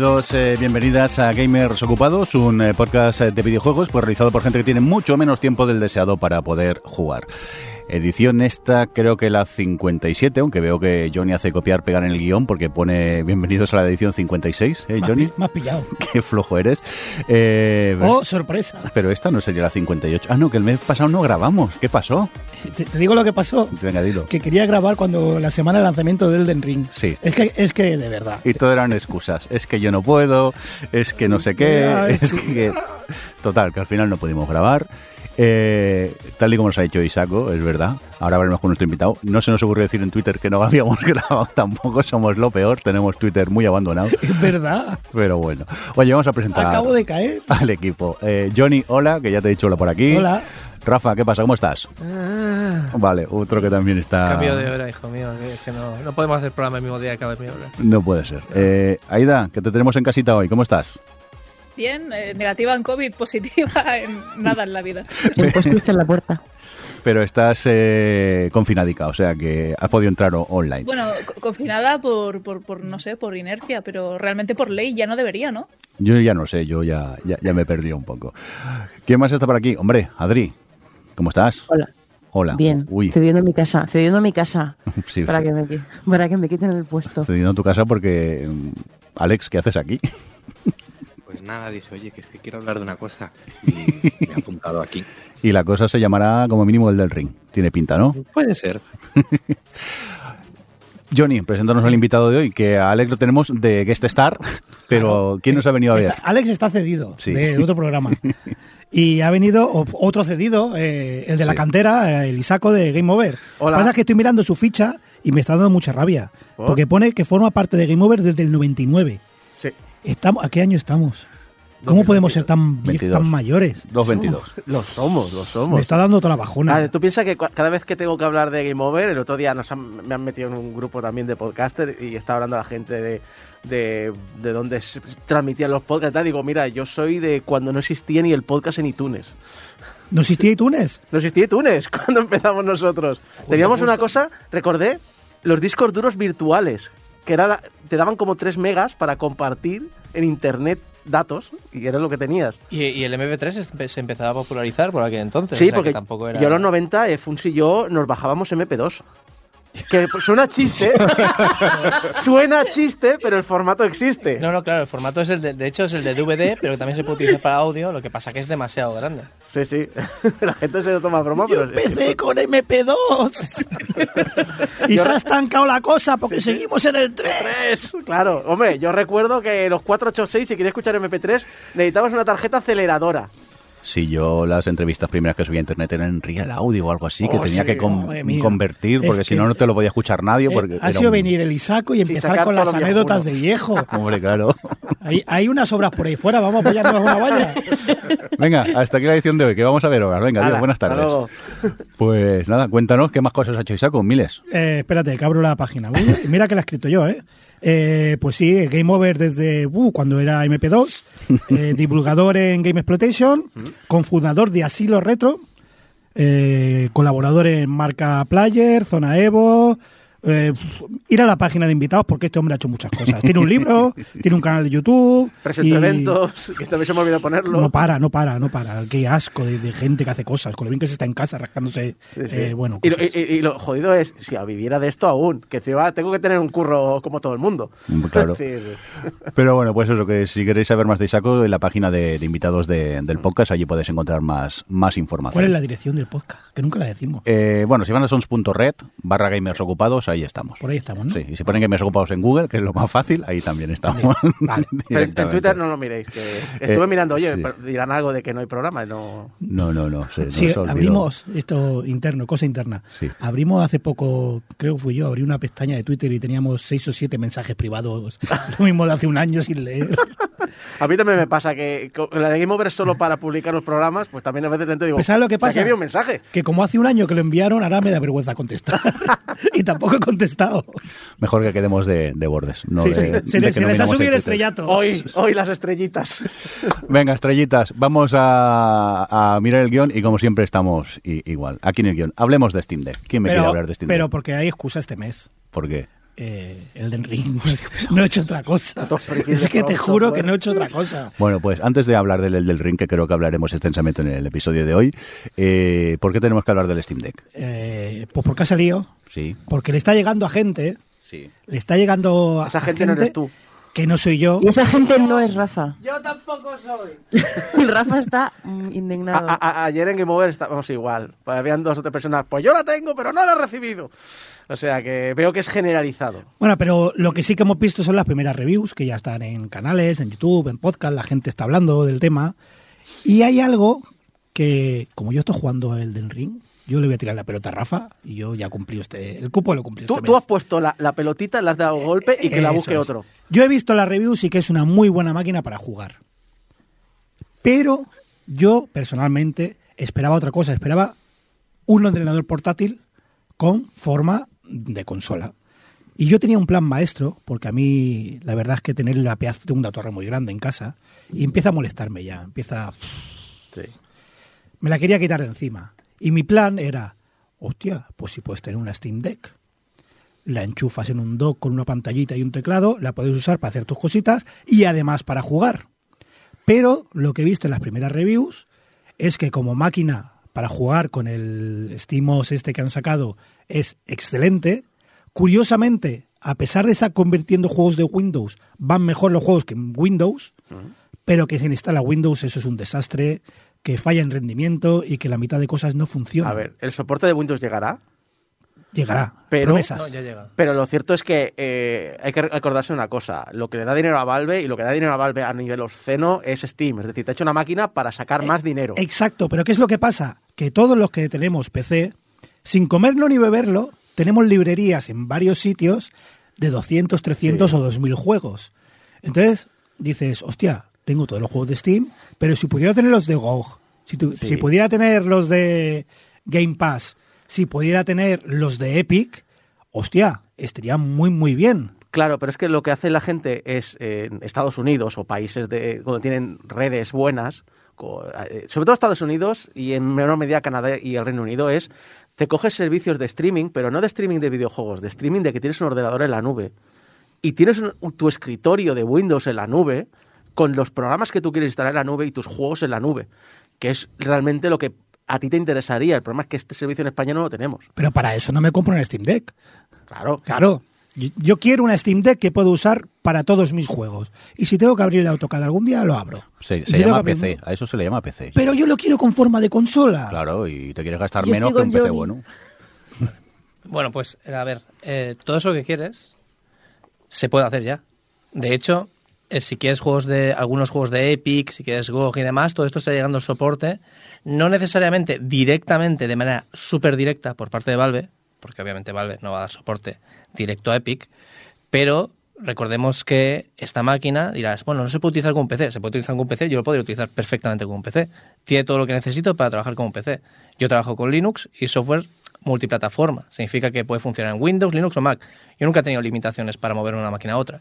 Bienvenidos, eh, bienvenidas a Gamers Ocupados, un eh, podcast eh, de videojuegos pues realizado por gente que tiene mucho menos tiempo del deseado para poder jugar. Edición esta, creo que la 57, aunque veo que Johnny hace copiar, pegar en el guion, porque pone bienvenidos a la edición 56, ¿eh, Johnny? Me has pillado. Qué flojo eres. Eh, Oh, sorpresa. pero esta no sería la 58. Ah, no, que el mes pasado no grabamos. ¿Qué pasó? Te, te digo lo que pasó. Venga, dilo. Que quería grabar cuando la semana de lanzamiento del Elden Ring. Sí. Es que, es que de verdad. Y todo eran excusas. Es que yo no puedo, es que no sé qué, es que... Total, que al final no pudimos grabar. Eh, tal y como nos ha dicho Isaco, es verdad. Ahora hablaremos con nuestro invitado. No se nos ocurrió decir en Twitter que no habíamos grabado tampoco. Somos lo peor. Tenemos Twitter muy abandonado. Es verdad. Pero bueno. Oye, vamos a presentar Acabo de caer. al equipo. Eh, Johnny, hola, que ya te he dicho hola por aquí. Hola. Rafa, ¿qué pasa? ¿Cómo estás? Vale, otro que también está... Cambio de hora, hijo mío. que Es que no, no podemos hacer programa el mismo día que cada mi hora. No puede ser. Eh, Aida, que te tenemos en casita hoy. ¿Cómo estás? Bien, eh, negativa en COVID, positiva en nada en la vida. Pusiste en la puerta. Pero estás eh, confinadica, o sea que has podido entrar online. Bueno, co- confinada por, por, por, no sé, por inercia, pero realmente por ley ya no debería, ¿no? Yo ya no sé, yo ya, ya, ya me perdí un poco. ¿Quién más está por aquí? Hombre, Adri, ¿cómo estás? Hola. Hola. Bien. Uy, Cediendo mi casa. Cediendo mi casa. sí, Para sí. que me, para que me quiten el puesto. A tu casa porque... mm, Alex, ¿qué haces aquí? Pues nada, dije, oye, que es que quiero hablar de una cosa. Y me he apuntado aquí. Y la cosa se llamará como mínimo el del ring. Tiene pinta, ¿no? Puede ser. Johnny, preséntanos al invitado de hoy, que a Alex lo tenemos de guest star, pero ¿quién nos ha venido a ver? Está- Alex está cedido Sí. de otro programa. Y ha venido otro cedido, eh, el de la Sí. cantera, eh, el Isaco de Game Over. Hola. Lo que pasa es que estoy mirando su ficha y me está dando mucha rabia. ¿Por? Porque pone que forma parte de Game Over desde el 99. Sí. Estamos, ¿A qué año estamos? ¿Cómo podemos ser tan, vie- 22. tan mayores? 2.22. Lo somos, lo somos. Me está dando toda la bajona. Ah, tú piensas que cada vez que tengo que hablar de Game Over, el otro día nos han- me han metido en un grupo también de podcaster y está hablando la gente de, de, de dónde se transmitían los podcasts. tal. Digo, mira, yo soy de cuando no existía ni el podcast en iTunes. ¿No existía iTunes? No existía iTunes cuando empezamos nosotros. Teníamos una cosa, recordé, los discos duros virtuales, que era la- te daban como 3 megas para compartir en internet datos y era lo que tenías. Y, y el MP3 es- se empezaba a popularizar por aquel entonces. Sí, o sea, que porque tampoco era... yo en los 90, eh, Funsi y yo nos bajábamos MP2. Que suena chiste, suena chiste, pero el formato existe. No, no, claro, el formato es el de, de hecho es el de DVD, pero que también se puede utilizar para audio, lo que pasa que es demasiado grande. Sí, sí, la gente se lo toma a broma, Yo pero empecé con MP2 y se ha estancado la cosa porque seguimos en el 3. Tres, claro. Hombre, yo recuerdo que los 486, si querías escuchar MP3, necesitabas una tarjeta aceleradora. Si yo las entrevistas primeras que subí a internet eran en Real Audio o algo así, que Oh, tenía sí, que con- convertir, porque si no, no te lo podía escuchar nadie. Eh, Porque ha era sido un- venir el Isaco y empezar con las anécdotas de viejo. Hombre, claro. Hay, hay unas obras por ahí fuera, vamos a apoyarnos una valla. Venga, hasta aquí la edición de hoy, que vamos a ver ahora. Venga, adiós, Hala, buenas tardes. Pues nada, cuéntanos qué más cosas ha hecho Isaco, miles. Eh, espérate, que abro la página. Mira que la he escrito yo, ¿eh? Eh, pues sí, Game Over desde uh, cuando era MP2, eh, divulgador en Game Exploitation, cofundador de Asilo Retro, eh, colaborador en Marca Player, Zona Evo. Eh, ir a la página de invitados porque este hombre ha hecho muchas cosas. Tiene un libro, tiene un canal de YouTube. Presento y- eventos, que también se me olvidó ponerlo. No para, no para, no para. Qué asco de, de gente que hace cosas. Con lo bien que se está en casa rascándose. Sí, sí. eh, bueno, y, y- y lo jodido es, si viviera de esto aún, que encima tengo que tener un curro como todo el mundo. Mm, Claro. Sí, sí. Pero bueno, pues eso, que si queréis saber más de Isaco, en la página de, de invitados de- del podcast, allí podéis encontrar más, más información. ¿Cuál es la dirección del podcast? Que nunca la decimos. Eh, bueno, si van a sons.red, barra gamers ocupados, ahí estamos. Por ahí estamos, ¿no? Sí, y si ponen gamers ocupados en Google, que es lo más fácil, ahí también estamos. Vale. Pero en-. Twitter no lo miréis, que estuve Eh, mirando, oye, sí. dirán algo de que no hay programa, no... No, no, no. Se, Sí, abrimos esto interno, cosa interna. Sí. Abrimos hace poco, creo que fui yo, abrí una pestaña de Twitter y teníamos seis o siete mensajes privados, lo mismo de hace un año sin leer. A mí también me pasa que la de Game Over es solo para publicar los programas, pues también a veces dentro digo, Pues, ¿sabes lo que "O sea, pasa? había un mensaje. Que como hace un año que lo enviaron, ahora me da vergüenza contestar. y tampoco contestado. Mejor que quedemos de, de bordes. No Sí, de- sí. de Se, les- se ha subido el estrellato. Hoy, hoy las estrellitas. Venga, estrellitas, vamos a, a mirar el guion y como siempre estamos igual. Aquí en el guion. Hablemos de Steam Deck. ¿Quién me quiere pero, hablar de Steam pero Deck? porque hay excusa este mes. ¿Por qué? Eh, Elden Ring. no he hecho otra cosa. Es que te juro que no he hecho otra cosa. Bueno, pues antes de hablar del, del Ring, que creo que hablaremos extensamente en el episodio de hoy, eh, ¿por qué tenemos que hablar del Steam Deck? Eh, pues porque ha salido. Sí, Porque le está llegando a gente. sí. Le está llegando a Esa a gente no eres tú. Que no soy yo. Y esa gente no es Rafa. Yo tampoco soy. Rafa está mm, indignado. a- a- ayer en Game Over estábamos igual. Pues habían dos o tres personas. Pues yo la tengo, pero no la he recibido. O sea que veo que es generalizado. Bueno, pero lo que sí que hemos visto son las primeras reviews, que ya están en canales, en YouTube, en podcast, la gente está hablando del tema. Y hay algo que, como yo estoy jugando el del ring, yo le voy a tirar la pelota a Rafa y yo ya cumplí este, el cupo lo cumplí Tú, este tú has puesto la, la pelotita, le has dado golpe y que la busque es. otro. Yo he visto las reviews y que es una muy buena máquina para jugar. Pero yo, personalmente, esperaba otra cosa. Esperaba un ordenador portátil con forma de consola. Y yo tenía un plan maestro, porque a mí la verdad es que tener la pedazo de una torre muy grande en casa y empieza a molestarme ya, empieza Sí. me la quería quitar de encima. Y mi plan era, hostia, pues si puedes tener una Steam Deck, la enchufas en un dock con una pantallita y un teclado, la puedes usar para hacer tus cositas y además para jugar. Pero lo que he visto en las primeras reviews es que como máquina para jugar con el SteamOS este que han sacado es excelente. Curiosamente, a pesar de estar convirtiendo juegos de Windows, van mejor los juegos que en Windows, pero que sin instala Windows eso es un desastre, que falla en rendimiento y que la mitad de cosas no funcionan. A ver, ¿el soporte de Windows llegará? Llegará. Pero- promesas. No, ya llega. Pero lo cierto es que eh, hay que acordarse de una cosa. Lo que le da dinero a Valve y lo que da dinero a Valve a nivel obsceno es Steam. Es decir, te ha hecho una máquina para sacar más dinero. Exacto, pero ¿qué es lo que pasa? Que todos los que tenemos PC, sin comerlo ni beberlo, tenemos librerías en varios sitios de 200, 300 Sí. o 2000 juegos. Entonces dices, hostia, tengo todos los juegos de Steam, pero si pudiera tener los de GOG, si, tu- Sí. si pudiera tener los de Game Pass, si pudiera tener los de Epic, hostia, estaría muy, muy bien. Claro, pero es que lo que hace la gente es eh, en Estados Unidos o países de, donde tienen redes buenas, sobre todo Estados Unidos y en menor medida Canadá y el Reino Unido, es te coges servicios de streaming, pero no de streaming de videojuegos, de streaming de que tienes un ordenador en la nube y tienes un- un- tu escritorio de Windows en la nube con los programas que tú quieres instalar en la nube y tus juegos en la nube, que es realmente lo que a ti te interesaría. El problema es que este servicio en España no lo tenemos. Pero para eso no me compro una Steam Deck. Claro, Claro. Yo, quiero una Steam Deck que puedo usar para todos mis juegos. Y si tengo que abrir el AutoCAD algún día, lo abro. Se, Y se si llama que PC, abrir- a eso se le llama PC. Pero yo lo quiero con forma de consola. Claro, y te quieres gastar Yo menos que un con PC Johnny. bueno. Bueno, pues a ver, eh, todo eso que quieres se puede hacer ya. De hecho, eh, si quieres juegos de algunos juegos de Epic, si quieres GOG y demás, todo esto está llegando al soporte, no necesariamente directamente, de manera súper directa por parte de Valve, porque obviamente Valve no va a dar soporte directo a Epic, pero recordemos que esta máquina dirás, bueno, no se puede utilizar como un PC, se puede utilizar como un PC, yo lo podría utilizar perfectamente como un PC. Tiene todo lo que necesito para trabajar como un PC. Yo trabajo con Linux y software multiplataforma. Significa que puede funcionar en Windows, Linux o Mac. Yo nunca he tenido limitaciones para mover una máquina a otra.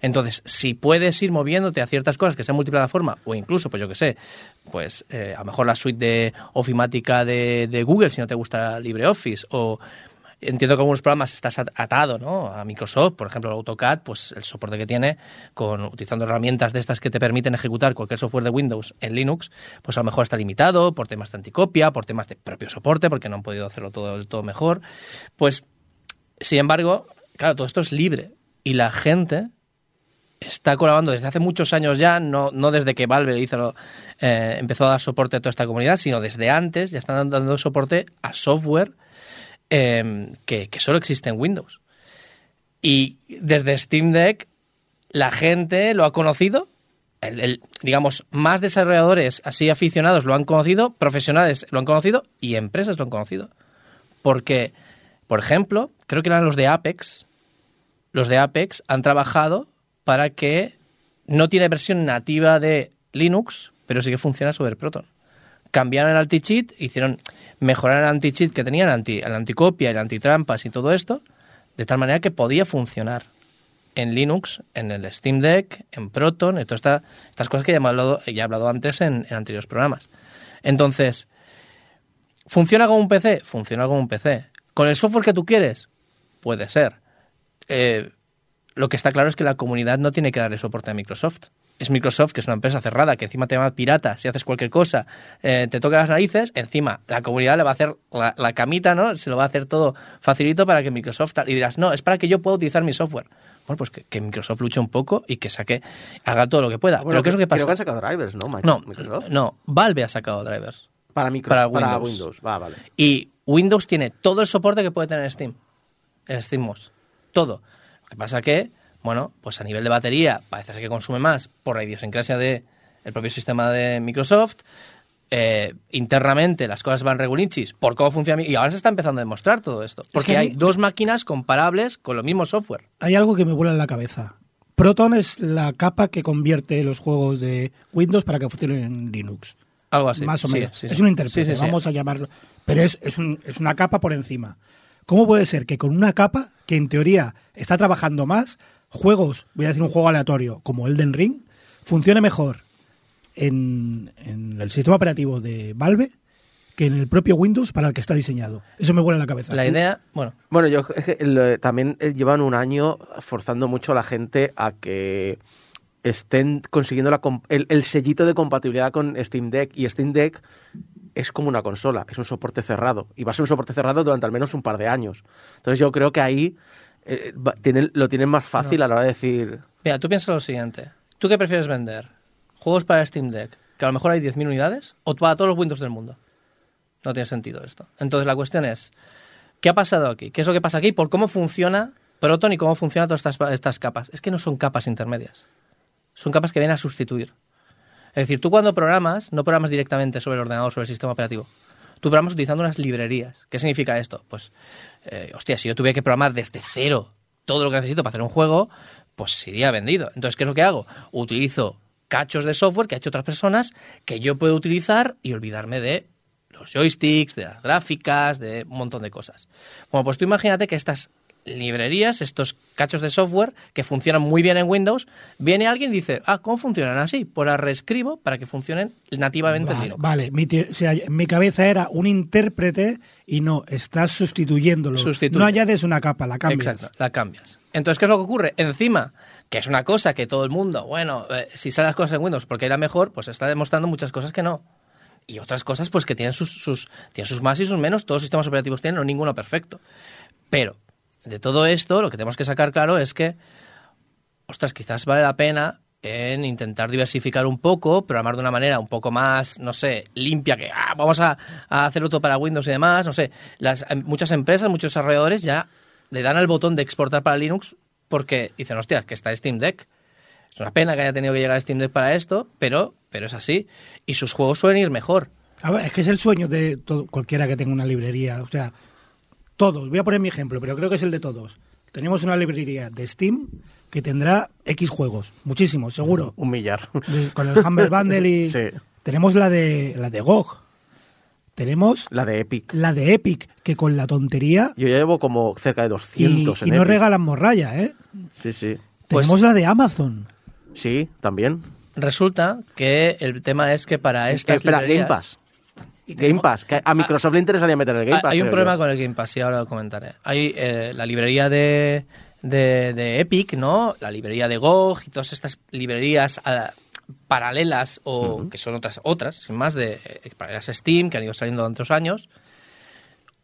Entonces, si puedes ir moviéndote a ciertas cosas que sean multiplataforma, o incluso, pues yo que sé, pues eh, a lo mejor la suite de ofimática de Google, si no te gusta LibreOffice, o entiendo que algunos programas estás at- atado ¿no? a Microsoft, por ejemplo, el AutoCAD, pues el soporte que tiene, con utilizando herramientas de estas que te permiten ejecutar cualquier software de Windows en Linux, pues a lo mejor está limitado por temas de anticopia, por temas de propio soporte, porque no han podido hacerlo todo del todo mejor. Pues, sin embargo, claro, todo esto es libre y la gente está colaborando desde hace muchos años ya, no, no desde que Valve hizo, eh, empezó a dar soporte a toda esta comunidad, sino desde antes ya están dando soporte a software que, que solo existe en Windows. Y desde Steam Deck la gente lo ha conocido, el- el- digamos, más desarrolladores así aficionados lo han conocido, profesionales lo han conocido y empresas lo han conocido. Porque, por ejemplo, creo que eran los de Apex, los de Apex han trabajado para que no tiene versión nativa de Linux, pero sí que funciona sobre Proton. Cambiaron el anti-cheat, hicieron mejorar el anti-cheat que tenían, el, anti, el anticopia, el antitrampas y todo esto, de tal manera que podía funcionar en Linux, en el Steam Deck, en Proton, y todas esta- estas cosas que ya he hablado, ya he hablado antes en, en anteriores programas. Entonces, ¿funciona como un PC? Funciona como un PC. ¿Con el software que tú quieres? Puede ser. eh, lo que está claro es que la comunidad no tiene que darle soporte a Microsoft. Es Microsoft, que es una empresa cerrada, que encima te llama pirata, si haces cualquier cosa, eh, te toca las narices, encima la comunidad le va a hacer la, la camita, ¿no? Se lo va a hacer todo facilito para que Microsoft... tal- Y dirás, no, es para que yo pueda utilizar mi software. Bueno, pues que, que Microsoft luche un poco y que saque, haga todo lo que pueda. Bueno, Pero ¿qué es lo que Creo pasa? que han sacado drivers, ¿no? Micro- No, Microsoft. no, Valve ha sacado drivers. Para, micro, para para, Windows. Windows. Va, vale. Y Windows tiene todo el soporte que puede tener Steam. El SteamOS. Todo. Lo que pasa que, bueno, pues a nivel de batería parece ser que consume más por la idiosincrasia del el propio sistema de Microsoft. Eh, internamente las cosas van regulinchis por cómo funciona. Y ahora se está empezando a demostrar todo esto. Porque que hay dos máquinas comparables con lo mismo software. Hay algo que me vuela en la cabeza. Proton es la capa que convierte los juegos de Windows para que funcionen en Linux. Algo así. más o Sí, menos. sí, es sí. un intérprete, Sí, sí, sí. vamos a llamarlo. Pero es, es, un- es una capa por encima. ¿Cómo puede ser que con una capa que en teoría está trabajando más, juegos, voy a decir un juego aleatorio, como Elden Ring, funcione mejor en, en el sistema operativo de Valve que en el propio Windows para el que está diseñado? Eso me vuela la cabeza. La idea, bueno, Bueno, yo es que lo- también eh, llevan un año forzando mucho a la gente a que estén consiguiendo la el, el sellito de compatibilidad con Steam Deck y Steam Deck es como una consola, es un soporte cerrado y va a ser un soporte cerrado durante al menos un par de años. Entonces yo creo que ahí eh, va- tienen, lo tienen más fácil a la hora de decir Mira, tú piensa lo siguiente. ¿Tú qué prefieres vender? ¿Juegos para Steam Deck? ¿Que a lo mejor hay 10.000 unidades? ¿O para todos los Windows del mundo? No tiene sentido esto. Entonces la cuestión es, ¿qué ha pasado aquí? ¿Qué es lo que pasa aquí? ¿Por cómo funciona Proton y cómo funcionan todas estas, estas capas? Es que no son capas intermedias. Son capas que vienen a sustituir. Es decir, tú cuando programas, no programas directamente sobre el ordenador, sobre el sistema operativo. Tú programas utilizando unas librerías. ¿Qué significa esto? Pues, eh, hostia, si yo tuviera que programar desde cero todo lo que necesito para hacer un juego, pues sería vendido. Entonces, ¿qué es lo que hago? Utilizo cachos de software que ha hecho otras personas que yo puedo utilizar y olvidarme de los joysticks, de las gráficas, de un montón de cosas. Bueno, pues tú imagínate que estas librerías, estos cachos de software que funcionan muy bien en Windows, viene alguien y dice, ah, ¿cómo funcionan así? Pues las reescribo para que funcionen nativamente en Vale, Linux. vale. Mi, o sea, mi cabeza era un intérprete y no, estás sustituyéndolo. Sustituye. No añades una capa, la cambias. Exacto, la cambias. Entonces, ¿qué es lo que ocurre? Encima, que es una cosa que todo el mundo, bueno, eh, si salen las cosas en Windows porque era mejor, pues está demostrando muchas cosas que no. Y otras cosas, pues que tienen sus, sus, tienen sus más y sus menos. Todos los sistemas operativos tienen, no ninguno perfecto. Pero, de todo esto, lo que tenemos que sacar claro es que, ostras, quizás vale la pena en intentar diversificar un poco, programar de una manera un poco más, no sé, limpia, que ah, vamos a, a hacerlo todo para Windows y demás, no sé. Las, em, muchas empresas, muchos desarrolladores ya le dan al botón de exportar para Linux porque dicen, hostia, que está Steam Deck. Es una pena que haya tenido que llegar Steam Deck para esto, pero, pero es así. Y sus juegos suelen ir mejor. A es que es el sueño de cualquiera que tenga una librería. O sea, todos. Voy a poner mi ejemplo, pero creo que es el de todos. Tenemos una librería de Steam que tendrá X juegos, muchísimos, seguro. un millar. De- con el Humble Bundle y Sí. tenemos la de la de GOG. Tenemos La de Epic. la de Epic que con la tontería Yo ya llevo como cerca de y, 200 en y no Epic. regalan morralla, ¿eh? Sí, sí. Pues- Tenemos la de Amazon. Sí, también. Resulta que el tema es que para estas Espera, librerías- Game Pass. Game Pass. Que a Microsoft le interesaría meter el Game Ah, Pass. Hay un problema yo. con el Game Pass y ahora lo comentaré. Hay eh, la librería de, de, de Epic, ¿no? La librería de GOG y todas estas librerías ah, paralelas o que son otras, otras, sin más, de eh, paralelas a Steam, que han ido saliendo durante los años.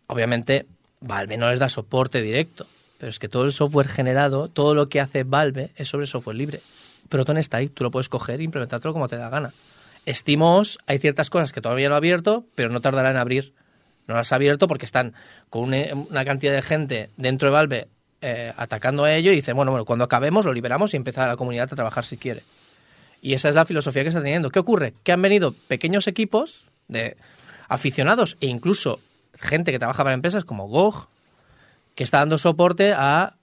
Obviamente, Valve no les da soporte directo, pero es que todo el software generado, todo lo que hace Valve es sobre software libre. Proton está ahí, tú lo puedes coger e implementarlo como te da gana. Steamos, hay ciertas cosas que todavía no ha abierto, pero no tardará en abrir. No las ha abierto porque están con una, una cantidad de gente dentro de Valve eh, atacando a ello y dicen, bueno, bueno, cuando acabemos lo liberamos y empieza la comunidad a trabajar si quiere. Y esa es la filosofía que está teniendo. ¿Qué ocurre? Que han venido pequeños equipos de aficionados e incluso gente que trabaja para empresas como GOG, que está dando soporte a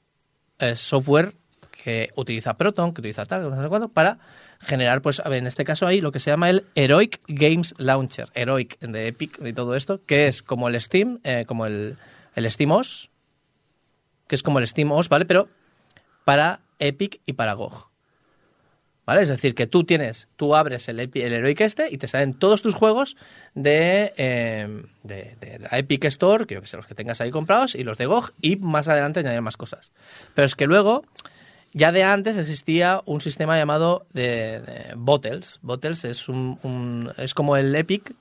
eh, software que utiliza Proton, que utiliza tal, no sé cuándo, para generar, pues, a ver, en este caso ahí lo que se llama el Heroic Games Launcher, Heroic de Epic y todo esto, que es como el Steam, eh, como el, el SteamOS, que es como el SteamOS, ¿vale? Pero para Epic y para GOG. ¿Vale? Es decir, que tú tienes, tú abres el, Heroic este y te salen todos tus juegos de, eh, de, de la Epic Store, que yo que sé, los que tengas ahí comprados, y los de GOG, y más adelante añadir más cosas. Pero es que luego, ya de antes existía un sistema llamado de, Bottles. Bottles es, un, un- es como el Epic,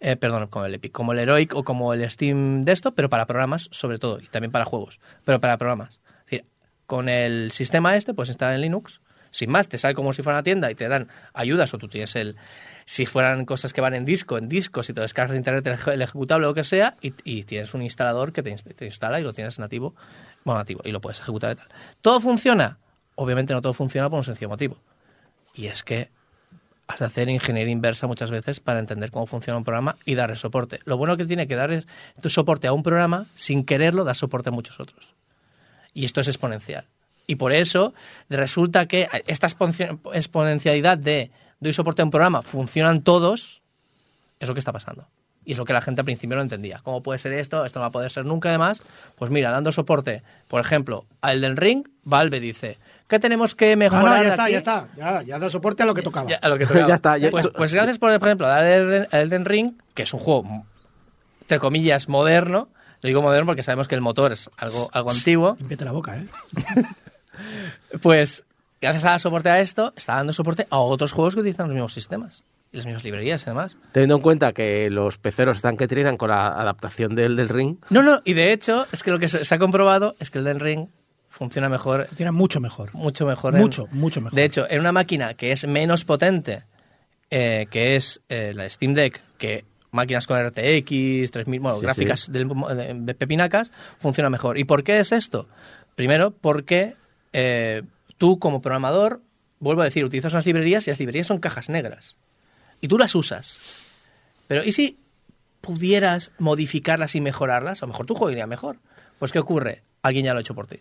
eh, perdón, como el Epic, como el Heroic o como el Steam de esto, pero para programas sobre todo, y también para juegos, pero para programas. Con el sistema este puedes instalar en Linux, sin más, te sale como si fuera una tienda y te dan ayudas o tú tienes el... Si fueran cosas que van en disco, en discos y te descargas de internet el, eje- el ejecutable o lo que sea y, y tienes un instalador que te instala y lo tienes nativo, bueno, nativo, y lo puedes ejecutar y tal. ¿Todo funciona? Obviamente no todo funciona por un sencillo motivo. Y es que has de hacer ingeniería inversa muchas veces para entender cómo funciona un programa y darle soporte. Lo bueno que tiene que dar es tu soporte a un programa, sin quererlo, dar soporte a muchos otros. Y esto es exponencial. Y por eso resulta que esta exponencialidad de doy soporte a un programa, funcionan todos, es lo que está pasando. Y es lo que la gente al principio no entendía. ¿Cómo puede ser esto? Esto no va a poder ser nunca además. Pues mira, dando soporte, por ejemplo, a Elden Ring, Valve dice, ¿qué tenemos que Ah, mejorar no, ya de está, aquí? ya está. Ya, ya da soporte a lo que tocaba. Ya, a lo que tocaba. Ya está, ya- pues, pues gracias, por, por ejemplo, a Elden, a Elden Ring, que es un juego, entre comillas, moderno. Lo digo moderno porque sabemos que el motor es algo, algo antiguo. Límpiate la boca, ¿eh? Pues gracias a dar soporte a esto, está dando soporte a otros juegos que utilizan los mismos sistemas y las mismas librerías, además. Teniendo en cuenta que los peceros están que trinan con la adaptación del, del ring, No, no, y de hecho, es que lo que se, se ha comprobado es que el Elden Ring funciona mejor, Funciona mucho mejor. mucho mejor. en- Mucho, mucho mejor. De hecho, en una máquina que es menos potente, eh, que es eh, la Steam Deck, que máquinas con RTX, 3000, bueno, Sí, gráficas del- de pepinacas, funciona mejor. ¿Y por qué es esto? Primero, porque eh, tú como programador, vuelvo a decir, utilizas unas librerías y las librerías son cajas negras. Y tú las usas. Pero ¿y si pudieras modificarlas y mejorarlas? A lo mejor tu juego iría mejor. Pues ¿qué ocurre? Alguien ya lo ha hecho por ti.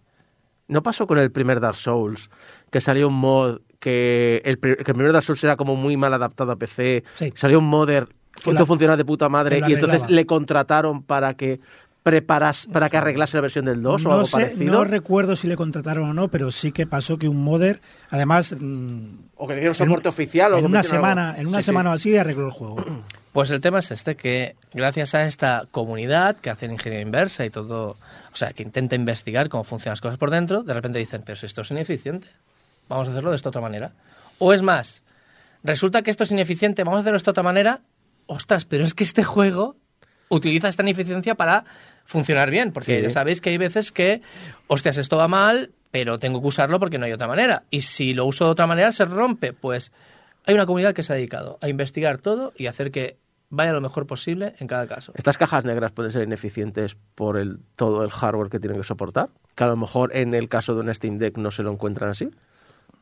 ¿No pasó con el primer Dark Souls? Que salió un mod que el, que el primer Dark Souls era como muy mal adaptado a PC. Sí. Salió un modder, hizo funcionar de puta madre y entonces le contrataron para que preparas para que arreglase la versión del 2 o algo sé, parecido. no recuerdo si le contrataron o no, pero sí que pasó que un modder, además, mm, o que le dieron soporte oficial o en que una metieron algo. semana, en una Sí, sí. semana o así arregló el juego. Pues el tema es este, que gracias a esta comunidad que hace ingeniería inversa y todo, o sea, que intenta investigar cómo funcionan las cosas por dentro, de repente dicen, pero si esto es ineficiente, vamos a hacerlo de esta otra manera. O es más, resulta que esto es ineficiente, vamos a hacerlo de esta otra manera, ostras, pero es que este juego utiliza esta ineficiencia para funcionar bien, porque Sí. ya sabéis que hay veces que, hostias, esto va mal, pero tengo que usarlo porque no hay otra manera. Y si lo uso de otra manera, se rompe. Pues hay una comunidad que se ha dedicado a investigar todo y hacer que vaya lo mejor posible en cada caso. Estas cajas negras pueden ser ineficientes por el todo el hardware que tienen que soportar. Que a lo mejor en el caso de un Steam Deck no se lo encuentran así.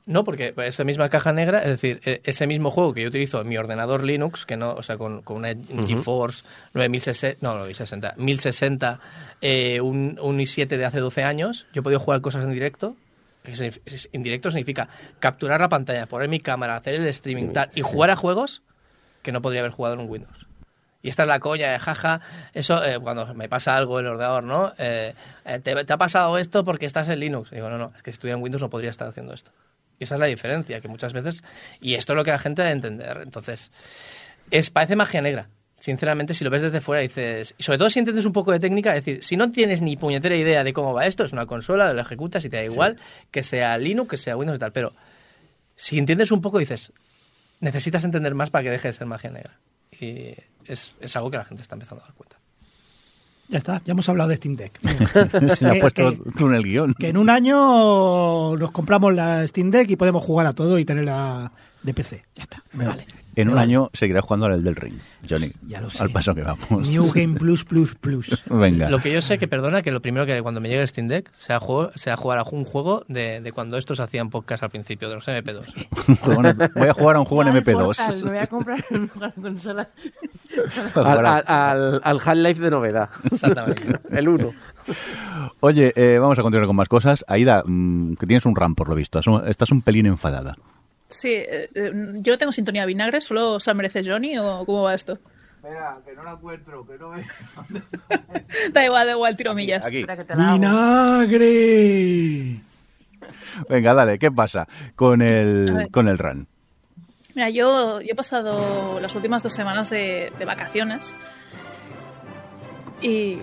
No, porque esa misma caja negra, es decir, e- ese mismo juego que yo utilizo en mi ordenador Linux, que no, o sea, con, con una GeForce 9060, no, no, 1060, 1060, eh, un, un i7 de hace 12 años, yo he podido jugar cosas en directo. En directo significa capturar la pantalla, poner mi cámara, hacer el streaming tal, y jugar a juegos que no podría haber jugado en un Windows. Y esta es la coña de jaja, eso eh, cuando me pasa algo en el ordenador, ¿no? Eh, eh, te, te ha pasado esto porque estás en Linux. Y digo, no, no, es que si estuviera en Windows no podría estar haciendo esto. Y esa es la diferencia, que muchas veces, y esto es lo que la gente debe entender. Entonces, es, parece magia negra. Sinceramente, si lo ves desde fuera dices, y sobre todo si entiendes un poco de técnica, es decir, si no tienes ni puñetera idea de cómo va esto, es una consola, lo ejecutas y te da igual que sea Linux, que sea Windows y tal, pero si entiendes un poco dices, necesitas entender más para que deje de ser magia negra. Y es, es algo que la gente está empezando a dar cuenta. Ya está, ya hemos hablado de Steam Deck. Se le ha puesto que- tú en el guion. Que en un año nos compramos la Steam Deck y podemos jugar a todo y tenerla de PC. Ya está, me vale. En un año seguirás jugando al del ring, Johnny. Ya lo sé. Al paso que vamos. New Game Plus Plus Plus. Venga. Lo que yo sé que, perdona, que lo primero que cuando me llegue el Steam Deck sea, juego, sea jugar a un juego de, de cuando estos hacían podcast al principio, de los MP2. Voy a jugar a un juego en Al Portal, Me MP2. voy a comprar una consola. Al, al, al- al Half-Life de novedad. Exactamente. el 1. Oye, eh, vamos a continuar con más cosas. Aida, mm, que tienes un RAM por lo visto. Estás un pelín enfadada. Sí, eh, eh, yo no tengo sintonía vinagre, solo se la merece Johnny o cómo va esto. Espera, que no la encuentro, que no me... Da igual, da igual, tiro millas. Aquí. Espera que te la hago. ¡Vinagre! Venga, dale, ¿qué pasa con el, con el RAM? Mira, yo, yo he pasado las últimas dos semanas de, de vacaciones y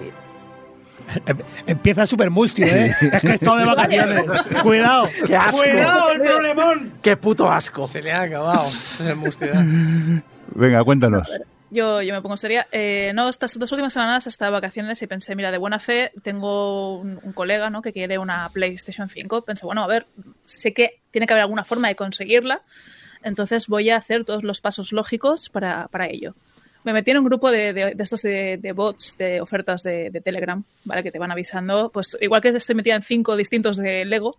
Empieza súper mustio, ¿eh? Es que es todo de vacaciones. Cuidado. ¡Qué asco! Cuidado, el problemón. ¡Qué puto asco! Se le ha acabado. Ese es el mustio. ¿eh? Venga, cuéntanos. yo, yo me pongo seria. Eh, no, estas dos últimas semanas he estado de vacaciones y pensé, mira, de buena fe tengo un, un colega ¿no? que quiere una PlayStation 5. Pensé, bueno, a ver, sé que tiene que haber alguna forma de conseguirla, entonces voy a hacer todos los pasos lógicos para, para ello. Me metí en un grupo de, de- de estos de, de bots, de ofertas de, de Telegram, ¿vale? Que te van avisando. Pues igual que estoy metida en cinco distintos de Lego,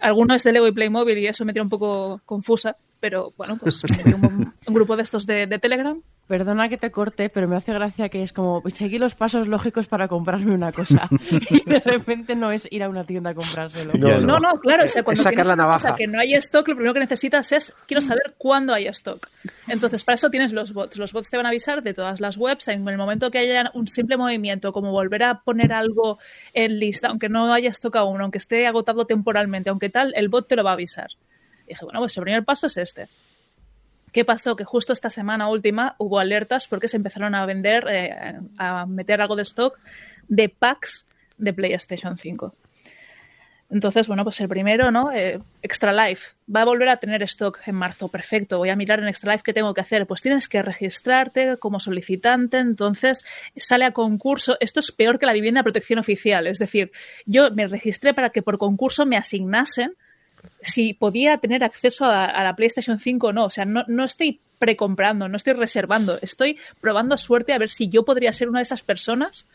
alguno es de Lego y Playmobil y eso me tiene un poco confusa, pero bueno, pues un, un grupo de estos de, de Telegram Perdona que te corte, pero me hace gracia que es como seguir los pasos lógicos para comprarme una cosa. y de repente no es ir a una tienda a comprárselo. No, no, claro, o sea, cuando Es sacar la cosa navaja. que no hay stock, lo primero que necesitas es, quiero saber cuándo hay stock. Entonces, para eso tienes los bots. Los bots te van a avisar de todas las webs en el momento que haya un simple movimiento, como volver a poner algo en lista, aunque no haya stock aún, aunque esté agotado temporalmente, aunque tal, el bot te lo va a avisar. Dije, bueno, pues el primer paso es este. ¿Qué pasó? Que justo esta semana última hubo alertas porque se empezaron a vender, eh, a meter algo de stock de packs de PlayStation 5. Entonces, bueno, pues el primero, ¿no? Eh, Extra Life va a volver a tener stock en marzo. Perfecto. Voy a mirar en Extra Life qué tengo que hacer. Pues tienes que registrarte como solicitante. Entonces sale a concurso. Esto es peor que la vivienda de protección oficial. Es decir, yo me registré para que por concurso me asignasen si podía tener acceso a, a la PlayStation 5 o no. O sea, no, no estoy precomprando, no estoy reservando. Estoy probando suerte a ver si yo podría ser una de esas personas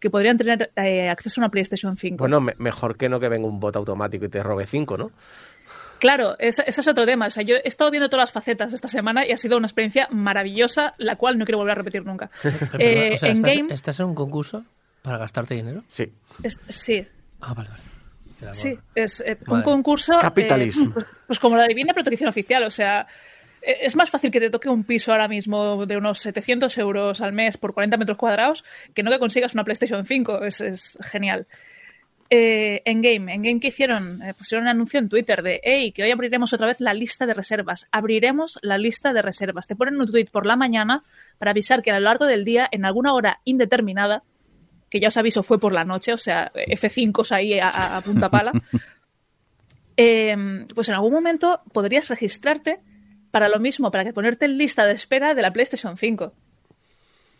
que podrían tener eh, acceso a una PlayStation 5. Bueno, me- mejor que no que venga un bot automático y te robe cinco, ¿no? Claro, ese, ese es otro tema. O sea, yo he estado viendo todas las facetas de esta semana y ha sido una experiencia maravillosa, la cual no quiero volver a repetir nunca. Eh, perdona, o sea, en ¿estás, game, estás en un concurso para gastarte dinero? Sí. es- sí, Ah, vale, vale. Sí, es eh, un concurso. eh, Capitalismo. pues, pues como la divina protección oficial, o sea. eh, Es más fácil que te toque un piso ahora mismo de unos 700 euros al mes por 40 metros cuadrados que no que consigas una PlayStation 5. Es, es genial. Eh, en Game, en Game que hicieron, Eh, pusieron un anuncio en Twitter de, hey, que hoy abriremos otra vez la lista de reservas. Abriremos la lista de reservas. Te ponen un tweet por la mañana para avisar que a lo largo del día, en alguna hora indeterminada, que ya os aviso fue por la noche, o sea, F5 ahí a, a- a punta pala, eh, pues en algún momento podrías registrarte para lo mismo, para que ponerte en lista de espera de la PlayStation 5.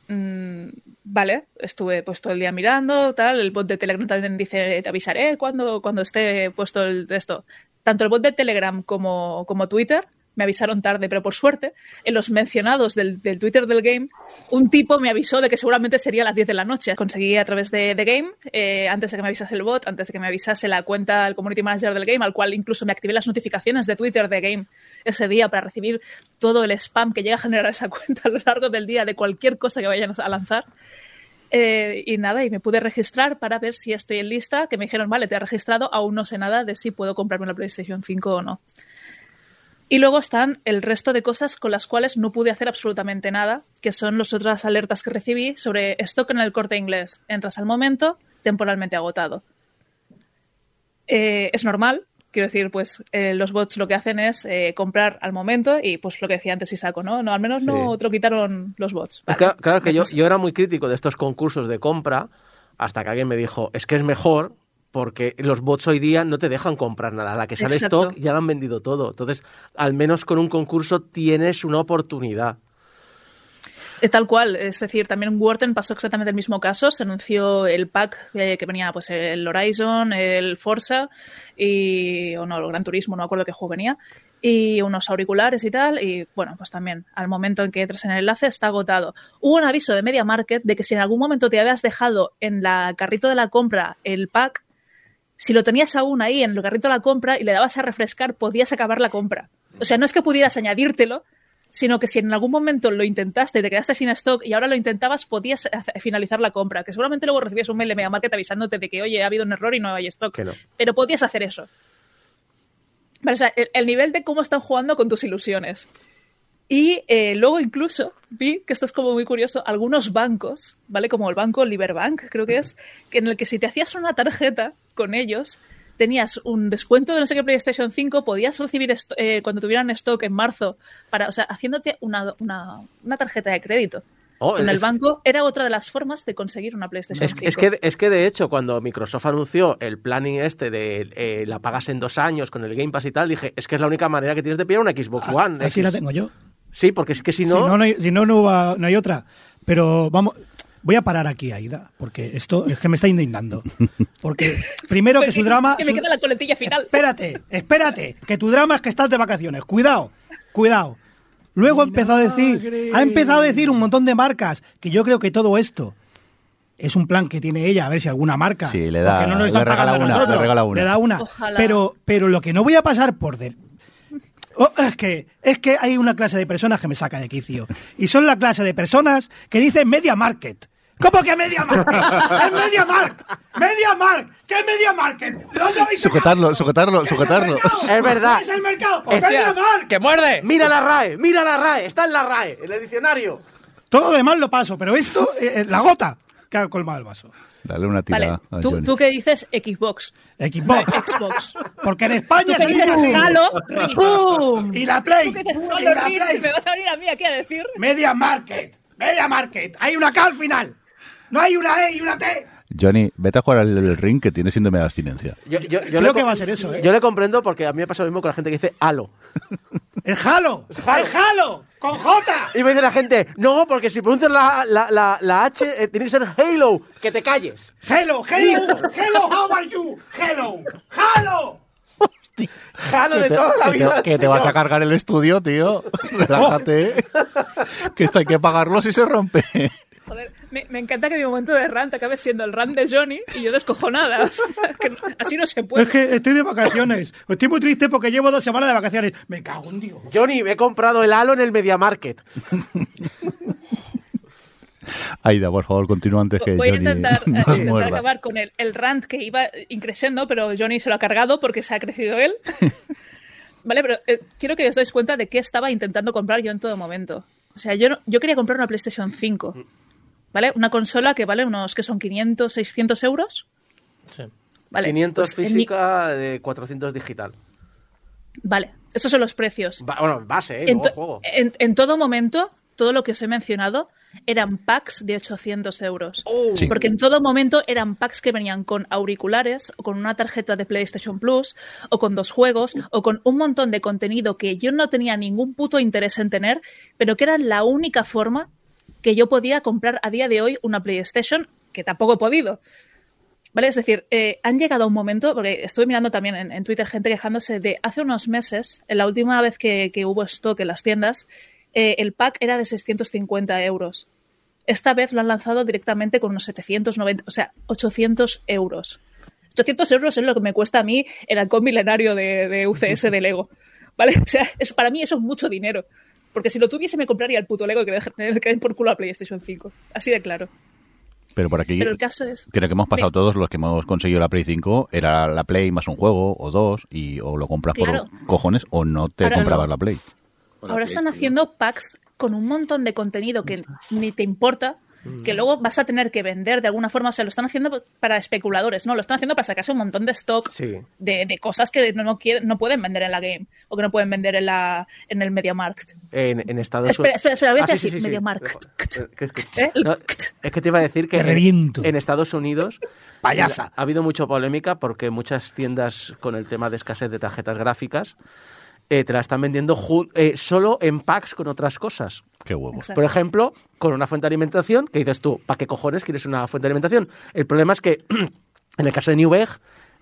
Mm, vale, estuve pues todo el día mirando, tal, el bot de Telegram también dice, te avisaré cuando, cuando esté puesto el de esto. Tanto el bot de Telegram como, como Twitter me avisaron tarde, pero por suerte, en los mencionados del, del Twitter del game, un tipo me avisó de que seguramente sería a las 10 de la noche. Conseguí a través de The Game, eh, antes de que me avisase el bot, antes de que me avisase la cuenta, el community manager del game, al cual incluso me activé las notificaciones de Twitter de Game ese día para recibir todo el spam que llega a generar esa cuenta a lo largo del día de cualquier cosa que vayan a lanzar. Eh, y nada, y me pude registrar para ver si estoy en lista, que me dijeron, vale, te has registrado, aún no sé nada de si puedo comprarme una PlayStation 5 o no. Y luego están el resto de cosas con las cuales no pude hacer absolutamente nada, que son las otras alertas que recibí sobre stock en el corte inglés. Entras al momento, temporalmente agotado. Eh, es normal, quiero decir, pues eh, los bots lo que hacen es eh, comprar al momento y pues lo que decía antes Isaco, ¿no? no al menos no te lo quitaron los bots. Claro, claro que yo, yo era muy crítico de estos concursos de compra hasta que alguien me dijo, es que es mejor porque los bots hoy día no te dejan comprar nada. A la que sale Exacto. stock ya lo han vendido todo. Entonces, al menos con un concurso tienes una oportunidad. Eh, Tal cual, es decir, también en Wharton pasó exactamente el mismo caso. Se anunció el pack eh, que venía pues el Horizon, el Forza y o no, el Gran Turismo, no me acuerdo qué juego venía, y unos auriculares y tal. Y bueno, pues también al momento en que entres en el enlace está agotado. Hubo un aviso de Media Market de que si en algún momento te habías dejado en la carrito de la compra el pack, si lo tenías aún ahí en el carrito de la compra y le dabas a refrescar, podías acabar la compra. O sea, no es que pudieras añadírtelo, sino que si en algún momento lo intentaste, te quedaste sin stock y ahora lo intentabas, podías finalizar la compra. Que seguramente luego recibías un mail de Megamarket avisándote de que, oye, ha habido un error y no hay stock. No. Pero podías hacer eso. Vale, o sea, el, el nivel de cómo están jugando con tus ilusiones. Y eh, luego incluso vi que esto es como muy curioso, algunos bancos, ¿vale? Como el banco Liberbank, creo que es, que en el que si te hacías una tarjeta con ellos, tenías un descuento de no sé qué PlayStation 5, podías recibir esto- eh, cuando tuvieran stock en marzo, para, o sea, haciéndote una, una, una tarjeta de crédito. Oh, en el es- banco era otra de las formas de conseguir una PlayStation Es, 5. es que, es que de hecho, cuando Microsoft anunció el planning este de eh, la pagas en dos años con el Game Pass y tal, dije, es que es la única manera que tienes de pillar una Xbox One. Ah, Así X. la tengo yo. Sí, porque es que si Si no... hay, si no, no, va- no hay otra. Pero vamos, voy a parar aquí, Aida, porque esto es que me está indignando. Porque primero que su drama... Es que me queda la coletilla final. Espérate, espérate, que tu drama es que estás de vacaciones. Cuidado, cuidado. Luego ha empezado a decir, ha empezado a decir un montón de marcas, que yo creo que todo esto es un plan que tiene ella, a ver si alguna marca. Sí, le da- porque no nos le regala una, le regala una. Le da una. Ojalá. Pero, pero lo que no voy a pasar por de- Oh, es que es que hay una clase de personas que me saca de quicio. Y son la clase de personas que dicen media market. ¿Cómo que media market? ¡Es media market! ¡Media market! ¿Qué es media market? ¿Dónde habéis Sujetarlo, sujetarlo, ¿Qué es sujetarlo. mercado? Es verdad. ¿Qué es el mercado? Pues Hostias, media market. ¡Que muerde! Mira la RAE, mira la RAE, está en la RAE, en el diccionario. Todo lo demás lo paso, pero esto, eh, eh, la gota que ha colmado el vaso. Dale una Vale, tirada a tú, tú que dices Xbox. Xbox. Xbox. Porque en España se dice. ¡Pum! Y la Play. Tú que dices Y la Play. me vas a venir a mí aquí a decir. Media market. Media market. Hay una K al final. No hay una E y una T. Johnny, vete a jugar al el ring que tiene síndrome de abstinencia. Yo, yo- yo Creo le que va a ser eso, ¿eh? Yo le comprendo porque a mí me pasa lo mismo con la gente que dice Halo. El Halo. El Halo. Con J. Y me dice la gente, no, porque si pronuncias la, la, la, la H, eh, tiene que ser Halo, que te calles. Hello, hello. Hello, how are you? Hello. Halo. Halo de toda la que vida. te, que te vas a cargar el estudio, tío. Relájate. que esto hay que pagarlo si se rompe. Joder, me, me encanta que mi momento de rant acabe siendo el rant de Johnny y yo descojonada. O sea, que no- así no se puede. Es que estoy de vacaciones. Estoy muy triste porque llevo dos semanas de vacaciones. Me cago en Dios. Johnny, me he comprado el Halo en el Media Market. Aida, por favor, continúa antes que Voy a intentar, acabar con el, el rant que iba increciendo, pero Johnny se lo ha cargado porque se ha crecido él. vale, pero eh, quiero que os dais cuenta de qué estaba intentando comprar yo en todo momento. O sea, yo, no- yo quería comprar una PlayStation 5. ¿Vale? Una consola que vale unos, que son 500, 600 euros. Sí. Vale. 500 pues física, de 400 digital. Vale, esos son los precios. Bueno, base, ¿eh? en, Luego juego. en- en todo momento, todo lo que os he mencionado eran packs de 800 euros. Oh. Sí. Porque en todo momento eran packs que venían con auriculares, o con una tarjeta de PlayStation Plus, o con dos juegos, o con un montón de contenido que yo no tenía ningún puto interés en tener, pero que era la única forma que yo podía comprar a día de hoy una PlayStation, que tampoco he podido. ¿Vale? Es decir, eh, han llegado a un momento, porque estuve mirando también en, Twitter gente quejándose de hace unos meses, en la última vez que, que hubo stock en las tiendas, eh, el pack era de 650 euros. Esta vez lo han lanzado directamente con unos 790, o sea, 800 euros. 800 euros es lo que me cuesta a mí el halcón milenario de, de UCS de Lego. ¿Vale? O sea, es, para mí eso es mucho dinero. Porque si lo tuviese me compraría el puto Lego y que le que den por culo a PlayStation 5. Así de claro. Pero por aquí, Pero el caso es... creo que hemos pasado de- todos los que hemos conseguido la Play 5, era la Play más un juego o dos, y o lo compras Claro. por cojones o no te Ahora comprabas no. la Play. Ahora están haciendo packs con un montón de contenido que ni te importa, que luego vas a tener que vender de alguna forma. O sea, lo están haciendo para especuladores, ¿no? Lo están haciendo para sacarse un montón de stock Sí. de, de cosas que no, no, quieren, no pueden vender en la game o que no pueden vender en, la, en el MediaMarkt. En, en Estados Espera, espera, espera, voy a Ah, hacer sí, así, sí, sí, sí. MediaMarkt. Es que, ¿Eh? no, es que te iba a decir que en- reviento. en Estados Unidos Payasa. ha habido mucha polémica porque muchas tiendas con el tema de escasez de tarjetas gráficas eh, te la están vendiendo eh, solo en packs con otras cosas. Qué huevos. Por ejemplo, con una fuente de alimentación, que dices tú, ¿para qué cojones quieres una fuente de alimentación? El problema es que, en el caso de Newegg,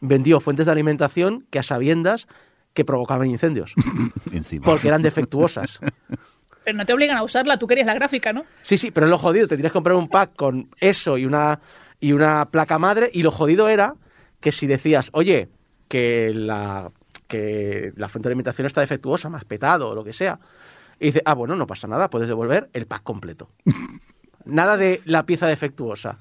vendió fuentes de alimentación que a sabiendas que provocaban incendios, Encima. porque eran defectuosas. Pero no te obligan a usarla, tú querías la gráfica, ¿no? Sí, sí, pero lo jodido, te tienes que comprar un pack con eso y una, y una placa madre, y lo jodido era que si decías, oye, que la, que la fuente de alimentación está defectuosa, más petado o lo que sea, y dice, ah, bueno, no pasa nada, puedes devolver el pack completo. Nada de la pieza defectuosa.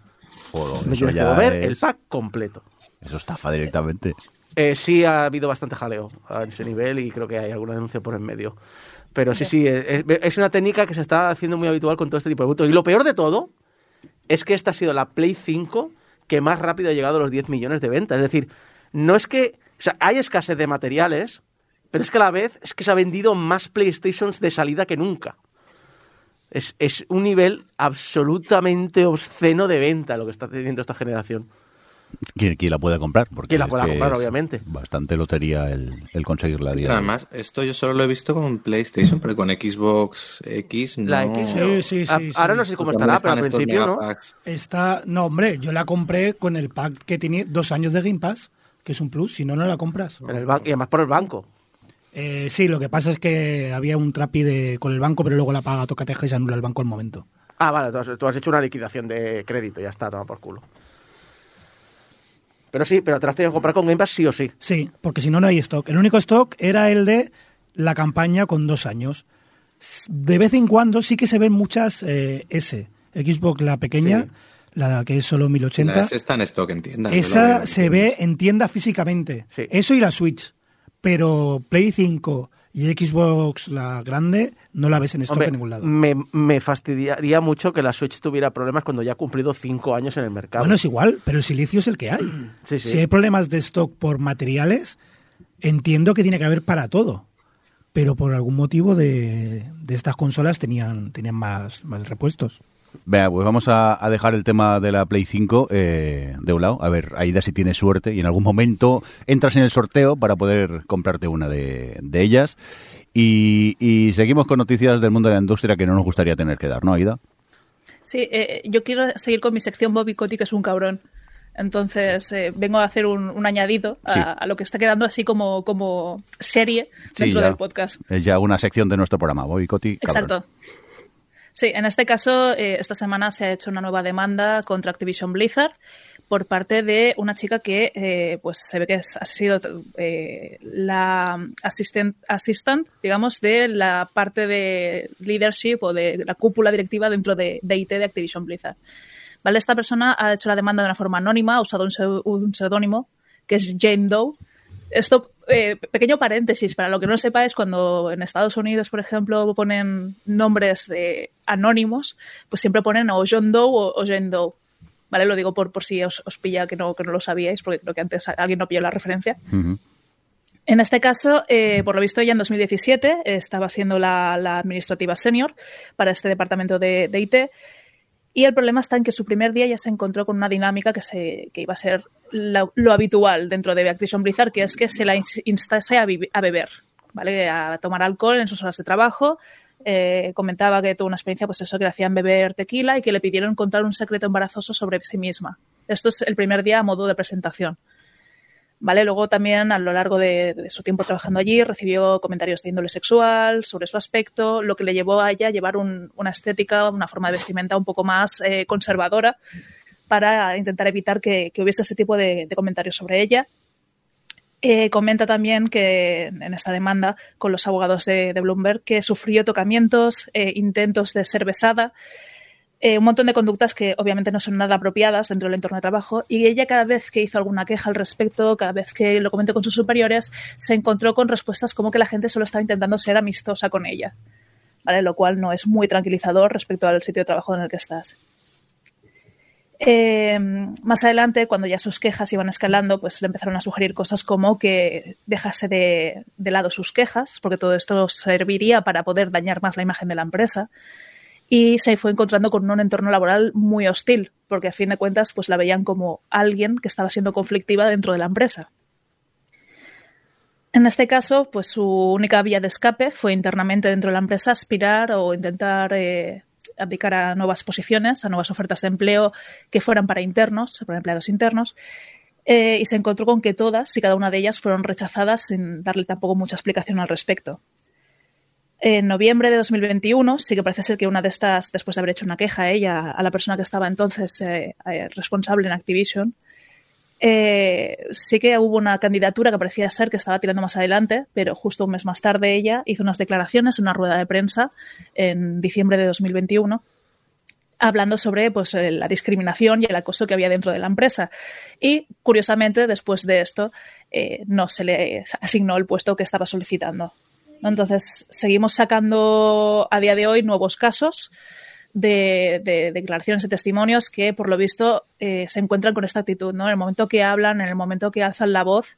Joder, Me eso tienes que devolver es- el pack completo. Eso estafa directamente. Eh, sí ha habido bastante jaleo a ese nivel y creo que hay alguna denuncia por en medio. Pero sí, sí, es, es una técnica que se está haciendo muy habitual con todo este tipo de productos. Y lo peor de todo es que esta ha sido la Play 5 que más rápido ha llegado a los 10 millones de ventas. Es decir, no es que, o sea, hay escasez de materiales, pero es que a la vez es que se ha vendido más PlayStations de salida que nunca. Es, es un nivel absolutamente obsceno de venta lo que está teniendo esta generación. ¿Quién, quién la puede comprar? Porque Quien la pueda comprar, obviamente. Bastante lotería el, el conseguirla hoy. Además, esto yo solo lo he visto con PlayStation, pero con Xbox X no. La X, Sí, sí, a- sí, ahora sí. no sé cómo estará, pero al principio no. Está, no, hombre, yo la compré con el pack que tiene dos años de Game Pass, que es un plus, si no, no la compras. En el ban- y además por el banco. Eh, sí, lo que pasa es que había un trapi de, con el banco, pero luego la paga Tocateja y se anula el banco al momento. Ah, vale, tú has, tú has hecho una liquidación de crédito, ya está, toma por culo. Pero sí, pero te las tienes que comprar con Game Pass sí o sí. Sí, porque si no, no hay stock. El único stock era el de la campaña con dos años. De vez en cuando sí que se ven muchas eh, S. Xbox, la pequeña, Sí. la que es solo 1080. La S está en stock en tienda. Esa se ve en tienda físicamente. Sí. Eso y la Switch. Pero Play 5 y Xbox, la grande, no la ves en stock Hombre, en ningún lado. me, me fastidiaría mucho que la Switch tuviera problemas cuando ya ha cumplido cinco años en el mercado. Bueno, es igual, pero el silicio es el que hay. Sí, sí. Si hay problemas de stock por materiales, entiendo que tiene que haber para todo. Pero por algún motivo de, de estas consolas tenían, tenían más, más repuestos. Venga, pues vamos a, a dejar el tema de la Play 5 eh, de un lado. A ver, Aida, si tienes suerte y en algún momento entras en el sorteo para poder comprarte una de, de ellas. Y, y seguimos con noticias del mundo de la industria que no nos gustaría tener que dar, ¿no, Aida? Sí, eh, yo quiero seguir con mi sección Bobby Cotti, que es un cabrón. Entonces, eh, vengo a hacer un, un añadido a, Sí. a lo que está quedando así como, como serie Sí, dentro ya. del podcast. Es ya una sección de nuestro programa, Bobby Coti. cabrón. Exacto. Sí, en este caso, eh, esta semana se ha hecho una nueva demanda contra Activision Blizzard por parte de una chica que, eh, pues, se ve que ha sido eh, la assistant, assistant, digamos, de la parte de leadership o de la cúpula directiva dentro de, IT de Activision Blizzard. ¿Vale? Esta persona ha hecho la demanda de una forma anónima, ha usado un un seudónimo, que es Jane Doe. Esto, eh, pequeño paréntesis, para lo que no sepa es cuando en Estados Unidos, por ejemplo, ponen nombres de anónimos, pues siempre ponen o John Doe o, o Jane Doe. ¿Vale? Lo digo por, por si os, os pilla que no, que no lo sabíais, porque creo que antes alguien no pilló la referencia. En este caso, eh, por lo visto, ya en 2017 eh, estaba siendo la, la administrativa senior para este departamento de, de IT. Y el problema está en que su primer día ya se encontró con una dinámica que, se, que iba a ser la- lo habitual dentro de Activision Blizzard, que es que se la ins- instase a, beber, ¿vale? A tomar alcohol en sus horas de trabajo. Eh, comentaba que tuvo una experiencia, pues eso, que le hacían beber tequila y que le pidieron contar un secreto embarazoso sobre sí misma. Esto es el primer día a modo de presentación. ¿Vale? Luego también a lo largo de, de su tiempo trabajando allí recibió comentarios de índole sexual, sobre su aspecto, lo que le llevó a ella a llevar un- una estética, una forma de vestimenta un poco más eh, conservadora para intentar evitar que, hubiese ese tipo de, comentarios sobre ella. Eh, comenta también que en esta demanda con los abogados de, de Bloomberg que sufrió tocamientos, eh, intentos de ser besada, eh, un montón de conductas que obviamente no son nada apropiadas dentro del entorno de trabajo y ella cada vez que hizo alguna queja al respecto, cada vez que lo comentó con sus superiores, se encontró con respuestas como que la gente solo estaba intentando ser amistosa con ella, ¿vale? Lo cual no es muy tranquilizador respecto al sitio de trabajo en el que estás. Eh, más adelante, cuando ya sus quejas iban escalando, pues le empezaron a sugerir cosas como que dejase de, de lado sus quejas, porque todo esto serviría para poder dañar más la imagen de la empresa. Y se fue encontrando con un entorno laboral muy hostil, porque a fin de cuentas pues la veían como alguien que estaba siendo conflictiva dentro de la empresa. En este caso, pues su única vía de escape fue internamente dentro de la empresa aspirar o intentar eh, abdicar a nuevas posiciones, a nuevas ofertas de empleo que fueran para internos, para empleados internos, eh, y se encontró con que todas y cada una de ellas fueron rechazadas sin darle tampoco mucha explicación al respecto. En noviembre de 2021 sí que parece ser que una de estas, después de haber hecho una queja a ella, a la persona que estaba entonces eh, eh, responsable en Activision, eh, sí que hubo una candidatura que parecía ser que estaba tirando más adelante, pero justo un mes más tarde ella hizo unas declaraciones en una rueda de prensa en diciembre de 2021 hablando sobre pues, eh, la discriminación y el acoso que había dentro de la empresa. Y, curiosamente, después de esto, eh, no se le asignó el puesto que estaba solicitando. Entonces, seguimos sacando a día de hoy nuevos casos de, de declaraciones y testimonios que, por lo visto, eh, se encuentran con esta actitud, ¿no? En el momento que hablan, en el momento que alzan la voz,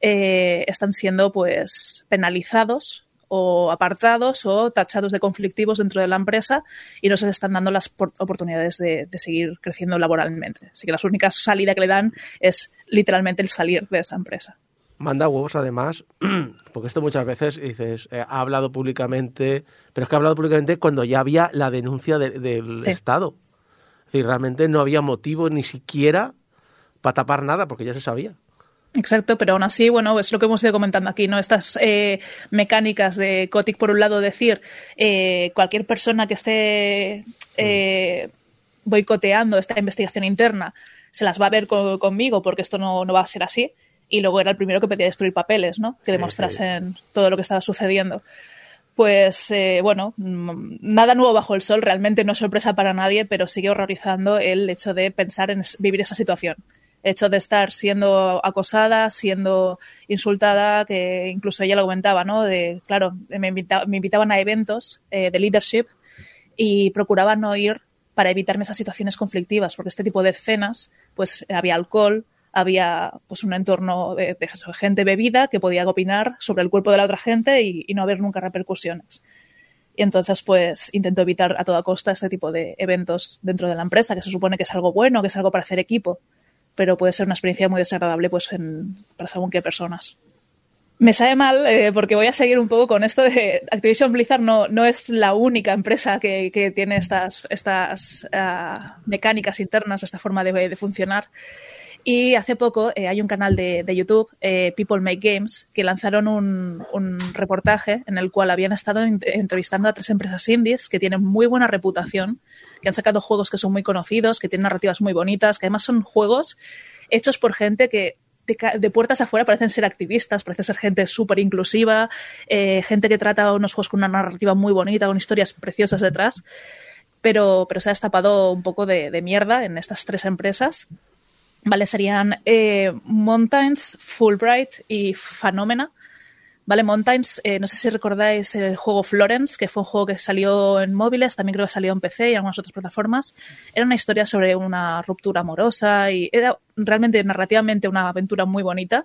eh, están siendo, pues, penalizados o apartados o tachados de conflictivos dentro de la empresa y no se les están dando las por- oportunidades de, de seguir creciendo laboralmente. Así que la única salida que le dan es literalmente el salir de esa empresa. Manda huevos además, porque esto muchas veces dices, eh, ha hablado públicamente, pero es que ha hablado públicamente cuando ya había la denuncia de- del Sí. Estado. Es decir, realmente no había motivo ni siquiera para tapar nada, porque ya se sabía. Exacto, pero aún así, bueno, es lo que hemos ido comentando aquí, ¿no? Estas eh, mecánicas de Kotick, por un lado, decir eh, cualquier persona que esté eh, boicoteando esta investigación interna se las va a ver co- conmigo porque esto no, no va a ser así. Y luego era el primero que pedía destruir papeles, ¿no? Que Sí, demostrasen todo lo que estaba sucediendo. Pues eh, bueno, mm, nada nuevo bajo el sol, realmente no es sorpresa para nadie, pero sigue horrorizando el hecho de pensar en vivir esa situación. El hecho de estar siendo acosada, siendo insultada, que incluso ella lo comentaba, ¿no? De, claro, me, invita- me invitaban a eventos eh, de leadership y procuraba no ir para evitarme esas situaciones conflictivas, porque este tipo de escenas, pues había alcohol, había pues un entorno de, de gente bebida que podía opinar sobre el cuerpo de la otra gente y, y no haber nunca repercusiones. Y entonces, pues, intento evitar a toda costa este tipo de eventos dentro de la empresa, que se supone que es algo bueno, que es algo para hacer equipo, pero puede ser una experiencia muy desagradable, pues, en, para según qué personas. Me sabe mal eh, porque voy a seguir un poco con esto de Activision Blizzard no, no es la única empresa que, que tiene estas, estas ah, mecánicas internas, esta forma de, de funcionar. Y hace poco eh, hay un canal de, YouTube, eh, People Make Games, que lanzaron un, reportaje en el cual habían estado entrevistando a tres empresas indies que tienen muy buena reputación, que han sacado juegos que son muy conocidos, que tienen narrativas muy bonitas, que además son juegos hechos por gente que de, puertas afuera parecen ser activistas, parecen ser gente súper inclusiva, eh, gente que trata unos juegos con una narrativa muy bonita, con historias preciosas detrás, pero, pero se ha destapado un poco de mierda en estas tres empresas. ¿Vale? Serían eh, Mountains, Fulbright y Phenomena. ¿Vale? Mountains, eh, no sé si recordáis el juego Florence, que fue un juego que salió en móviles, también creo que salió en PC y en algunas otras plataformas. Era una historia sobre una ruptura amorosa y era realmente narrativamente una aventura muy bonita,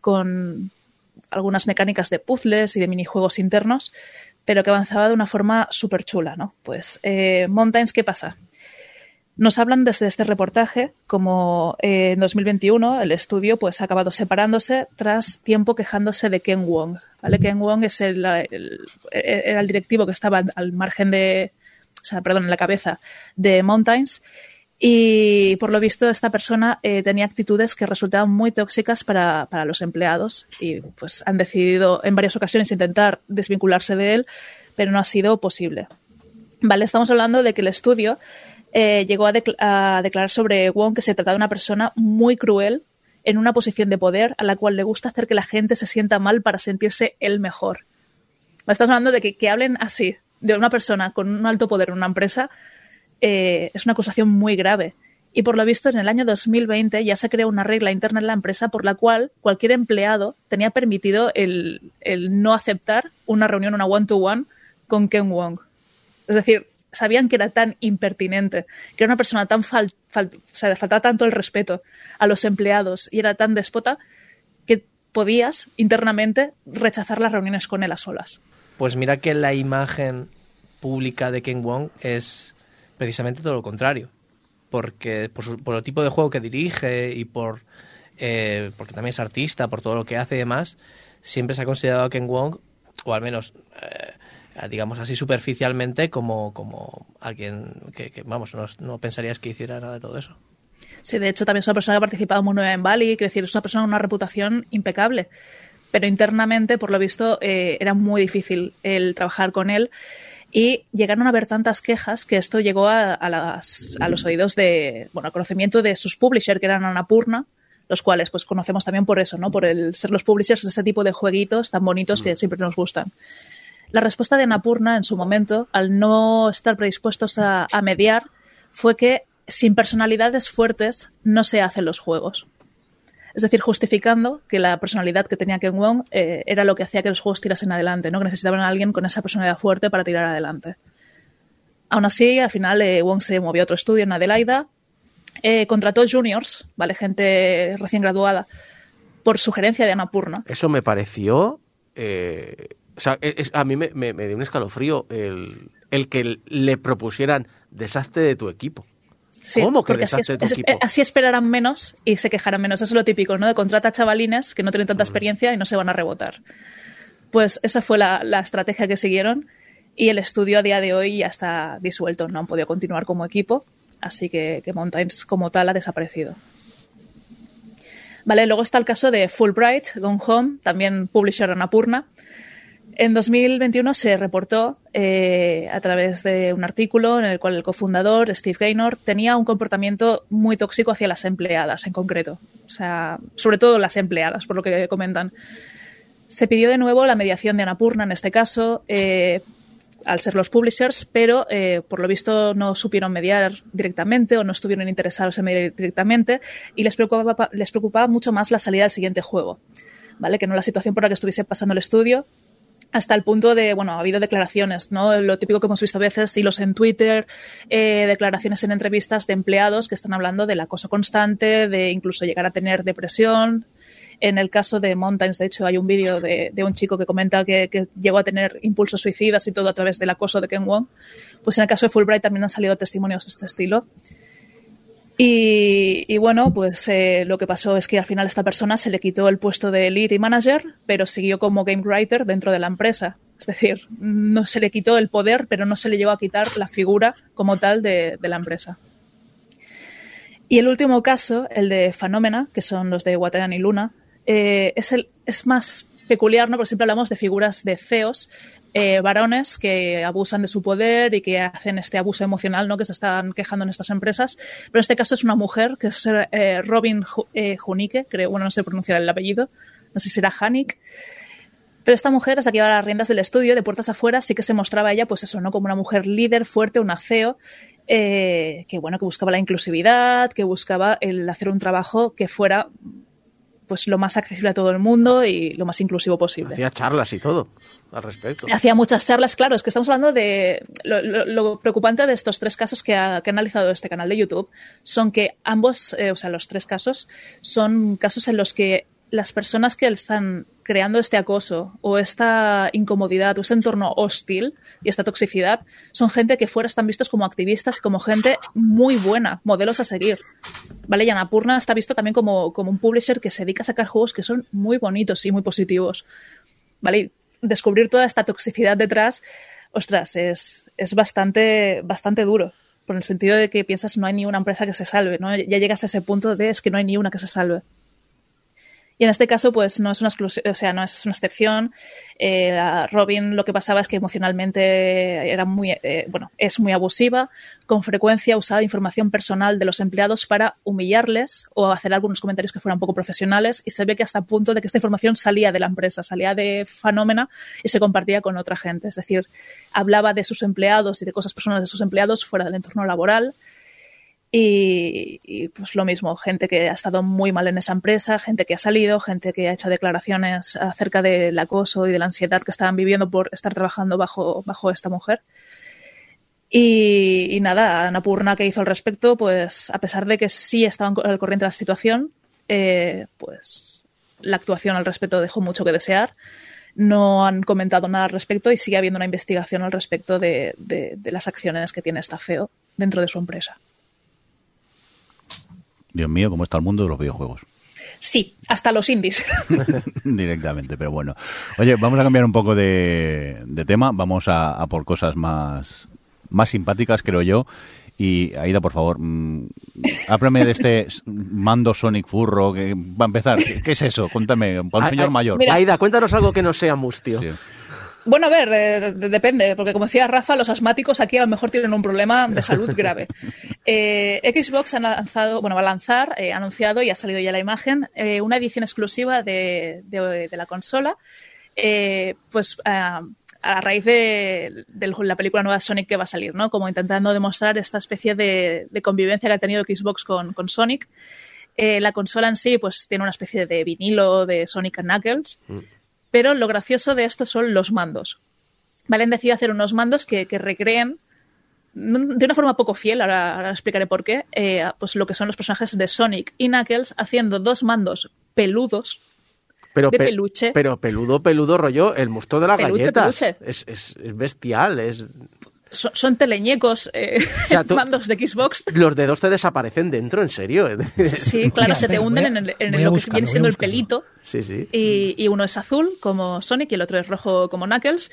con algunas mecánicas de puzzles y de minijuegos internos, pero que avanzaba de una forma súper chula, ¿no? Pues eh, Mountains, ¿qué pasa? Nos hablan desde este reportaje como eh, en 2021 el estudio pues ha acabado separándose tras tiempo quejándose de Ken Wong. ¿vale? Ken Wong es el, era el directivo que estaba al margen de, o sea, perdón, en la cabeza de Mountains y por lo visto esta persona eh, tenía actitudes que resultaban muy tóxicas para, para los empleados y pues han decidido en varias ocasiones intentar desvincularse de él, pero no ha sido posible. Vale, estamos hablando de que el estudio eh, llegó a, a declarar sobre Wong que se trata de una persona muy cruel en una posición de poder a la cual le gusta hacer que la gente se sienta mal para sentirse él mejor. Estamos hablando de que, hablen así de una persona con un alto poder en una empresa eh, es una acusación muy grave. Y por lo visto, en el año 2020 ya se creó una regla interna en la empresa por la cual cualquier empleado tenía permitido el, el no aceptar una reunión, una one-to-one con Ken Wong. Es decir, sabían que era tan impertinente, que era una persona tan fal, o sea, faltaba tanto el respeto a los empleados y era tan déspota que podías internamente rechazar las reuniones con él a solas. Pues mira que la imagen pública de Ken Wong es precisamente todo lo contrario. Porque por, su- por el tipo de juego que dirige y por eh, porque también es artista, por todo lo que hace y demás, siempre se ha considerado a Ken Wong, o al menos, eh, digamos así superficialmente, como, como alguien que, que, vamos, no, no pensarías que hiciera nada de todo eso. Sí, de hecho también es una persona que ha participado muy nueva en Bali, es decir, es una persona con una reputación impecable. Pero internamente, por lo visto, eh, era muy difícil el trabajar con él y llegaron a haber tantas quejas que esto llegó a, a las- a los oídos de, bueno, al conocimiento de sus publishers, que eran Annapurna, los cuales pues conocemos también por eso, ¿no? Por el ser los publishers de este tipo de jueguitos tan bonitos que siempre nos gustan. La respuesta de Annapurna en su momento, al no estar predispuestos a, mediar, fue que sin personalidades fuertes no se hacen los juegos. Es decir, justificando que la personalidad que tenía Ken Wong eh, era lo que hacía que los juegos tirasen adelante, ¿no? Que necesitaban a alguien con esa personalidad fuerte para tirar adelante. Aún así, al final eh, Wong se movió a otro estudio en Adelaida, eh, contrató juniors, ¿vale? Gente recién graduada, por sugerencia de Annapurna. Eso me pareció. eh, o sea, es- es- a mí me, me- me dio un escalofrío el, el que le propusieran deshazte de tu equipo. Sí, ¿Cómo que así, de tu es- equipo? así esperarán menos y se quejarán menos. Eso es lo típico, ¿no? De contrata a chavalines que no tienen tanta experiencia y no se van a rebotar. Pues esa fue la, la estrategia que siguieron y el estudio a día de hoy ya está disuelto. No han podido continuar como equipo, así que, que Mountains como tal ha desaparecido. Vale, luego está el caso de Fulbright, Gone Home, también publisher Annapurna. En 2021 se reportó eh, a través de un artículo en el cual el cofundador, Steve Gaynor, tenía un comportamiento muy tóxico hacia las empleadas en concreto. O sea, sobre todo las empleadas, por lo que comentan. Se pidió de nuevo la mediación de Annapurna en este caso, eh, al ser los publishers, pero eh, por lo visto no supieron mediar directamente o no estuvieron interesados en mediar directamente y les preocupaba, les preocupaba mucho más la salida del siguiente juego, ¿vale? Que no la situación por la que estuviese pasando el estudio hasta el punto de, bueno, ha habido declaraciones, ¿no? Lo típico que hemos visto a veces, hilos en Twitter, eh, declaraciones en entrevistas de empleados que están hablando del acoso constante, de incluso llegar a tener depresión. En el caso de Mountains, de hecho, hay un vídeo de, de un chico que comenta que, que llegó a tener impulsos suicidas y todo a través del acoso de Ken Wong. Pues en el caso de Fulbright también han salido testimonios de este estilo. Y, bueno, pues eh, lo que pasó es que al final esta persona se le quitó el puesto de lead y manager, pero siguió como game writer dentro de la empresa. Es decir, no se le quitó el poder, pero no se le llegó a quitar la figura como tal de, la empresa. Y el último caso, el de Phenomena, que son los de Watayan y Luna, eh, es, el, es más peculiar, ¿no? Porque siempre hablamos de figuras de CEOs, eh, varones que abusan de su poder y que hacen este abuso emocional, ¿no? Que se están quejando en estas empresas. Pero en este caso es una mujer, que es eh, Robin eh, Junicke, creo, bueno, no sé pronunciar el apellido, no sé si será Hanik. Pero esta mujer, hasta que iba a las riendas del estudio, de puertas afuera, sí que se mostraba ella, pues eso, ¿no? Como una mujer líder, fuerte, una CEO, que bueno, que buscaba la inclusividad, que buscaba el hacer un trabajo que fuera pues lo más accesible a todo el mundo y lo más inclusivo posible. Hacía charlas y todo al respecto. Hacía muchas charlas, claro, es que estamos hablando de... Lo, lo- lo preocupante de estos tres casos que ha, que ha analizado este canal de YouTube son que ambos, eh, o sea, los tres casos, son casos en los que las personas que están creando este acoso o esta incomodidad o este entorno hostil y esta toxicidad son gente que fuera están vistos como activistas y como gente muy buena, modelos a seguir. ¿Vale? Y Annapurna está visto también como, como un publisher que se dedica a sacar juegos que son muy bonitos y muy positivos. ¿Vale? Descubrir toda esta toxicidad detrás, ostras, es, es bastante, bastante duro. Por el sentido de que piensas no hay ni una empresa que se salve, ¿no? Ya llegas a ese punto de es que no hay ni una que se salve. Y en este caso, pues no es una o sea, no es una excepción. Eh, Robin lo que pasaba es que emocionalmente era muy, eh, bueno, es muy abusiva. Con frecuencia usaba información personal de los empleados para humillarles o hacer algunos comentarios que fueran poco profesionales. Y se ve que hasta el punto de que esta información salía de la empresa, salía de Phenomena y se compartía con otra gente. Es decir, hablaba de sus empleados y de cosas personales de sus empleados fuera del entorno laboral. Y, pues lo mismo, gente que ha estado muy mal en esa empresa, gente que ha salido, gente que ha hecho declaraciones acerca del acoso y de la ansiedad que estaban viviendo por estar trabajando bajo, bajo esta mujer. Y, y nada, Annapurna que hizo al respecto, pues a pesar de que sí estaban al corriente de la situación, eh, pues la actuación al respecto dejó mucho que desear. No han comentado nada al respecto y sigue habiendo una investigación al respecto de, de, de las acciones que tiene esta FEO dentro de su empresa. Dios mío, cómo está el mundo de los videojuegos. Sí, hasta los indies. Directamente, pero bueno. Oye, vamos a cambiar un poco de, de tema. Vamos a, a, por cosas más, más simpáticas, creo yo. Y Aida, por favor, mmm, háblame de este mando Sonic Furro. Que, va a empezar, ¿qué, qué es eso? Cuéntame, para un señor Ay, mayor. Mira. Aida, cuéntanos algo que no sea mustio. Sí. Bueno, a ver, eh, depende, porque como decía Rafa, los asmáticos aquí a lo mejor tienen un problema de salud grave. Eh, Xbox ha lanzado, bueno, va a lanzar, eh, ha anunciado y ha salido ya la imagen, eh, una edición exclusiva de, de, de la consola, pues a raíz de, de, la película nueva Sonic que va a salir, ¿no? Como intentando demostrar esta especie de, de convivencia que ha tenido Xbox con, con Sonic. Eh, la consola en sí, pues tiene una especie de vinilo de Sonic and Knuckles. Mm. Pero lo gracioso de esto son los mandos. ¿Vale? Han decidido hacer unos mandos que, que recreen no- de una forma poco fiel, ahora, ahora explicaré por qué, eh, pues lo que son los personajes de Sonic y Knuckles haciendo dos mandos peludos. Pero, de pe- peluche. pero peludo, peludo rollo, el monstruo de las Peluche, galletas. peluche. Es, es- es bestial, es... Son, son teleñecos eh, sea, tú- mandos de Xbox. Los dedos te desaparecen dentro, en serio. Sí, claro, se te hunden a- en, el- en lo que viene siendo el pelito. sí, sí. y, y uno es azul como Sonic y el otro es rojo como Knuckles.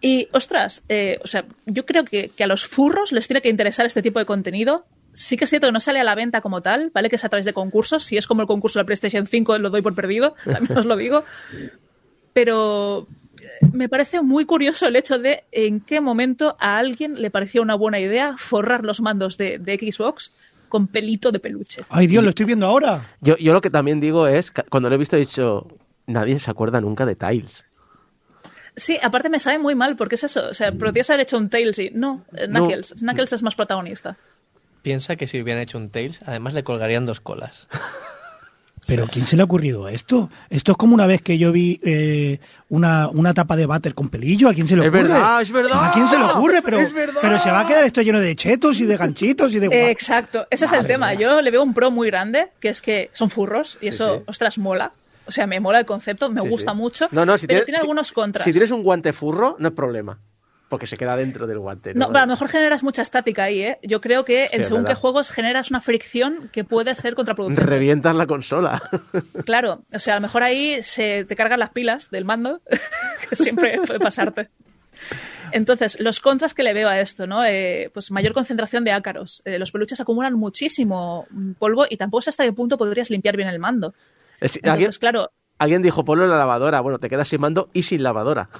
Y, ostras, eh, o sea, yo creo que, que a los furros les tiene que interesar este tipo de contenido. Sí que es cierto que no sale a la venta como tal, ¿vale? Que es a través de concursos. Si es como el concurso de la PlayStation 5, lo doy por perdido, también os lo digo. Pero me parece muy curioso el hecho de en qué momento a alguien le pareció una buena idea forrar los mandos de, de Xbox con pelito de peluche. Ay, Dios, lo estoy viendo ahora. Yo, yo lo que también digo es, que cuando lo he visto he dicho, nadie se acuerda nunca de Tiles. Sí, aparte me sabe muy mal, porque es eso. O sea, podrías haber hecho un Tails y. No, eh, No. Knuckles. Knuckles es más protagonista. Piensa que si hubieran hecho un Tails, además le colgarían dos colas. Pero ¿quién se le ha ocurrido esto? Esto es como una vez que yo vi eh, una, una tapa de váter con pelillo. ¿A quién se le Es ocurre? verdad, es verdad. ¿A quién se le ocurre? Pero, Es verdad. pero se va a quedar esto lleno de chetos y de ganchitos y de... Eh, exacto, ese es el tema. mía. Yo le veo un pro muy grande, que es que son furros, y Sí, eso, sí. ostras, mola. O sea, me mola el concepto, me Sí, gusta sí. mucho. No, no, si pero tienes- tiene si- algunos contras. Si tienes un guante furro, no es problema. Porque se queda dentro del guante. No, pero a lo mejor generas mucha estática ahí, ¿eh? Yo creo que Hostia, en según verdad. qué juegos generas una fricción que puede ser contraproducente. Revientas la consola. Claro, o sea, a lo mejor ahí se te cargan las pilas del mando, que siempre puede pasarte. Entonces, los contras que le veo a esto, ¿no? Eh, pues mayor concentración de ácaros. Eh, los peluches acumulan muchísimo polvo y tampoco sé hasta qué punto podrías limpiar bien el mando. Es- Entonces, ¿Alguien, claro, alguien dijo, ponlo en la lavadora. Bueno, te quedas sin mando y sin lavadora.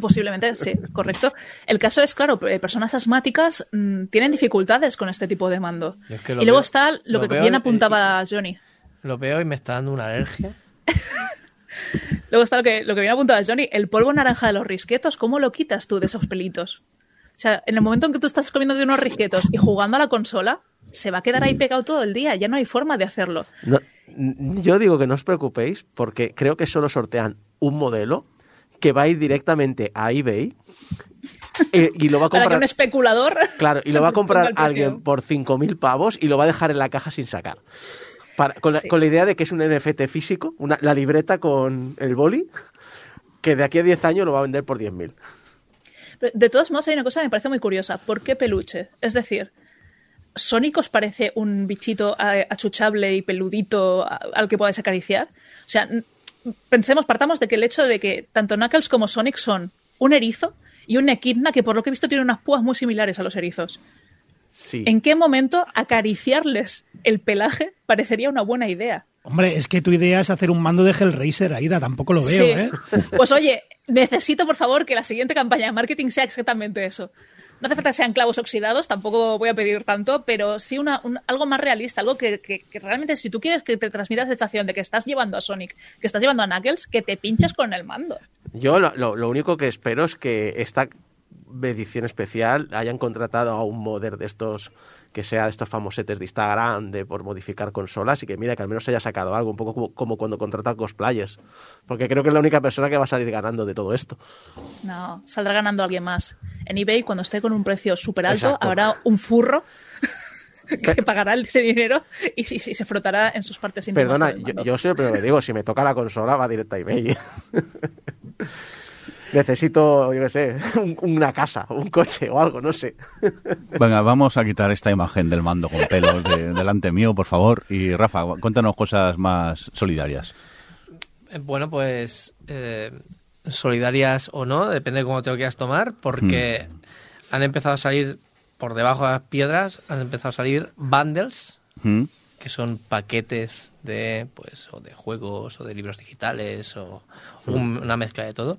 Posiblemente sí, correcto. El caso es, claro, eh, personas asmáticas mm, tienen dificultades con este tipo de mando. Yo es que Y luego veo- está lo, lo que bien y- apuntaba Johnny. Lo veo y me está dando una alergia. Luego está lo que, lo que bien apuntaba Johnny, el polvo naranja de los risquetos, ¿cómo lo quitas tú de esos pelitos? O sea, en el momento en que tú estás comiendo de unos risquetos y jugando a la consola, se va a quedar ahí pegado todo el día, ya no hay forma de hacerlo. No, yo digo que no os preocupéis porque creo que solo sortean un modelo que va a ir directamente a eBay eh, y lo va a Para que comprar. un especulador... Claro, y lo va a comprar alguien por 5.000 pavos y lo va a dejar en la caja sin sacar. Para- con, la, Sí. con la idea de que es un NFT físico, una, la libreta con el boli, que de aquí a 10 años lo va a vender por 10.000. Pero, De todos modos, hay una cosa que me parece muy curiosa. ¿Por qué peluche? Es decir, ¿Sonic os parece un bichito eh, achuchable y peludito al que podáis acariciar? O sea, pensemos, partamos de que el hecho de que tanto Knuckles como Sonic son un erizo y un equidna que por lo que he visto tiene unas púas muy similares a los erizos. Sí. ¿En qué momento acariciarles el pelaje parecería una buena idea? Hombre, es que tu idea es hacer un mando de Hellraiser, Aida, tampoco lo veo, Sí. ¿eh? Pues oye, necesito por favor que la siguiente campaña de marketing sea exactamente eso. No hace falta que sean clavos oxidados, tampoco voy a pedir tanto, pero sí algo más realista, algo que, realmente si tú quieres que te transmita la sensación de que estás llevando a Sonic, que estás llevando a Knuckles, que te pinches con el mando. Yo lo, lo- lo único que espero es que esta edición especial hayan contratado a un modder de estos que sea de estos famosetes de Instagram de por modificar consolas y que mira que al menos haya sacado algo, un poco como, como cuando contratan cosplayers. Porque creo que es la única persona que va a salir ganando de todo esto. No, saldrá ganando alguien más. En eBay, cuando esté con un precio súper alto, Exacto. habrá un furro que pagará ese dinero y, sí, sí, se frotará en sus partes íntimas Perdona, yo, yo siempre lo que digo, si me toca la consola va directa a eBay. Necesito, yo qué sé, un- una casa, un coche o algo, no sé. Venga, vamos a quitar esta imagen del mando con pelos de- delante mío, por favor. Y Rafa, cuéntanos cosas más solidarias. Eh, Bueno, pues eh, solidarias o no, depende de cómo te lo quieras tomar, porque han empezado a salir por debajo de las piedras, han empezado a salir bundles, ¿Mm? que son paquetes de pues o de juegos o de libros digitales o un- una mezcla de todo.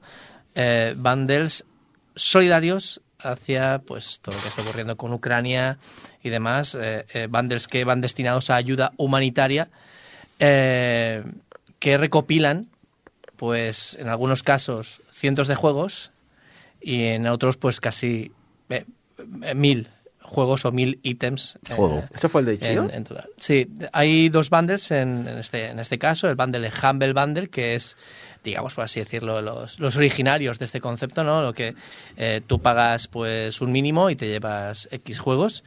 Eh, bundles solidarios hacia pues todo lo que está ocurriendo con Ucrania y demás, eh, eh, bundles que van destinados a ayuda humanitaria eh, que recopilan, pues en algunos casos, cientos de juegos y en otros, pues casi eh, eh, mil juegos o mil ítems. eh, Joder. ¿Eso fue el de Ichio? en, en total. Sí, hay dos bundles en, en este, en este caso. El bundle de Humble Bundle, que es, digamos, por así decirlo, los, los originarios de este concepto, ¿no? Lo que eh, tú pagas pues un mínimo y te llevas X juegos.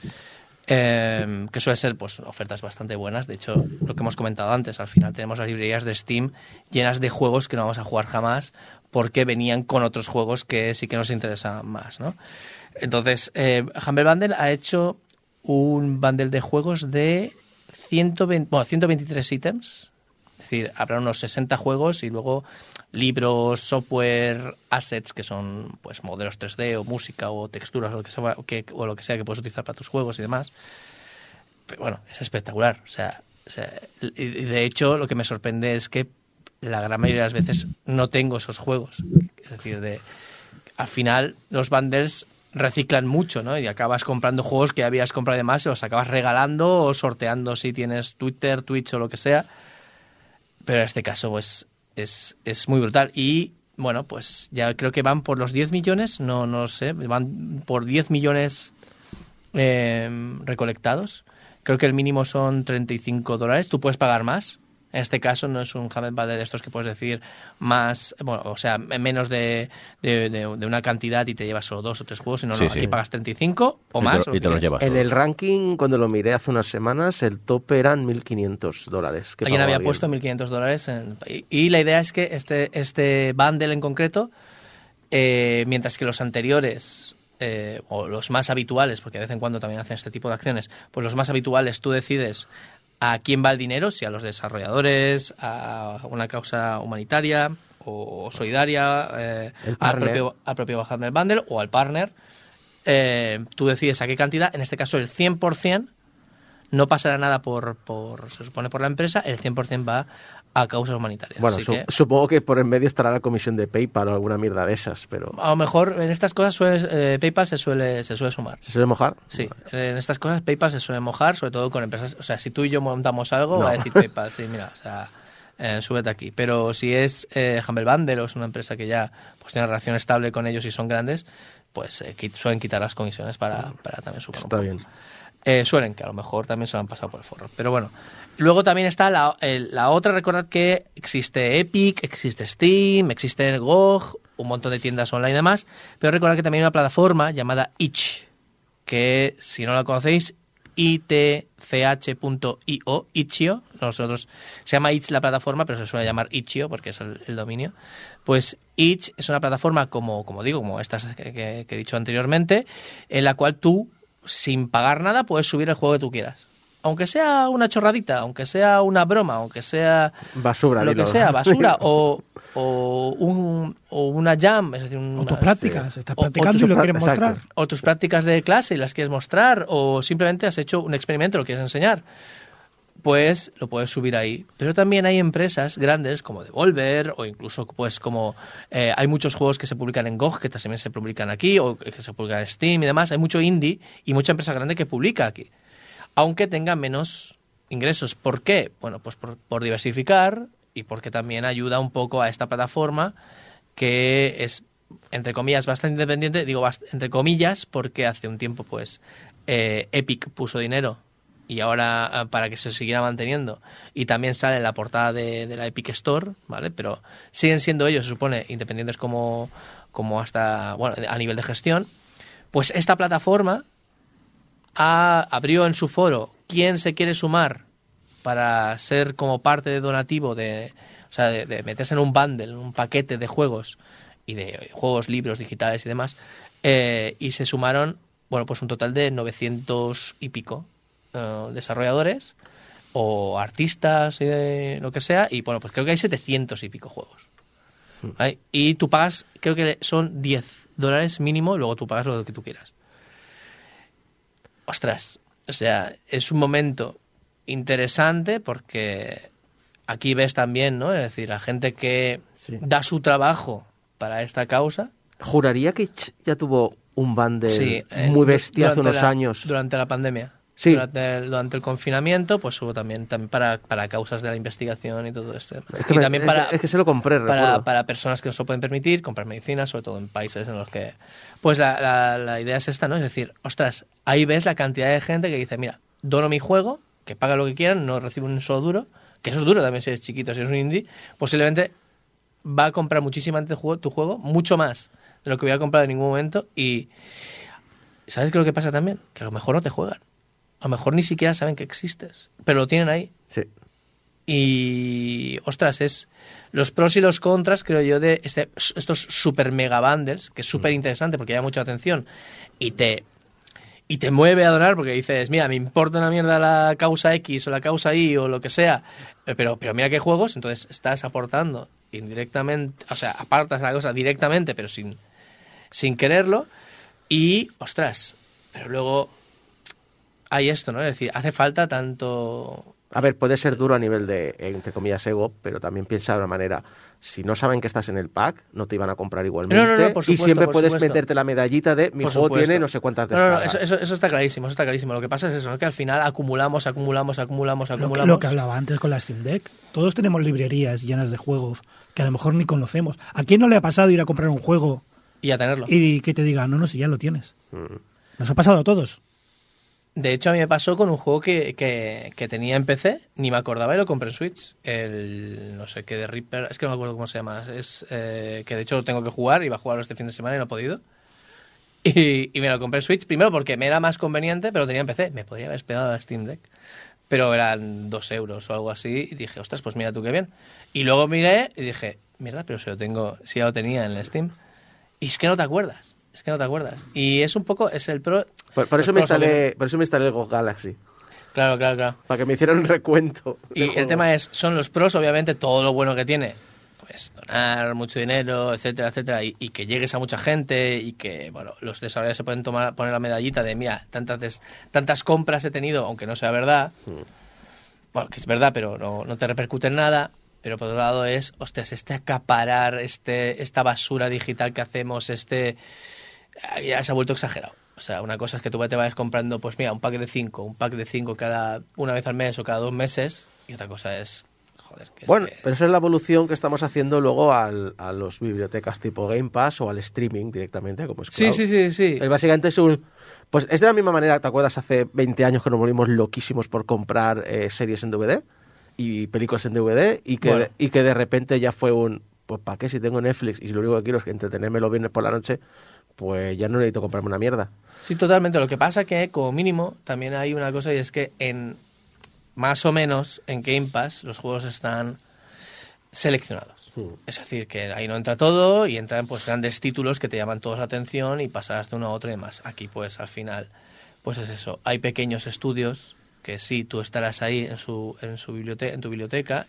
eh, que suele ser pues ofertas bastante buenas. De hecho, lo que hemos comentado antes, al final tenemos las librerías de Steam llenas de juegos que no vamos a jugar jamás porque venían con otros juegos que sí que nos interesaban más, ¿no? Entonces, eh, Humble Bundle ha hecho un bundle de juegos de 120, bueno, 123 ítems. Es decir, habrá unos 60 juegos y luego libros, software, assets, que son pues modelos 3D o música o texturas o lo que sea, que, o lo que, sea que puedes utilizar para tus juegos y demás. Pero bueno, es espectacular. O sea, o sea, y de hecho, lo que me sorprende es que la gran mayoría de las veces no tengo esos juegos. Es decir, de, al final los bundles reciclan mucho, ¿no? Y acabas comprando juegos que habías comprado de más y los acabas regalando o sorteando si tienes Twitter, Twitch o lo que sea. Pero en este caso, pues, es, es muy brutal. Y, bueno, pues ya creo que van por los 10 millones, no, no sé, van por 10 millones eh, recolectados. Creo que el mínimo son 35 dólares. Tú puedes pagar más. En este caso no es un Humble Bundle de estos que puedes decir más, bueno, o sea, menos de, de, de- de una cantidad y te llevas solo dos o tres juegos, sino Sí, no, sí. aquí pagas 35 o Y te más. lo- o y te lo los llevas. En todos. el ranking, cuando lo miré hace unas semanas, el tope eran 1.500 dólares. que Alguien había alguien. puesto 1.500 dólares. en- y, y la idea es que este, este bundle en concreto, eh, mientras que los anteriores, eh, o los más habituales, porque de vez en cuando también hacen este tipo de acciones, pues los más habituales tú decides a quién va el dinero, si a los desarrolladores, a una causa humanitaria o solidaria, eh, al, propio, al propio Humble Bundle o al partner. Eh, tú decides a qué cantidad, en este caso el 100%, no pasará nada por, por se supone, por la empresa, el 100% va a causas humanitarias. Bueno, Así su- que, supongo que por en medio estará la comisión de PayPal o alguna mierda de esas, pero... a lo mejor en estas cosas suele- eh, PayPal se suele, se suele sumar. ¿Se suele mojar? Sí, en estas cosas PayPal se suele mojar, sobre todo con empresas. O sea, si tú y yo montamos algo, No. va a decir PayPal, sí, mira, o sea, eh, súbete aquí. Pero si es eh, Humble Bundle o es una empresa que ya pues, tiene relación estable con ellos y son grandes, pues eh, quit- suelen quitar las comisiones para, para también un Está poco. bien. Eh, suelen, que a lo mejor también se han pasado por el forro. Pero bueno. Luego también está la, la otra, recordad que existe Epic, existe Steam, existe GOG, un montón de tiendas online y demás. Pero recordad que también hay una plataforma llamada Itch, que si no la conocéis, itch.io, Itch.io, nosotros se llama Itch la plataforma, pero se suele llamar Itch.io porque es el, dominio. Pues Itch es una plataforma como, como digo, como estas que, que- que he dicho anteriormente, en la cual tú, sin pagar nada, puedes subir el juego que tú quieras. Aunque sea una chorradita, aunque sea una broma, aunque sea Basura, lo que sea, basura, o, o, un, o una jam, es decir, un- O tus prácticas, estás O- o practicando y lo quieres exacto. mostrar. o tus prácticas de clase y las quieres mostrar, o simplemente has hecho un experimento y lo quieres enseñar, pues lo puedes subir ahí. Pero también hay empresas grandes como Devolver, o incluso pues como eh, hay muchos juegos que se publican en GOG que también se publican aquí, o que se publican en Steam y demás. Hay mucho indie y mucha empresa grande que publica aquí, aunque tenga menos ingresos. ¿Por qué? Bueno, pues por, por diversificar y porque también ayuda un poco a esta plataforma que es entre comillas bastante independiente digo entre comillas porque hace un tiempo pues eh, Epic puso dinero y ahora ah, para que se siguiera manteniendo. Y también sale en la portada de, la Epic Store vale pero siguen siendo ellos se supone independientes como como hasta bueno a nivel de gestión. Pues esta plataforma ha- abrió en su foro quién se quiere sumar para ser como parte de donativo de, o sea, de, meterse en un bundle, un paquete de juegos y de juegos, libros digitales y demás, eh, y se sumaron, bueno, pues un total de 900 y pico eh, desarrolladores o artistas, eh, lo que sea, y bueno, pues creo que hay 700 y pico juegos. ¿Vale? Y tú pagas, creo que son 10 dólares mínimo, y luego tú pagas lo que tú quieras. Ostras, o sea, es un momento interesante porque aquí ves también, ¿no? Es decir, la gente que Sí. da su trabajo para esta causa. Juraría que ya tuvo un bundle Sí, muy bestia hace unos la- años. Durante la pandemia. Sí. Durante, el, durante el confinamiento, pues hubo también, también para, para causas de la investigación y todo esto. Es que, y me- también es para, que- es que se lo compré, para, para personas que no se pueden permitir, comprar medicina, sobre todo en países en los que... Pues la, la, la idea es esta, ¿no? Es decir, ostras, ahí ves la cantidad de gente que dice, mira, dono mi juego, que paga lo que quieran, no recibe un solo duro, que eso es duro también si eres chiquito, si eres un indie, posiblemente va a comprar muchísimo antes tu juego, mucho más de lo que hubiera comprado en ningún momento y... ¿Sabes qué es lo que pasa también? Que a lo mejor no te juegan. A lo mejor ni siquiera saben que existes, pero lo tienen ahí. Sí. Y, ostras, es los pros y los contras, creo yo, de este- estos super mega bundles, que es súper interesante porque llama mucha atención y te, y te mueve a donar porque dices, mira, me importa una mierda la causa X o la causa Y o lo que sea, eh, pero, pero mira qué juegos, entonces estás aportando indirectamente, o sea, apartas la cosa directamente, pero sin, sin quererlo. Y, ostras, pero luego hay esto, ¿no? Es decir, hace falta tanto A ver, puede ser duro a nivel de, entre comillas, ego, pero también piensa de una manera, si no saben que estás en el pack, no te iban a comprar igualmente. No, no, no, por y supuesto, siempre por puedes supuesto. meterte la medallita de mi Por juego supuesto. tiene no sé cuántas No, no, no, descargas. eso, eso- eso está clarísimo, eso está clarísimo. Lo que pasa es eso, ¿no? que al final acumulamos, acumulamos, acumulamos, Lo que, acumulamos. lo que hablaba antes con la Steam Deck. Todos tenemos librerías llenas de juegos que a lo mejor ni conocemos. ¿A quién no le ha pasado ir a comprar un juego Y a tenerlo. y que te diga, no, no, si ya lo tienes? Mm. Nos ha pasado a todos. De hecho, a mí me pasó con un juego que, que, tenía en PC, ni me acordaba y lo compré en Switch. El, no sé qué, de Reaper, es que no me acuerdo cómo se llama. Es eh, que de hecho lo tengo que jugar, iba a jugarlo este fin de semana y no he podido. Y, y me lo compré en Switch, primero porque me era más conveniente, pero tenía en PC. Me podría haber esperado a la Steam Deck. Pero eran dos euros o algo así. Y dije, ostras, pues mira tú qué bien. Y luego miré y dije, mierda, pero si lo tengo, si ya lo tenía en el Steam. Y es que no te acuerdas. Es que no te acuerdas. Y es un poco, es el pro. Por, eso me instalé, por eso me instalé el Go Galaxy, Claro, claro, claro. para que me hicieran un recuento. Y el juego. tema es, son los pros, obviamente, todo lo bueno que tiene. Pues donar mucho dinero, etcétera, etcétera, y, y que llegues a mucha gente y que, bueno, los desarrolladores se pueden tomar, poner la medallita de, mira, tantas, des- tantas compras he tenido, aunque no sea verdad. Bueno, que es verdad, pero no, no te repercute en nada. Pero por otro lado es, hostias, este acaparar, este, esta basura digital que hacemos, este... Ya se ha vuelto exagerado. O sea, una cosa es que tú te vayas comprando, pues mira, un pack de cinco, un pack de cinco cada una vez al mes o cada dos meses. Y otra cosa es, joder, que es Bueno, que- pero eso es la evolución que estamos haciendo luego al, a los bibliotecas tipo Game Pass o al streaming directamente, como es Sí, sí, sí, sí. Es básicamente es un... Pues es de la misma manera, ¿te acuerdas hace 20 años que nos volvimos loquísimos por comprar eh, series en DVD y películas en DVD y que, Bueno. y que de repente ya fue un... Pues ¿para qué si tengo Netflix y lo único que quiero es entretenerme los viernes por la noche? Pues ya no necesito comprarme una mierda. Sí, totalmente. Lo que pasa que, como mínimo, también hay una cosa y es que en más o menos en Game Pass los juegos están seleccionados. Es decir, que ahí no entra todo y entran pues grandes títulos que te llaman todos la atención y pasas de uno a otro y demás. Aquí pues al final pues es eso. Hay pequeños estudios que sí tú estarás ahí en su en su biblioteca en tu biblioteca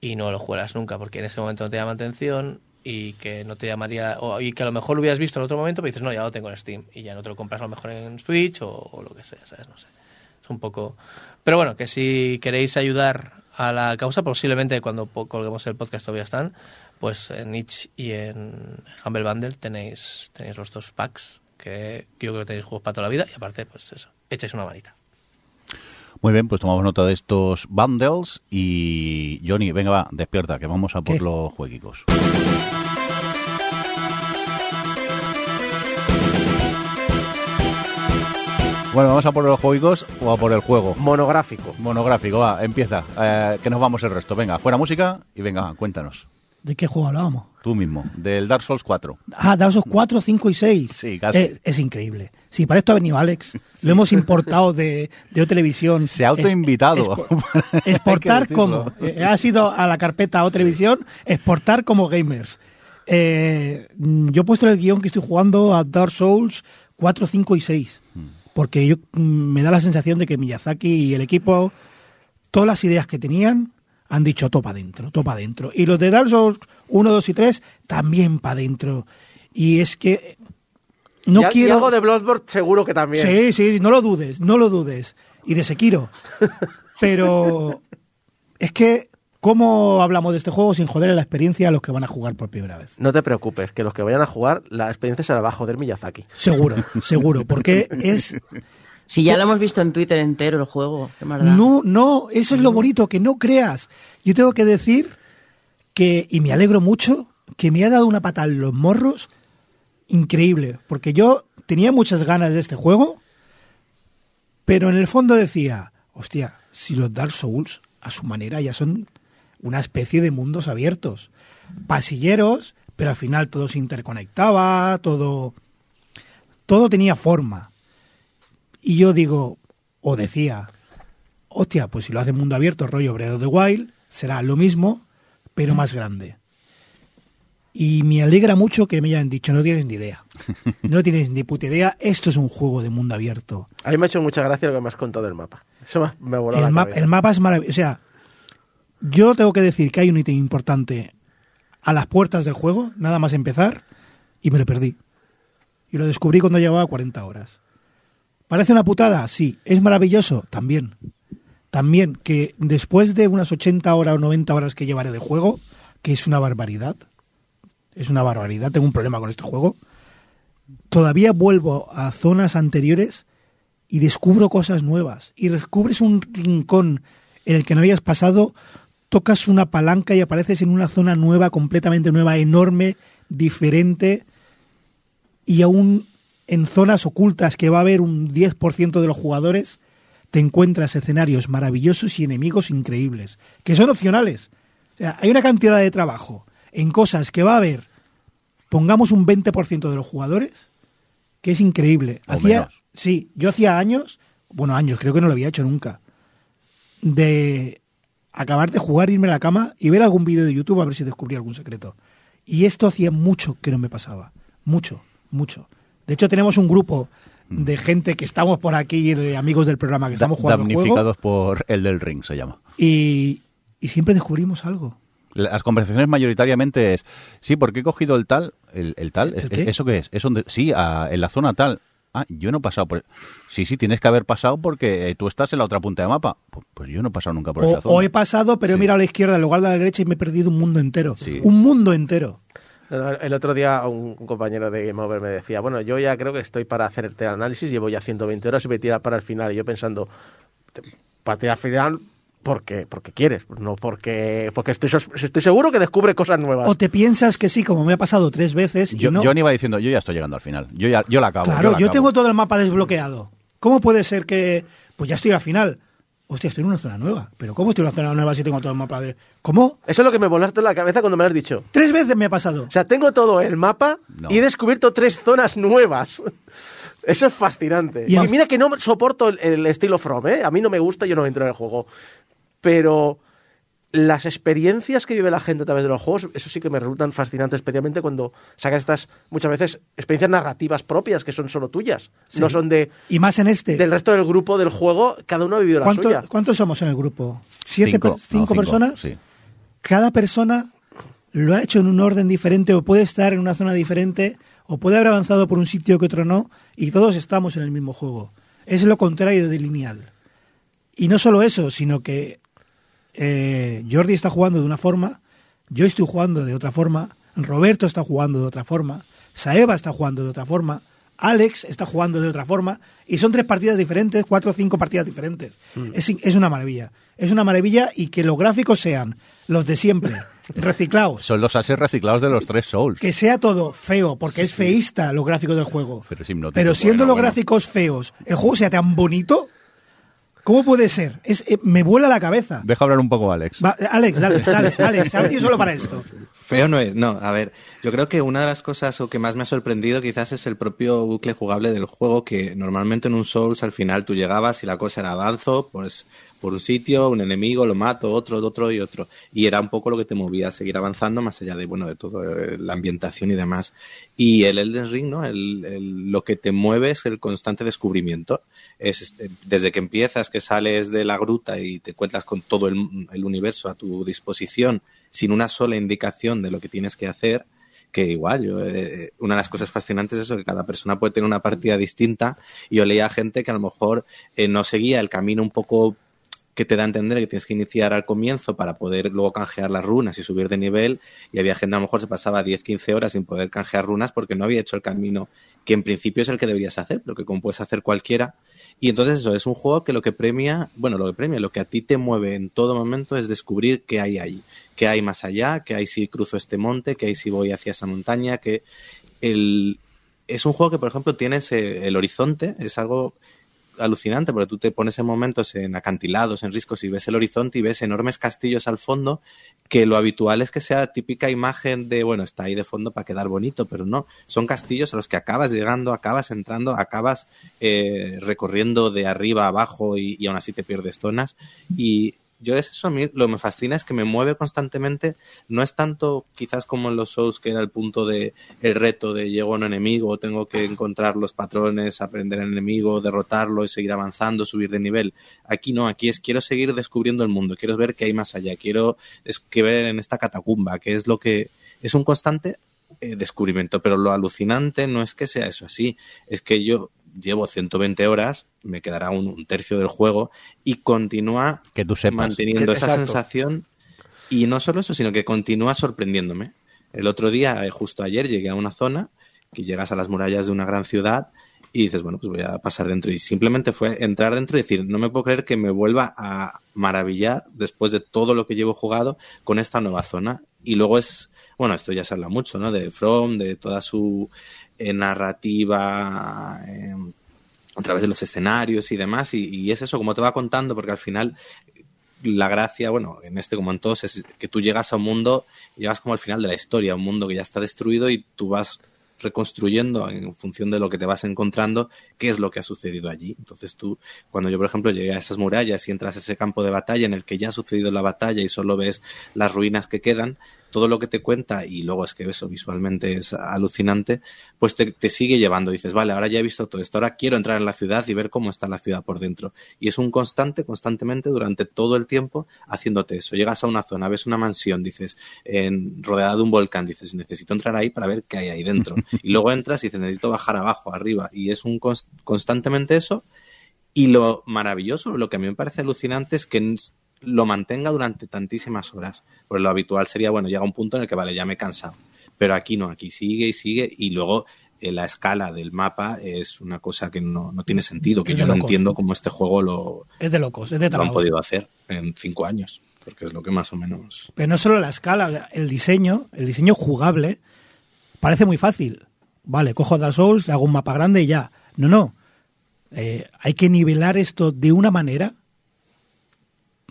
y no lo juegas nunca porque en ese momento no te llama atención y que no te llamaría o, y que a lo mejor lo hubieras visto en otro momento pero dices no ya lo tengo en Steam y ya no te lo compras a lo mejor en Switch o, o lo que sea sabes no sé es un poco pero bueno que si queréis ayudar a la causa posiblemente cuando colguemos el podcast todavía están pues en Itch y en Humble Bundle tenéis tenéis los dos packs que yo creo que tenéis juegos para toda la vida y aparte pues eso echáis una manita Muy bien, pues tomamos nota de estos bundles y Johnny, venga va, despierta, que vamos a por ¿Qué? los jueguicos. Bueno, vamos a por los juegos o a por el juego. Monográfico. Monográfico, va, empieza. Eh, que nos vamos el resto. Venga, fuera música y venga, cuéntanos. ¿De qué juego hablábamos? Tú mismo, del Dark Souls 4. Ah, Dark Souls 4, 5 y 6. Sí, casi. Es, es increíble. Sí, para esto ha venido Alex. Lo hemos importado de, de televisión. Se ha autoinvitado. Que exportar como. eh, ha sido a la carpeta o televisión, exportar como gamers. Eh, yo he puesto en el guion que estoy jugando a Dark Souls 4, 5 y 6. Porque yo mm, me da la sensación de que Miyazaki y el equipo, todas las ideas que tenían, han dicho topa adentro, topa adentro. Y los de Dark Souls 1, 2 y 3 también para adentro. Y es que no y, al- y quiero. algo de Bloodborne seguro que también. Sí, sí, no lo dudes, no lo dudes. Y de Sekiro. Pero es que, ¿cómo hablamos de este juego sin joder la experiencia a los que van a jugar por primera vez? No te preocupes, que los que vayan a jugar, la experiencia se la va a joder Miyazaki. Seguro, seguro, porque es Si ya lo hemos visto en Twitter entero el juego, qué más da? No, no, eso es lo bonito, que no creas. Yo tengo que decir que, y me alegro mucho, que me ha dado una patada en los morros increíble, porque yo tenía muchas ganas de este juego, pero en el fondo decía, hostia, si los Dark Souls a su manera ya son una especie de mundos abiertos, pasilleros, pero al final todo se interconectaba, todo todo tenía forma. Y yo digo, o decía, hostia, pues si lo hace mundo abierto, rollo Breath of the Wild, será lo mismo, pero más grande. Y me alegra mucho que me hayan dicho, no tienes ni idea. No tienes ni puta idea, esto es un juego de mundo abierto. A mí me ha hecho mucha gracia lo que me has contado del mapa. Eso me, ha volado El, la el mapa es maravilloso. O sea, yo tengo que decir que hay un ítem importante a las puertas del juego, nada más empezar, y me lo perdí. Y lo descubrí cuando llevaba 40 horas. ¿Parece una putada? Sí. ¿Es maravilloso? También. También que después de unas 80 horas o 90 horas que llevaré de juego, que es una barbaridad, es una barbaridad, tengo un problema con este juego, todavía vuelvo a zonas anteriores y descubro cosas nuevas. Y descubres un rincón en el que no habías pasado, tocas una palanca y apareces en una zona nueva, completamente nueva, enorme, diferente, y aún en zonas ocultas que va a haber un 10% de los jugadores, te encuentras escenarios maravillosos y enemigos increíbles, que son opcionales. O sea, hay una cantidad de trabajo en cosas que va a haber, pongamos un 20% de los jugadores, que es increíble. O Hacía, menos. sí, yo hacía años, bueno, años, creo que no lo había hecho nunca, de acabar de jugar, irme a la cama y ver algún vídeo de YouTube a ver si descubrí algún secreto. Y esto hacía mucho que no me pasaba. Mucho, mucho. De hecho, tenemos un grupo de gente que estamos por aquí, amigos del programa que estamos jugando juego, damnificados por el del ring, se llama. y, y siempre descubrimos algo. Las conversaciones mayoritariamente es, sí, porque he cogido el tal, el, el tal, ¿El ¿es- qué? ¿eso qué es? Es donde, sí, a- en la zona tal. Ah, yo no he pasado por... Sí, sí, tienes que haber pasado porque eh, tú estás en la otra punta de mapa. Pues, pues yo no he pasado nunca por O, esa zona. o he pasado, pero he mirado a la izquierda en lugar de a la derecha y me he perdido un mundo entero. Sí. Un mundo entero. El otro día un, compañero de Game Over me decía, bueno, yo ya creo que estoy para hacerte el análisis, llevo ya 120 horas y me tira para el final. Y yo pensando, para tirar al final, ¿por qué? Porque quieres, no porque, porque estoy, seguro que descubre cosas nuevas. O te piensas que sí, como me ha pasado tres veces. y Yo, no. John iba diciendo, yo ya estoy llegando al final. Yo ya yo la acabo. Claro, la yo acabo. tengo todo el mapa desbloqueado. ¿Cómo puede ser que.? Pues ya estoy al final. Hostia, estoy en una zona nueva. ¿Pero cómo estoy en una zona nueva si tengo todo el mapa de.? ¿Cómo? Eso es lo que me volaste en la cabeza cuando me lo has dicho. Tres veces me ha pasado. O sea, tengo todo el mapa No. y he descubierto tres zonas nuevas. Eso es fascinante. Y mira que no soporto el, el estilo From, ¿eh? A mí no me gusta, yo no entro en el juego. Pero las experiencias que vive la gente a través de los juegos, eso sí que me resultan fascinantes, especialmente cuando sacas estas, muchas veces, experiencias narrativas propias que son solo tuyas. Sí. No son de Y más en este. del resto del grupo del juego, cada uno ha vivido la ¿Cuánto- suya. ¿Cuántos somos en el grupo? ¿Siete Cinco, per- cinco, no, personas? Sí. Cada persona lo ha hecho en un orden diferente o puede estar en una zona diferente o puede haber avanzado por un sitio que otro no y todos estamos en el mismo juego. Es lo contrario de lineal. Y no solo eso, sino que eh, Jordi está jugando de una forma, yo estoy jugando de otra forma, Roberto está jugando de otra forma, Saeva está jugando de otra forma, Alex está jugando de otra forma, y son tres partidas diferentes, cuatro o cinco partidas diferentes. Es, es una maravilla. Es una maravilla y que los gráficos sean los de siempre, reciclados. Son los ases reciclados de los tres Souls. Que sea todo feo, porque es feísta los gráficos del juego. Pero es hipnótico. Pero siendo Bueno, los bueno. gráficos feos, el juego sea tan bonito, ¿cómo puede ser? Es, eh, me vuela la cabeza. Deja hablar un poco, Alex. Va, Alex, dale, dale, Alex, ha venido solo para esto. Feo no es, no. A ver, yo creo que una de las cosas o que más me ha sorprendido quizás es el propio bucle jugable del juego, que normalmente en un Souls al final tú llegabas y la cosa era avanzo, pues un sitio, un enemigo, lo mato, otro, otro y otro. Y era un poco lo que te movía a seguir avanzando más allá de, bueno, de todo, eh, la ambientación y demás. Y el Elden Ring, ¿no? Lo que te mueve es el constante descubrimiento. Es este, desde que empiezas, que sales de la gruta y te encuentras con todo el, universo a tu disposición, sin una sola indicación de lo que tienes que hacer, que igual, yo, eh, una de las cosas fascinantes es eso, que cada persona puede tener una partida distinta, y yo leía gente que a lo mejor eh, no seguía el camino un poco que te da a entender que tienes que iniciar al comienzo para poder luego canjear las runas y subir de nivel, y había gente a lo mejor se pasaba 10, 15 horas sin poder canjear runas porque no había hecho el camino que en principio es el que deberías hacer, pero que como puedes hacer cualquiera. Y entonces eso, es un juego que lo que premia, bueno, lo que premia, lo que a ti te mueve en todo momento es descubrir qué hay ahí, qué hay más allá, qué hay si cruzo este monte, qué hay si voy hacia esa montaña, que el... Es un juego que, por ejemplo, tienes el horizonte, es algo alucinante porque tú te pones en momentos en acantilados, en riscos y ves el horizonte y ves enormes castillos al fondo que lo habitual es que sea típica imagen de, bueno, está ahí de fondo para quedar bonito, pero no, son castillos a los que acabas llegando, acabas entrando, acabas eh, recorriendo de arriba a abajo y, y aún así te pierdes zonas. Y yo es eso a mí lo que me fascina es que me mueve constantemente no es tanto quizás como en los shows que era el punto de el reto de llego a un enemigo tengo que encontrar los patrones aprender al enemigo derrotarlo y seguir avanzando subir de nivel. Aquí no aquí es quiero seguir descubriendo el mundo quiero ver qué hay más allá quiero es que ver en esta catacumba que es lo que es un constante eh, descubrimiento pero lo alucinante no es que sea eso así es que yo llevo 120 horas, me quedará un, un tercio del juego y continúa Que tú sepas. manteniendo Que- esa exacto. sensación y no solo eso, sino que continúa sorprendiéndome. El otro día, eh, justo ayer, llegué a una zona que llegas a las murallas de una gran ciudad y dices, bueno, pues voy a pasar dentro. Y simplemente fue entrar dentro y decir, no me puedo creer que me vuelva a maravillar después de todo lo que llevo jugado con esta nueva zona. Y luego es, bueno, esto ya se habla mucho, ¿no? De From, de toda su eh, narrativa eh, a través de los escenarios y demás. Y, y es eso, como te va contando, porque al final la gracia, bueno, en este como en todos, es que tú llegas a un mundo, llegas como al final de la historia, un mundo que ya está destruido y tú vas reconstruyendo en función de lo que te vas encontrando qué es lo que ha sucedido allí. Entonces tú, cuando yo por ejemplo llegué a esas murallas y entras a ese campo de batalla en el que ya ha sucedido la batalla y solo ves las ruinas que quedan, todo lo que te cuenta y luego es que eso visualmente es alucinante, pues te, te sigue llevando. Dices, vale, ahora ya he visto todo esto, ahora quiero entrar en la ciudad y ver cómo está la ciudad por dentro. Y es un constante, constantemente, durante todo el tiempo, haciéndote eso. Llegas a una zona, ves una mansión, dices, en, rodeada de un volcán, dices, necesito entrar ahí para ver qué hay ahí dentro. Y luego entras y dices, necesito bajar abajo, arriba. Y es un cons- constantemente eso. Y lo maravilloso, lo que a mí me parece alucinante es que lo mantenga durante tantísimas horas. Pues lo habitual sería, bueno, llega un punto en el que, vale, ya me he cansado. Pero aquí no, aquí sigue y sigue y luego eh, la escala del mapa es una cosa que no, no tiene sentido, que yo no locos. entiendo cómo este juego lo, Es de locos, es de lo han podido hacer en cinco años, porque es lo que más o menos... Pero no solo la escala, o sea, el diseño, el diseño jugable, parece muy fácil. Vale, cojo Dark Souls, le hago un mapa grande y ya. No, no. Eh, hay que nivelar esto de una manera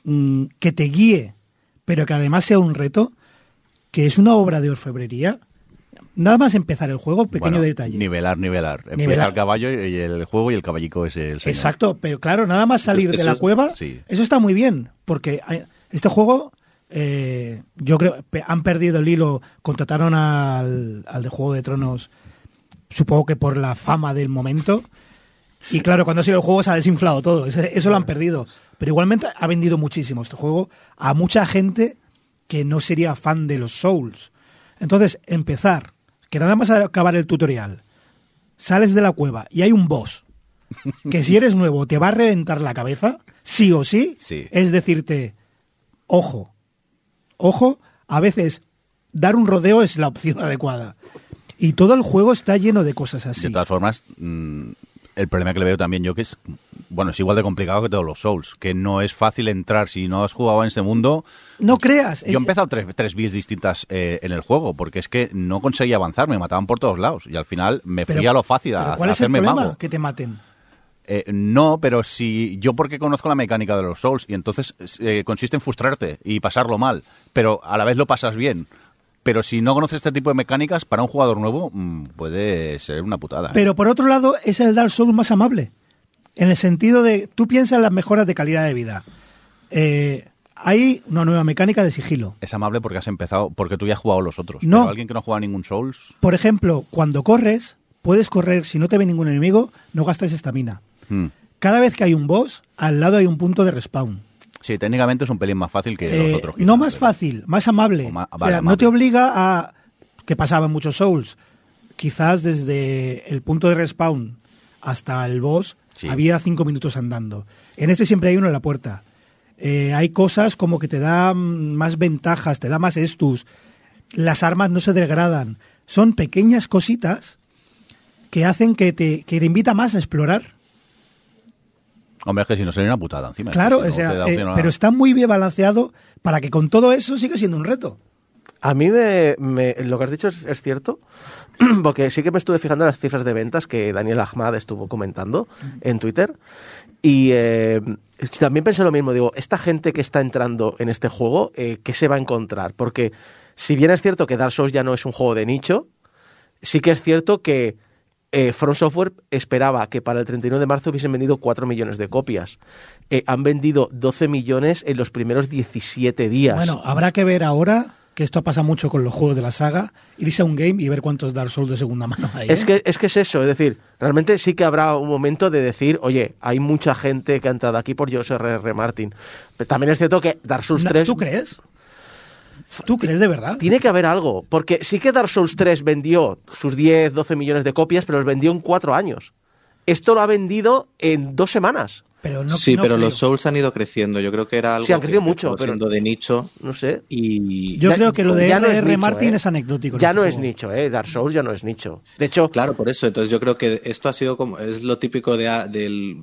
mm, que te guíe, pero que además sea un reto, que es una obra de orfebrería. Nada más empezar el juego, pequeño Bueno, detalle. Nivelar, nivelar. Empieza Nivelar. el caballo y el juego y el caballico es el señor. Exacto, pero claro, nada más salir Entonces, de la es- cueva, sí. eso está muy bien, porque este juego, eh, yo creo, han perdido el hilo, contrataron al, al de Juego de Tronos, supongo que por la fama del momento, y claro, cuando ha sido el juego se ha desinflado todo, eso, eso lo han perdido, pero igualmente ha vendido muchísimo este juego a mucha gente que no sería fan de los Souls. Entonces, empezar, que nada más acabar el tutorial, sales de la cueva y hay un boss que si eres nuevo te va a reventar la cabeza, sí o sí, Sí. es decirte, ojo, ojo, a veces dar un rodeo es la opción adecuada. Y todo el juego está lleno de cosas así. De todas formas, mm, el problema que le veo también yo que es, bueno, es igual de complicado que todos los Souls, que no es fácil entrar si no has jugado en este mundo. No creas. Yo he es- empezado tres, tres vías distintas eh, en el juego, porque es que no conseguía avanzar, me mataban por todos lados. Y al final me fui pero- a lo fácil, pero a, ¿Cuál a es el hacerme problema? mago. Que te maten. Eh, no, pero si yo porque conozco la mecánica de los Souls y entonces eh, consiste en frustrarte y pasarlo mal, pero a la vez lo pasas bien. Pero si no conoces este tipo de mecánicas, para un jugador nuevo mm, puede ser una putada. Pero por otro lado, es el Dark Souls más amable. En el sentido de, tú piensas en las mejoras de calidad de vida. Eh, hay una nueva mecánica de sigilo. Es amable porque has empezado, porque tú ya has jugado los otros. No. Pero alguien que no juega ningún Souls, Por ejemplo, cuando corres, puedes correr, si no te ve ningún enemigo, no gastas estamina. mm, Cada vez que hay un boss, al lado hay un punto de respawn. sí, técnicamente es un pelín más fácil que Eh, los otros. quizá, no más pero- fácil, más amable. O sea, no amable. te obliga a... que pasaba en muchos Souls. Quizás desde el punto de respawn hasta el boss Sí. había cinco minutos andando. En este siempre hay uno en la puerta. Eh, hay cosas como que te da mm, más ventajas, te da más estus. Las armas no se degradan. Son pequeñas cositas que hacen que te, que te invita más a explorar. Hombre, es que si no sería una putada encima. Claro, Si no o sea, te da eh, opción a- pero está muy bien balanceado para que con todo eso siga siendo un reto. A mí me, me- lo que has dicho es, es cierto, porque sí que me estuve fijando en las cifras de ventas que Daniel Ahmad estuvo comentando en Twitter. Y eh, también pensé lo mismo, digo, esta gente que está entrando en este juego, eh, ¿qué se va a encontrar? Porque si bien es cierto que Dark Souls ya no es un juego de nicho, sí que es cierto que eh, From Software esperaba que para el 31 de marzo hubiesen vendido 4 millones de copias. Eh, han vendido 12 millones en los primeros 17 días. Bueno, habrá que ver ahora, que esto pasa mucho con los juegos de la saga, irse a un game y ver cuántos Dark Souls de segunda mano hay. Es ¿eh? que, es que es eso, es decir, realmente sí que habrá un momento de decir, oye, hay mucha gente que ha entrado aquí por José R. R. Martin. Pero también es cierto que Dark Souls Na- 3 ¿Tú crees? ¿Tú crees de verdad? tiene que haber algo, porque sí que Dark Souls 3 vendió sus 10, 12 millones de copias, pero los vendió en 4 años. Esto lo ha vendido en dos semanas. Pero no, sí, no pero creo. los Souls han ido creciendo. Yo creo que era algo Sí, han crecido que mucho, pero- siendo de nicho No sé. y Yo Ya- creo que lo de ya no es R.R. nicho, Martin ¿eh? es anecdótico. Ya este no es nicho, ¿eh? Dark Souls ya no es nicho. De hecho, Claro, por eso. Entonces yo creo que esto ha sido como, es lo típico de,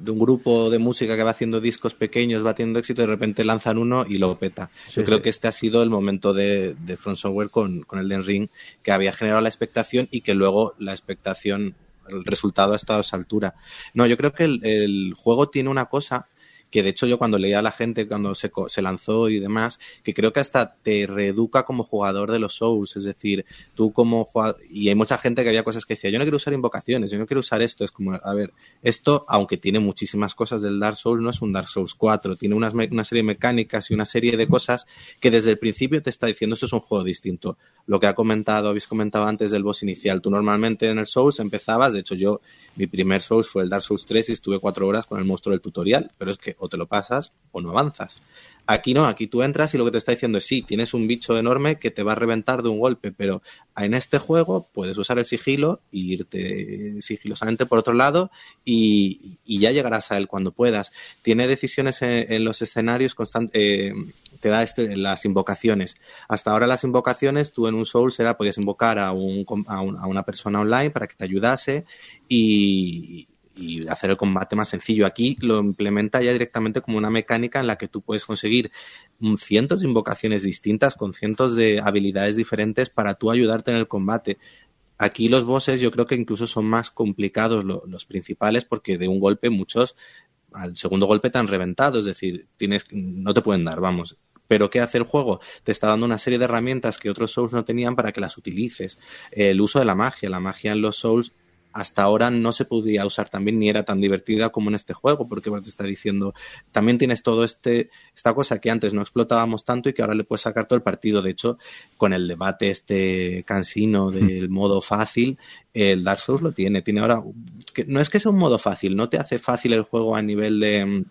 un grupo de música que va haciendo discos pequeños, va teniendo éxito y de repente lanzan uno y lo peta. Sí, yo creo sí. que este ha sido el momento de, de Front Software con, con el Den Ring, que había generado la expectación y que luego la expectación, el resultado ha estado a esa altura. No, yo creo que el, juego tiene una cosa que de hecho yo cuando leía a la gente cuando se, se lanzó y demás, que creo que hasta te reeduca como jugador de los Souls, es decir, tú como jugador, y hay mucha gente que había cosas que decía, yo no quiero usar invocaciones, yo no quiero usar esto, es como, a ver, esto, aunque tiene muchísimas cosas del Dark Souls, no es un Dark Souls 4, tiene unas una serie de mecánicas y una serie de cosas que desde el principio te está diciendo esto es un juego distinto. Lo que ha comentado, habéis comentado antes del boss inicial, tú normalmente en el Souls empezabas, de hecho yo, mi primer Souls fue el Dark Souls 3 y estuve cuatro horas con el monstruo del tutorial, pero es que o te lo pasas o no avanzas. Aquí no, aquí tú entras y lo que te está diciendo es sí, tienes un bicho enorme que te va a reventar de un golpe, pero en este juego puedes usar el sigilo y irte sigilosamente por otro lado y, y ya llegarás a él cuando puedas. Tiene decisiones en, en los escenarios constantes, eh, te da este, las invocaciones. Hasta ahora las invocaciones, tú en un Souls era, podías invocar a, un- a una persona online para que te ayudase y, y hacer el combate más sencillo. Aquí lo implementa ya directamente como una mecánica en la que tú puedes conseguir mm, cientos de invocaciones distintas con cientos de habilidades diferentes para tú ayudarte en el combate. Aquí los bosses yo creo que incluso son más complicados lo- los principales porque de un golpe muchos al segundo golpe te han reventado, es decir, tienes no te pueden dar, vamos. Pero ¿qué hace el juego? Te está dando una serie de herramientas que otros Souls no tenían para que las utilices. El uso de la magia, la magia en los Souls hasta ahora no se podía usar también ni era tan divertida como en este juego, porque te está diciendo, también tienes todo este, esta cosa que antes no explotábamos tanto y que ahora le puedes sacar todo el partido. De hecho, con el debate este cansino del modo fácil, el Dark Souls lo tiene. Tiene ahora, que no es que sea un modo fácil, no te hace fácil el juego a nivel de,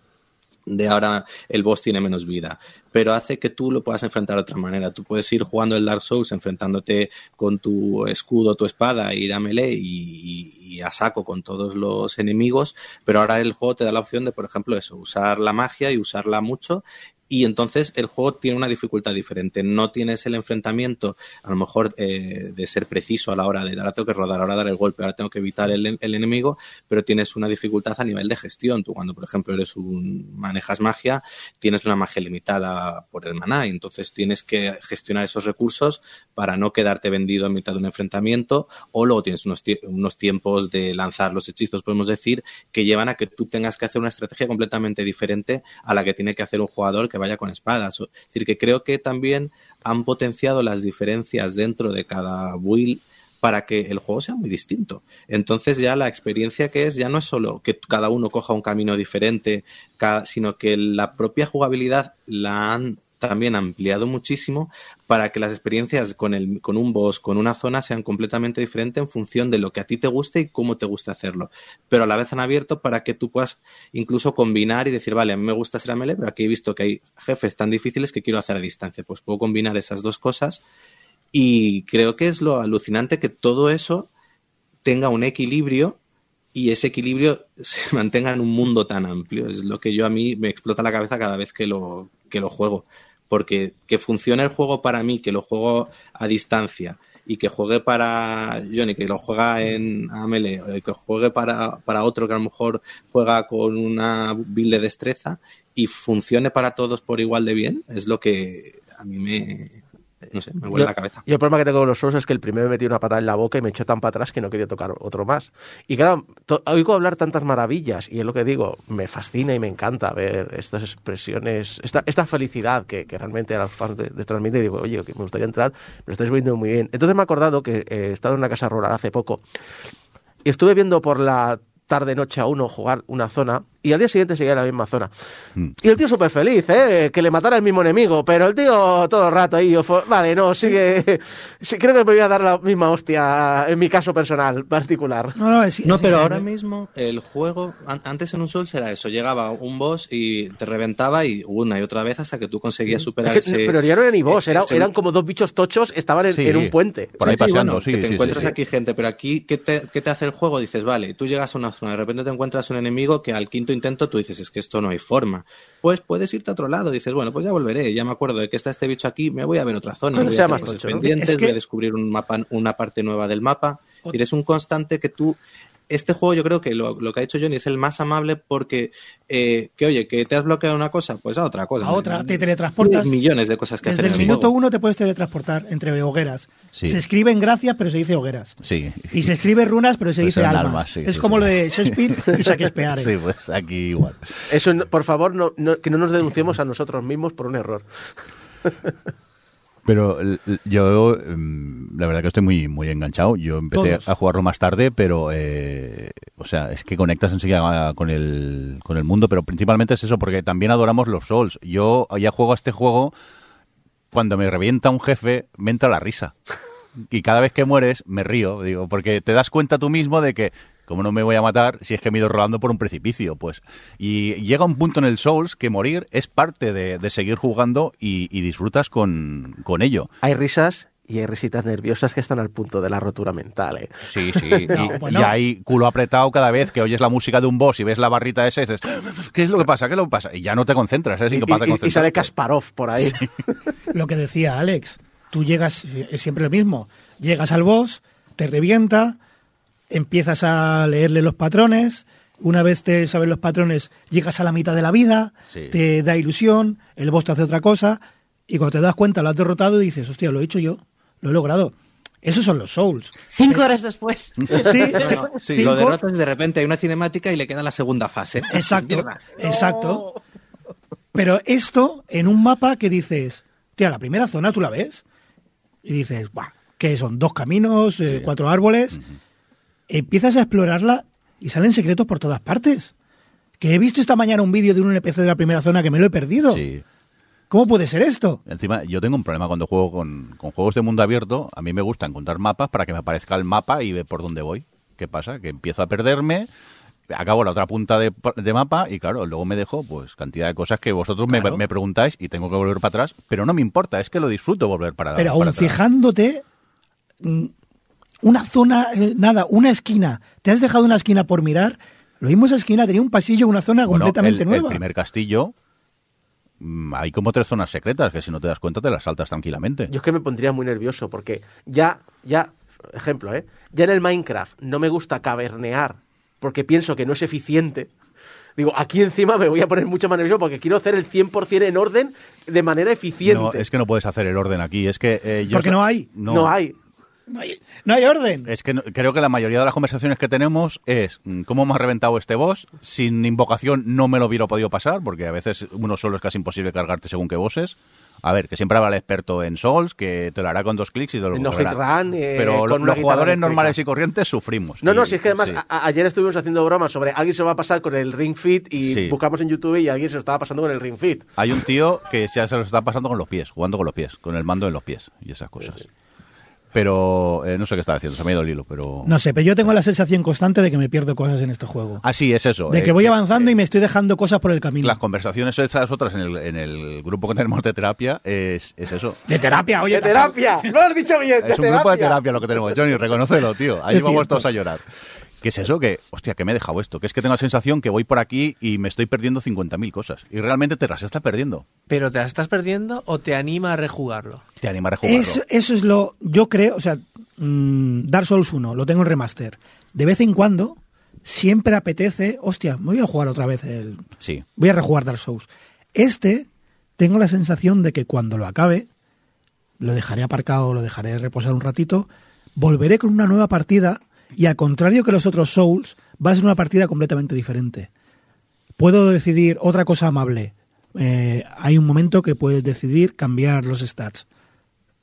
de ahora el boss tiene menos vida, pero hace que tú lo puedas enfrentar de otra manera. Tú puedes ir jugando el Dark Souls enfrentándote con tu escudo, tu espada, ir a melee y, y- y a saco con todos los enemigos, pero ahora el juego te da la opción de, por ejemplo, eso, usar la magia y usarla mucho y entonces el juego tiene una dificultad diferente. No tienes el enfrentamiento, a lo mejor, eh, de ser preciso a la hora de ahora tengo que rodar, ahora dar el golpe, ahora tengo que evitar el, enemigo, pero tienes una dificultad a nivel de gestión. Tú cuando, por ejemplo, eres un manejas magia, tienes una magia limitada por el maná, y entonces tienes que gestionar esos recursos para no quedarte vendido en mitad de un enfrentamiento, o luego tienes unos, unos tiempos de lanzar los hechizos, podemos decir, que llevan a que tú tengas que hacer una estrategia completamente diferente a la que tiene que hacer un jugador que vaya con espadas. Es decir, que creo que también han potenciado las diferencias dentro de cada build para que el juego sea muy distinto. Entonces ya la experiencia que es ya no es solo que cada uno coja un camino diferente, sino que la propia jugabilidad la han también ampliado muchísimo para que las experiencias con, el, con un boss, con una zona, sean completamente diferentes en función de lo que a ti te guste y cómo te gusta hacerlo. Pero a la vez han abierto para que tú puedas incluso combinar y decir, vale, a mí me gusta ser a melee, pero aquí he visto que hay jefes tan difíciles que quiero hacer a distancia. Pues puedo combinar esas dos cosas y creo que es lo alucinante que todo eso tenga un equilibrio y ese equilibrio se mantenga en un mundo tan amplio. Es lo que yo a mí me explota la cabeza cada vez que lo, que lo juego. Porque que funcione el juego para mí, que lo juego a distancia y que juegue para Johnny, que lo juega en AML, o que juegue para, para otro que a lo mejor juega con una build de destreza y funcione para todos por igual de bien, es lo que a mí me, no sé, me vuelve Yo- la cabeza. Y el problema que tengo con los Souls es que el primero me metió una patada en la boca y me echó tan para atrás que no quería tocar otro más. Y claro, oigo hablar tantas maravillas y es lo que digo, me fascina y me encanta ver estas expresiones, esta, esta felicidad que, que realmente a los fans de, de transmite. Y digo, oye, que me gustaría entrar, lo estáis viendo muy bien. Entonces me he acordado que eh, he estado en una casa rural hace poco y estuve viendo por la tarde-noche a uno jugar una zona y al día siguiente seguía en la misma zona. Mm. Y el tío súper feliz, ¿eh? Que le matara el mismo enemigo, pero el tío todo el rato ahí, vale, no, sigue... sí, creo que me voy a dar la misma hostia en mi caso personal, particular. No, no, es, No, es pero ahora mismo el juego, an- antes en un Souls era eso, llegaba un boss y te reventaba y una y otra vez hasta que tú conseguías superar Es que- ese... pero ya no era ni boss, era- ese- eran como dos bichos tochos, estaban en, Sí, en un puente. por ahí Sí, sí, paseando, bueno, sí, que te sí, sí, encuentras sí. aquí gente, pero aquí, ¿qué te, qué te hace el juego? Dices, vale, tú llegas a una zona, de repente te encuentras un enemigo que al quinto intento tú dices, es que esto no hay forma. Pues puedes irte a otro lado, dices, bueno, pues ya volveré, ya me acuerdo de que está este bicho aquí, me voy a ver otra zona, voy sea a pendientes, Es que- voy a descubrir un mapa, una parte nueva del mapa. Y eres un constante que tú este juego yo creo que lo, lo que ha hecho Johnny es el más amable porque, eh, que oye, que te has bloqueado una cosa, pues a otra cosa. A otra, te teletransportas. Millones de cosas que Desde hacer el en el minuto juego. uno te puedes teletransportar entre hogueras. Sí. Se escriben gracias, pero se dice hogueras. Sí. Y se escribe runas, pero se Pues dice almas. almas, sí, es sí, como sí. lo de Shakespeare y Shakespeare. Sí, pues aquí igual. Eso, no- por favor, no, no- que no nos denunciemos a nosotros mismos por un error. Pero yo, mm, la verdad que estoy muy muy enganchado. Yo empecé Todos. a jugarlo más tarde, pero, eh, o sea, es que conectas enseguida con el, con el mundo, pero principalmente es eso, porque también adoramos los Souls. Yo ya juego a este juego, cuando me revienta un jefe, me entra la risa. Y cada vez que mueres, me río, digo, porque te das cuenta tú mismo de que, ¿cómo no me voy a matar si es que me he ido rodando por un precipicio? Pues, y llega un punto en el Souls que morir es parte de, de seguir jugando y, y disfrutas con, con ello. Hay risas y hay risitas nerviosas que están al punto de la rotura mental. ¿eh? Sí, sí. Y, No, bueno. y hay culo apretado cada vez que oyes la música de un boss y ves la barrita esa y dices, ¿qué es lo que pasa? ¿Qué es lo que pasa? Y ya no te concentras, eres Y, incapaz de y- y concentrarte. sale Kasparov por ahí. Lo que decía Alex, tú llegas, es siempre lo mismo, llegas al boss, te revienta, empiezas a leerle los patrones, una vez te sabes los patrones, llegas a la mitad de la vida, Sí. te da ilusión, el boss te hace otra cosa, y cuando te das cuenta lo has derrotado y dices, hostia, lo he hecho yo, lo he logrado. Esos son los Souls. Cinco horas después. Sí, Sí, cinco- Lo derrotas y de repente hay una cinemática y le queda la segunda fase. Exacto, exacto. Pero esto en un mapa que dices, tía, la primera zona tú la ves y dices, Buah, ¿qué son? Dos caminos, eh, cuatro árboles. Empiezas a explorarla y salen secretos por todas partes. Que he visto esta mañana un vídeo de un NPC de la primera zona que me lo he perdido. Sí. ¿Cómo puede ser esto? Encima, yo tengo un problema cuando juego con, con juegos de mundo abierto. A mí me gusta encontrar mapas para que me aparezca el mapa y ver por dónde voy. ¿Qué pasa? Que empiezo a perderme, acabo la otra punta de, de mapa y claro, luego me dejo pues cantidad de cosas que vosotros me- Claro. me, preguntáis y tengo que volver para atrás. Pero no me importa, es que lo disfruto volver para Pero para aún atrás. fijándote, una zona, eh, nada, una esquina. Te has dejado una esquina por mirar. Lo mismo esa esquina tenía un pasillo, una zona Bueno, completamente el, nueva. El primer castillo, mm, hay como tres zonas secretas que si no te das cuenta te las saltas tranquilamente. Yo es que me pondría muy nervioso porque ya, ya, ejemplo, ¿eh? Ya en el Minecraft no me gusta cavernear porque pienso que no es eficiente. Digo, aquí encima me voy a poner mucho más nervioso porque quiero hacer el 100% en orden de manera eficiente. No, es que no puedes hacer el orden aquí. Es que eh, yo Porque no hay. no. hay. No hay, no hay orden. Es que no- creo que la mayoría de las conversaciones que tenemos es mm, cómo me ha reventado este boss. Sin invocación no me lo hubiera podido pasar, porque a veces uno solo es casi imposible cargarte según qué bosses. A ver, que siempre habrá el experto en Souls, que te lo hará con dos clics y te lo No run, eh, Pero los guitarra jugadores eléctrica. normales y corrientes sufrimos. No, no, si es que además sí. a- a- ayer estuvimos haciendo bromas sobre alguien se lo va a pasar con el Ring Fit y Sí. buscamos en YouTube y alguien se lo estaba pasando con el Ring Fit. Hay un tío que ya se lo está pasando con los pies, jugando con los pies, con el mando en los pies y esas cosas. Pero eh, no sé qué estaba haciendo, se me ha ido el hilo, pero... No sé, pero yo tengo la sensación constante de que me pierdo cosas en este juego. Ah, sí, es eso. de eh, que voy avanzando y me estoy dejando cosas por el camino. Las conversaciones esas otras en el, en el grupo que tenemos de terapia es, es eso. De terapia, oye. ¡De terapia! ¡Lo has dicho bien! ¡De Es un grupo de terapia lo que tenemos. Johnny, reconócelo, tío. Ahí Es vamos cierto. todos a llorar. ¿Qué es eso? Que, hostia, que me he dejado esto. Que es que tengo la sensación que voy por aquí y me estoy perdiendo 50.000 cosas. Y realmente te las estás perdiendo. ¿Pero te las estás perdiendo o te anima a rejugarlo? Te anima a rejugarlo. Eso, eso es lo. Yo creo, o sea, mm, Dark Souls 1, lo tengo en remaster. De vez en cuando, siempre apetece, hostia, me voy a jugar otra vez el... Sí. Voy a rejugar Dark Souls. Este, tengo la sensación de que cuando lo acabe, lo dejaré aparcado, lo dejaré reposar un ratito, volveré con una nueva partida y al contrario que los otros Souls, va a ser una partida completamente diferente. Puedo decidir otra cosa amable. Eh, hay un momento que puedes decidir cambiar los stats.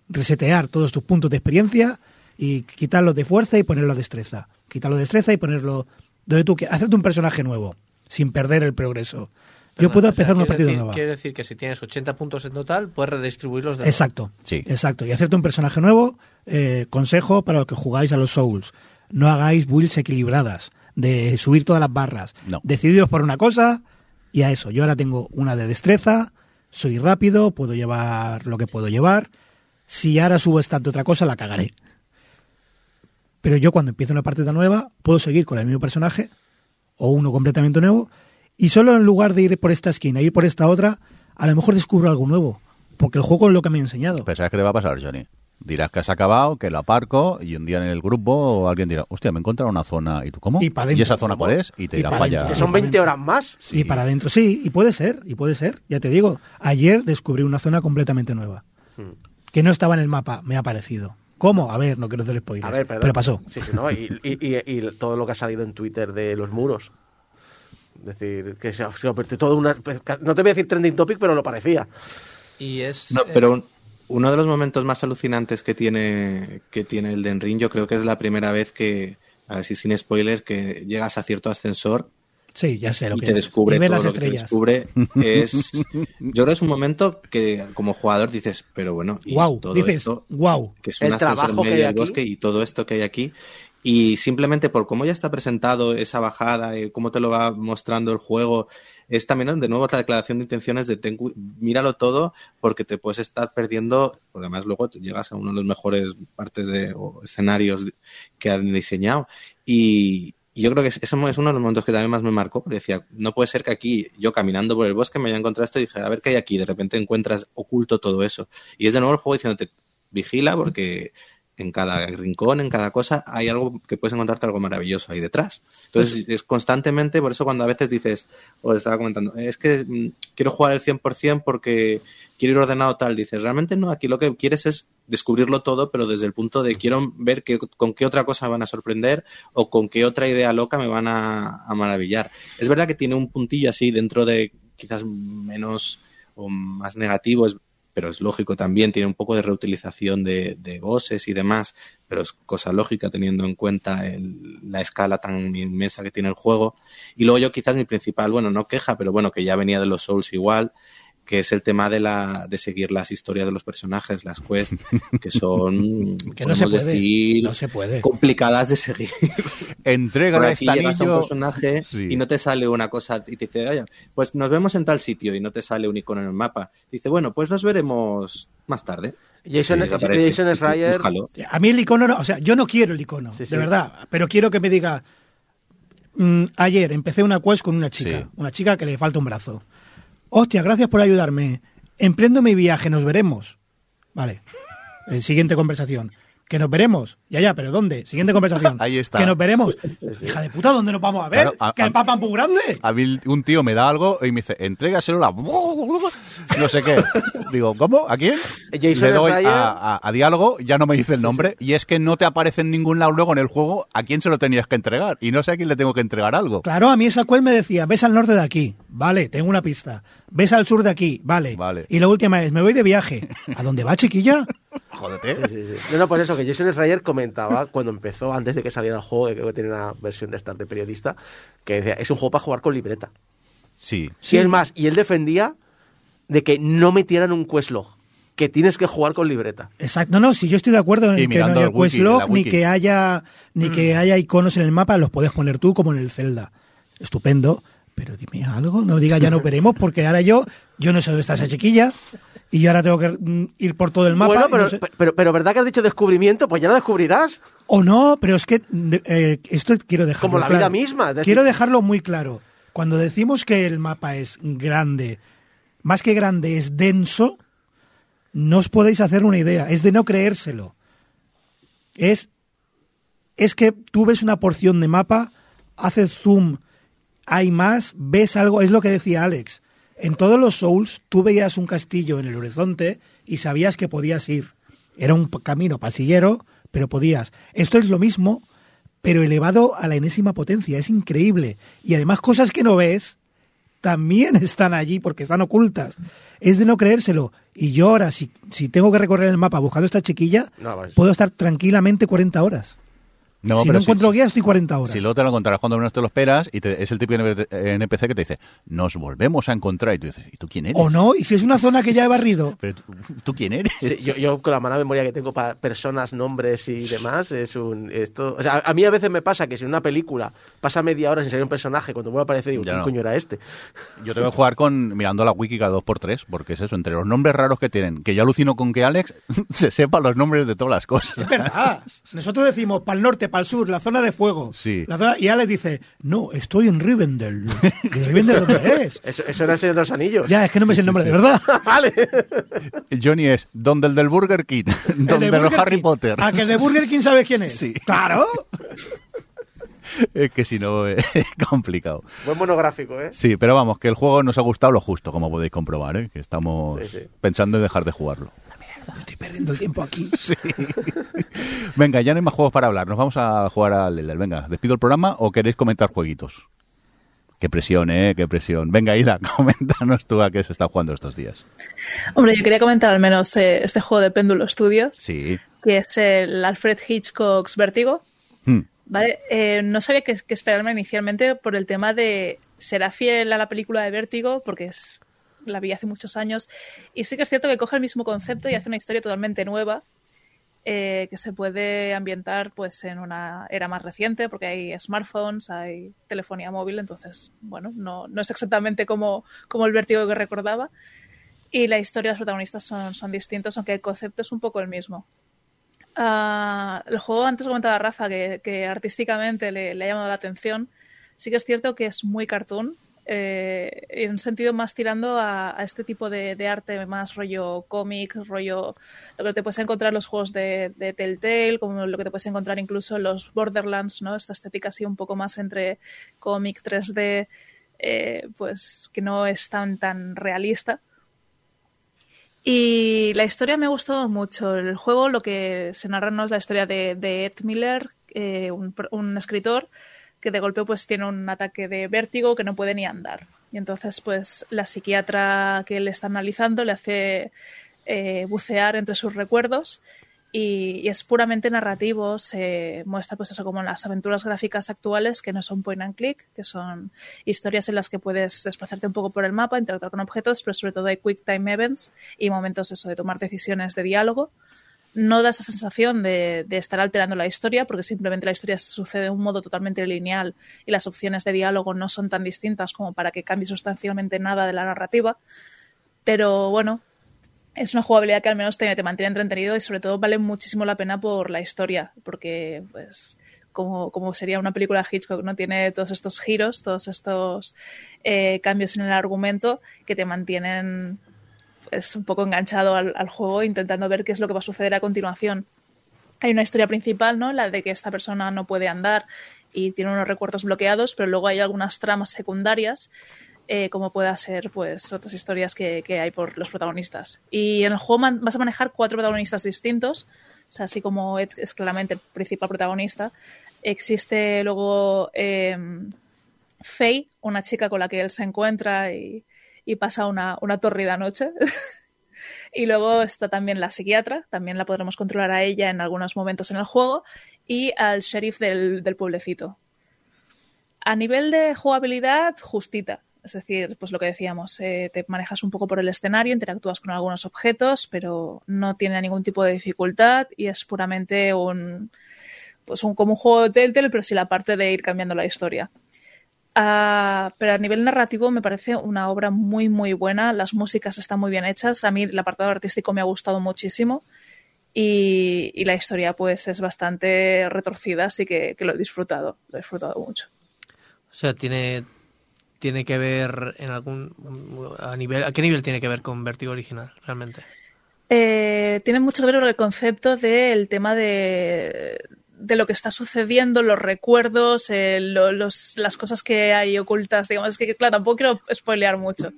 Resetear todos tus puntos de experiencia y quitarlos de fuerza y ponerlo a destreza. Quitarlo de destreza y ponerlo donde tú quieras. Hacerte un personaje nuevo, sin perder el progreso. Yo puedo o sea, empezar una partida decir- nueva. Quiere decir que si tienes 80 puntos en total, puedes redistribuirlos de nuevo. Exacto. Sí. Exacto. Y hacerte un personaje nuevo, eh, consejo para los que jugáis a los Souls. No hagáis builds equilibradas, de subir todas las barras. No. Decidiros por una cosa y a eso. Yo ahora tengo una de destreza, soy rápido, puedo llevar lo que puedo llevar. Si ahora subo de otra cosa, la cagaré. Pero yo cuando empiezo una partida nueva, puedo seguir con el mismo personaje o uno completamente nuevo y solo en lugar de ir por esta esquina, ir por esta otra, a lo mejor descubro algo nuevo. Porque el juego es lo que me ha enseñado. Pero ¿sabes qué te va a pasar, Johnny? Dirás que has acabado, que lo aparco y un día en el grupo alguien dirá, hostia, me he encontrado una zona. ¿Y tú cómo? Y dentro. esa zona cuál es? Y te Y irás pa' para allá. dentro. Que son 20 horas más. Sí. Y para adentro, sí, y puede ser, y puede ser, ya te digo. Ayer descubrí una zona completamente nueva, Hmm. que no estaba en el mapa, me ha parecido. ¿Cómo? A ver, no quiero hacer spoilers, A ver, perdón. pero pasó. Sí, sí, ¿no? Y, y- y- y todo lo que ha salido en Twitter de los muros. Es decir, que se ha, se ha todo una... No te voy a decir trending topic, pero lo parecía. Y es. No, pero uno de los momentos más alucinantes que tiene, que tiene el Den Ring, yo creo que es la primera vez que, a ver si sin spoilers, que llegas a cierto ascensor Sí, ya sé lo y que te es. descubre y ves todo las lo que te descubre. Es, yo creo que es un momento que como jugador dices, pero bueno, y Wow, todo dices, esto, wow. que es El un ascensor trabajo en que medio hay del aquí. bosque y todo esto que hay aquí. Y simplemente por cómo ya está presentado esa bajada, y cómo te lo va mostrando el juego, es también de nuevo la declaración de intenciones de ten míralo todo porque te puedes estar perdiendo, además luego te llegas a uno de los mejores partes de escenarios que han diseñado. Y, y yo creo que es- eso es uno de los momentos que también más me marcó, porque decía, no puede ser que aquí, yo caminando por el bosque, me haya encontrado esto y dije, a ver qué hay aquí, de repente encuentras oculto todo eso. Y es de nuevo el juego diciéndote, vigila porque en cada rincón, en cada cosa, hay algo que puedes encontrarte algo maravilloso ahí detrás. Entonces, es constantemente, por eso cuando a veces dices, o estaba comentando, es que mm, quiero jugar el 100% porque quiero ir ordenado tal, dices, realmente no, aquí lo que quieres es descubrirlo todo, pero desde el punto de quiero ver qué- con qué otra cosa me van a sorprender o con qué otra idea loca me van a, a maravillar. Es verdad que tiene un puntillo así dentro de quizás menos o más negativo, es- pero es lógico también, tiene un poco de reutilización de, de bosses y demás, pero es cosa lógica teniendo en cuenta el- la escala tan inmensa que tiene el juego. Y luego yo quizás mi principal, bueno, no queja, pero bueno, que ya venía de los Souls igual, que es el tema de la de seguir las historias de los personajes, las quests, que son, Que no se puede, decir, no se puede. complicadas de seguir. Entrega aquí este llegas a un personaje Sí. y no te sale una cosa y te dice, oye, pues nos vemos en tal sitio y no te sale un icono en el mapa. Dice, bueno, pues nos veremos más tarde. Jason, Sí. Jason Schreier... A mí el icono, no, o sea, yo no quiero el icono, Sí, sí. de verdad, pero quiero que me diga, mm, ayer empecé una quest con una chica, Sí. una chica que le falta un brazo. Hostia, gracias por ayudarme. Emprendo mi viaje, nos veremos. Vale. Eh, siguiente conversación. Que nos veremos. Ya, ya, pero ¿dónde? Siguiente conversación. Ahí está. Que nos veremos. Hija de puta, ¿dónde nos vamos a ver? Claro, a- que el papa es muy grande. A mí un tío me da algo y me dice, entrégaselo a... No sé qué. Digo, ¿cómo? ¿A quién? Jason Le doy a- a diálogo, ya no me dice el nombre, y es que no te aparece en ningún lado luego en el juego a quién se lo tenías que entregar. Y no sé a quién le tengo que entregar algo. Claro, a mí esa quest me decía, ves al norte de aquí, vale, tengo una pista. Ves al sur de aquí, vale. Vale. Y la última es, me voy de viaje. ¿A dónde va, chiquilla? Jódete. Sí, sí. No, no, por eso que Jason Schreier comentaba cuando empezó, antes de que saliera el juego, que creo que tenía una versión de estar de periodista, que decía, es un juego para jugar con libreta. Sí. Sí, es más, y él defendía de que no metieran un questlog, que tienes que jugar con libreta. Exacto, no, no, si yo estoy de acuerdo en Y que no haya questlog, ni que haya ni que haya iconos en el mapa, los puedes poner tú como en el Zelda. Estupendo, pero dime algo, no diga ya no veremos, porque ahora yo, yo no sé dónde está esa chiquilla, y ahora tengo que mm, ir por todo el mapa. bueno, pero, no sé- pero, pero ¿verdad que has dicho descubrimiento? Pues ya lo descubrirás. O no, pero es que eh, esto quiero dejarlo Como la claro. vida misma, decir- Quiero dejarlo muy claro. Cuando decimos que el mapa es grande, más que grande es denso, no os podéis hacer una idea. Es de no creérselo. es, es que tú ves una porción de mapa, haces zoom, hay más, ves algo, es lo que decía Alex. En todos los Souls tú veías un castillo en el horizonte y sabías que podías ir. Era un camino pasillero, pero podías. Esto es lo mismo, pero elevado a la enésima potencia. Es increíble. Y además cosas que no ves también están allí porque están ocultas. Es de no creérselo. Y yo ahora, si, si tengo que recorrer el mapa buscando esta chiquilla, No, vale. puedo estar tranquilamente 40 horas. No, si pero no encuentro guía, estoy 40 horas. Si luego te lo encontrarás cuando menos te lo esperas y te- es el típico NPC que te dice, nos volvemos a encontrar. Y tú dices, ¿y tú quién eres? O no, y si es una zona que ya he barrido. Pero tú, ¿tú quién eres? Sí, yo, yo con la mala memoria que tengo para personas, nombres y demás, es un esto. O sea, a, mí a veces me pasa que si en una película pasa media hora sin salir un personaje, cuando vuelve a aparecer digo, Ya ¿quién no. coño era este? Yo tengo que jugar con mirando la wiki cada dos por tres, porque es eso, entre los nombres raros que tienen, que yo alucino con que Alex se sepa los nombres de todas las cosas. Es verdad. Nosotros decimos para el norte, para el sur, la zona de fuego. Sí. La zona- y Alex dice, no, estoy en Rivendell. ¿Y Rivendell dónde es? Eso, eso era el Señor de los Anillos. Ya, es que no me sé el nombre, de verdad. vale. Johnny es donde el del Burger King, El donde de los Burger Harry King. Potter. ¿A que el de Burger King sabes quién es? Sí. Claro. Es que si no es complicado. Buen monográfico, ¿eh? Sí, pero vamos, que el juego nos ha gustado lo justo, como podéis comprobar, ¿eh? que estamos Sí, sí. pensando en dejar de jugarlo. Estoy perdiendo el tiempo aquí. Venga, ya no hay más juegos para hablar, nos vamos a jugar al Elder. Venga, ¿despido el programa o queréis comentar jueguitos? Qué presión, ¿eh? Qué presión. Venga, Ida, coméntanos tú a qué se está jugando estos días. Hombre, yo quería comentar al menos eh, este juego de Péndulo Studios, Sí. que es el Alfred Hitchcock's Vértigo. Hmm. ¿Vale? Eh, no sabía qué, qué esperarme inicialmente por el tema de. ¿Será fiel a la película de Vértigo? Porque es, la vi hace muchos años. Y sí que es cierto que coge el mismo concepto y hace una historia totalmente nueva. eh, que se puede ambientar pues en una era más reciente porque hay smartphones, hay telefonía móvil, entonces, bueno, no, no es exactamente como, como el vértigo que recordaba. Y la historia de los protagonistas son, son distintos, aunque el concepto es un poco el mismo. Ah, el juego, antes comentaba Rafa, que, que artísticamente le, le ha llamado la atención. Sí que es cierto que es muy cartoon, eh, en un sentido más tirando a, este tipo de, arte más rollo cómic, rollo lo que te puedes encontrar en los juegos de, Telltale, como lo que te puedes encontrar incluso en los Borderlands, ¿no? Esta estética así un poco más entre cómic 3D, eh, pues que no es tan, tan realista. Y la historia me ha gustado mucho. El juego lo que se narra no es la historia de, Ed Miller, eh, un, un escritor que de golpe pues tiene un ataque de vértigo que no puede ni andar. Y entonces pues la psiquiatra que le está analizando le hace eh, bucear entre sus recuerdos y, es puramente narrativo. Se muestra pues eso como las aventuras gráficas actuales que no son point and click, que son historias en las que puedes desplazarte un poco por el mapa, interactuar con objetos, pero sobre todo hay quick time events y momentos eso de tomar decisiones de diálogo no da esa sensación de, estar alterando la historia, porque simplemente la historia sucede de un modo totalmente lineal y las opciones de diálogo no son tan distintas como para que cambie sustancialmente nada de la narrativa. Pero bueno, es una jugabilidad que al menos te, mantiene entretenido y sobre todo vale muchísimo la pena por la historia, porque pues como, como sería una película de Hitchcock, ¿no? Tiene todos estos giros, todos estos eh, cambios en el argumento que te mantienen es un poco enganchado al, juego intentando ver qué es lo que va a suceder a continuación. Hay una historia principal, ¿no? La de que esta persona no puede andar y tiene unos recuerdos bloqueados, pero luego hay algunas tramas secundarias, eh, como pueda ser, pues, otras historias que, que, hay por los protagonistas. Y en el juego vas a manejar cuatro protagonistas distintos, así como Ed es claramente el principal protagonista. Existe luego eh, Faye, una chica con la que él se encuentra y y pasa una, una torrida noche. y luego está también la psiquiatra, también la podremos controlar a ella en algunos momentos en el juego, y al sheriff del, del pueblecito. A nivel de jugabilidad, justita. Es decir, pues lo que decíamos, eh, te manejas un poco por el escenario, interactúas con algunos objetos, pero no tiene ningún tipo de dificultad y es puramente un, pues un, como un juego de Telltale, pero sí la parte de ir cambiando la historia. Uh, pero a nivel narrativo me parece una obra muy muy buena, las músicas están muy bien hechas, a mí el apartado artístico me ha gustado muchísimo y, y la historia pues es bastante retorcida, así que, que, lo he disfrutado, lo he disfrutado mucho. O sea, tiene tiene que ver en algún a nivel a qué nivel tiene que ver con Vertigo original realmente. Eh, tiene mucho que ver con el concepto del tema de, de lo que está sucediendo, los recuerdos, eh, lo- los- las cosas que hay ocultas. Digamos, es que, claro, tampoco quiero spoilear mucho.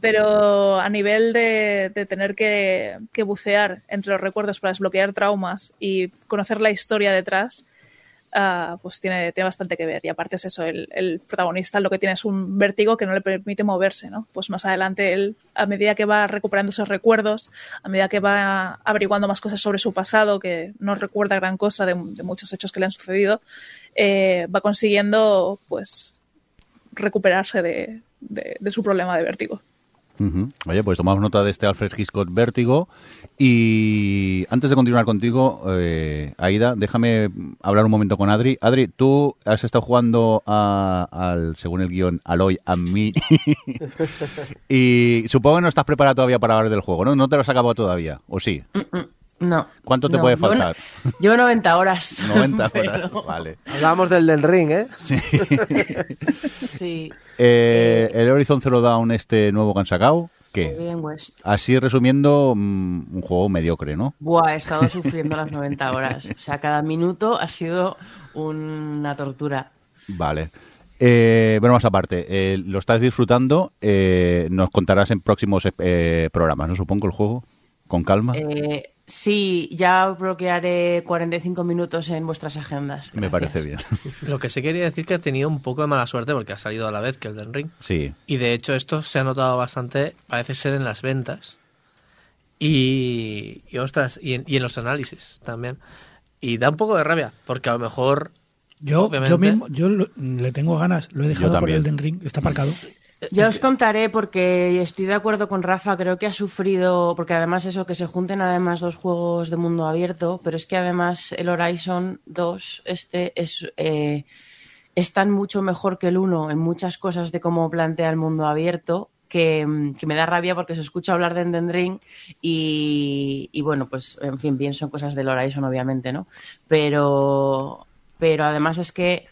Pero a nivel de, de tener que, que bucear entre los recuerdos para desbloquear traumas y conocer la historia detrás, ah, pues tiene, tiene bastante que ver. Y aparte es eso, el, el protagonista lo que tiene es un vértigo que no le permite moverse, ¿no? Pues más adelante él, a medida que va recuperando esos recuerdos, a medida que va averiguando más cosas sobre su pasado, que no recuerda gran cosa de, muchos hechos que le han sucedido, eh, va consiguiendo, pues, recuperarse de- de su problema de vértigo. Oye, pues tomamos nota de este Alfred Hitchcock Vértigo. Y antes de continuar contigo, eh, Aida, déjame hablar un momento con Adri. Adri, tú has estado jugando a- al, según el guion, Aloy a mí. y supongo que no estás preparado todavía para hablar del juego, ¿no? No te lo has acabado todavía, ¿o sí? No. ¿Cuánto te No, puede faltar? Llevo 90 horas. 90 pero- horas. Vale. Hablábamos del del ring, ¿eh? Sí. Sí. Eh, el Horizon Zero Dawn, este nuevo que han sacado, ¿qué? Forbidden West. Así resumiendo, mm, un juego mediocre, ¿no? Buah, he estado sufriendo las 90 horas. O sea, cada minuto ha sido una tortura. Vale. Eh, bueno, más aparte, eh, lo estás disfrutando, eh, nos contarás en próximos eh, programas, ¿no? Supongo el juego, con calma. Eh, sí, ya bloquearé 45 minutos en vuestras agendas. Me parece bien. Lo que sí quería decir que ha tenido un poco de mala suerte porque ha salido a la vez que el del Ring. Sí. Y de hecho esto se ha notado bastante, parece ser en las ventas. Y, y ostras, y en, y en los análisis también. Y da un poco de rabia, porque a lo mejor... Yo, obviamente- yo mismo, yo lo- le tengo ganas, lo he dejado por el Den Ring, está aparcado. Ya es os que- contaré porque estoy de acuerdo con Rafa, creo que ha sufrido, porque además eso, que se junten además dos juegos de mundo abierto, pero es que además el Horizon 2, este es, eh, es tan mucho mejor que el 1 en muchas cosas de cómo plantea el mundo abierto. Que, mm, que me da rabia porque se escucha hablar de Elden Ring y, y bueno, pues en fin, pienso en cosas del Horizon obviamente, ¿no? Pero, pero además es que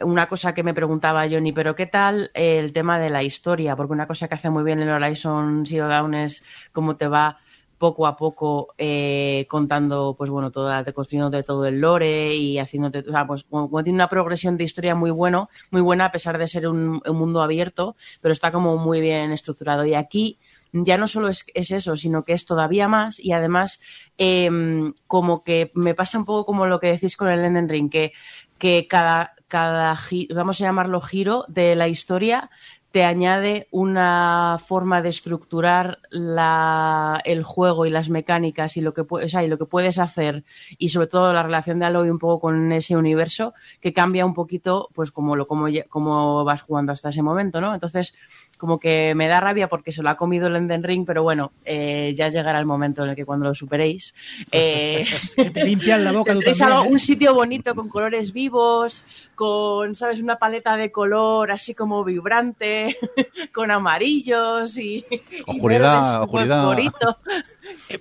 una cosa que me preguntaba Johnny, pero ¿qué tal el tema de la historia? Porque una cosa que hace muy bien el Horizon Zero Dawn es cómo te va poco a poco eh, contando, pues bueno, toda, construyéndote todo el lore y haciéndote, o sea, pues como, tiene una progresión de historia muy bueno, muy buena a pesar de ser un, un mundo abierto, pero está como muy bien estructurado. Y aquí ya no solo es, es eso, sino que es todavía más y además em, como que me pasa un poco como lo que decís con el Elden Ring, que, que cada, cada vamos a llamarlo giro de la historia te añade una forma de estructurar la, el juego y las mecánicas y lo que o lo que puedes hacer y sobre todo la relación de Aloy un poco con ese universo que cambia un poquito pues como lo como, como vas jugando hasta ese momento, ¿no? Entonces como que me da rabia porque se lo ha comido el Elden Ring, pero bueno, eh, ya llegará el momento en el que cuando lo superéis eh, Que te limpian la boca tú tendréis ¿eh? un sitio bonito con colores vivos, con, ¿sabes? Una paleta de color así como vibrante, con amarillos y, y Oscuridad, verdes oscuridad.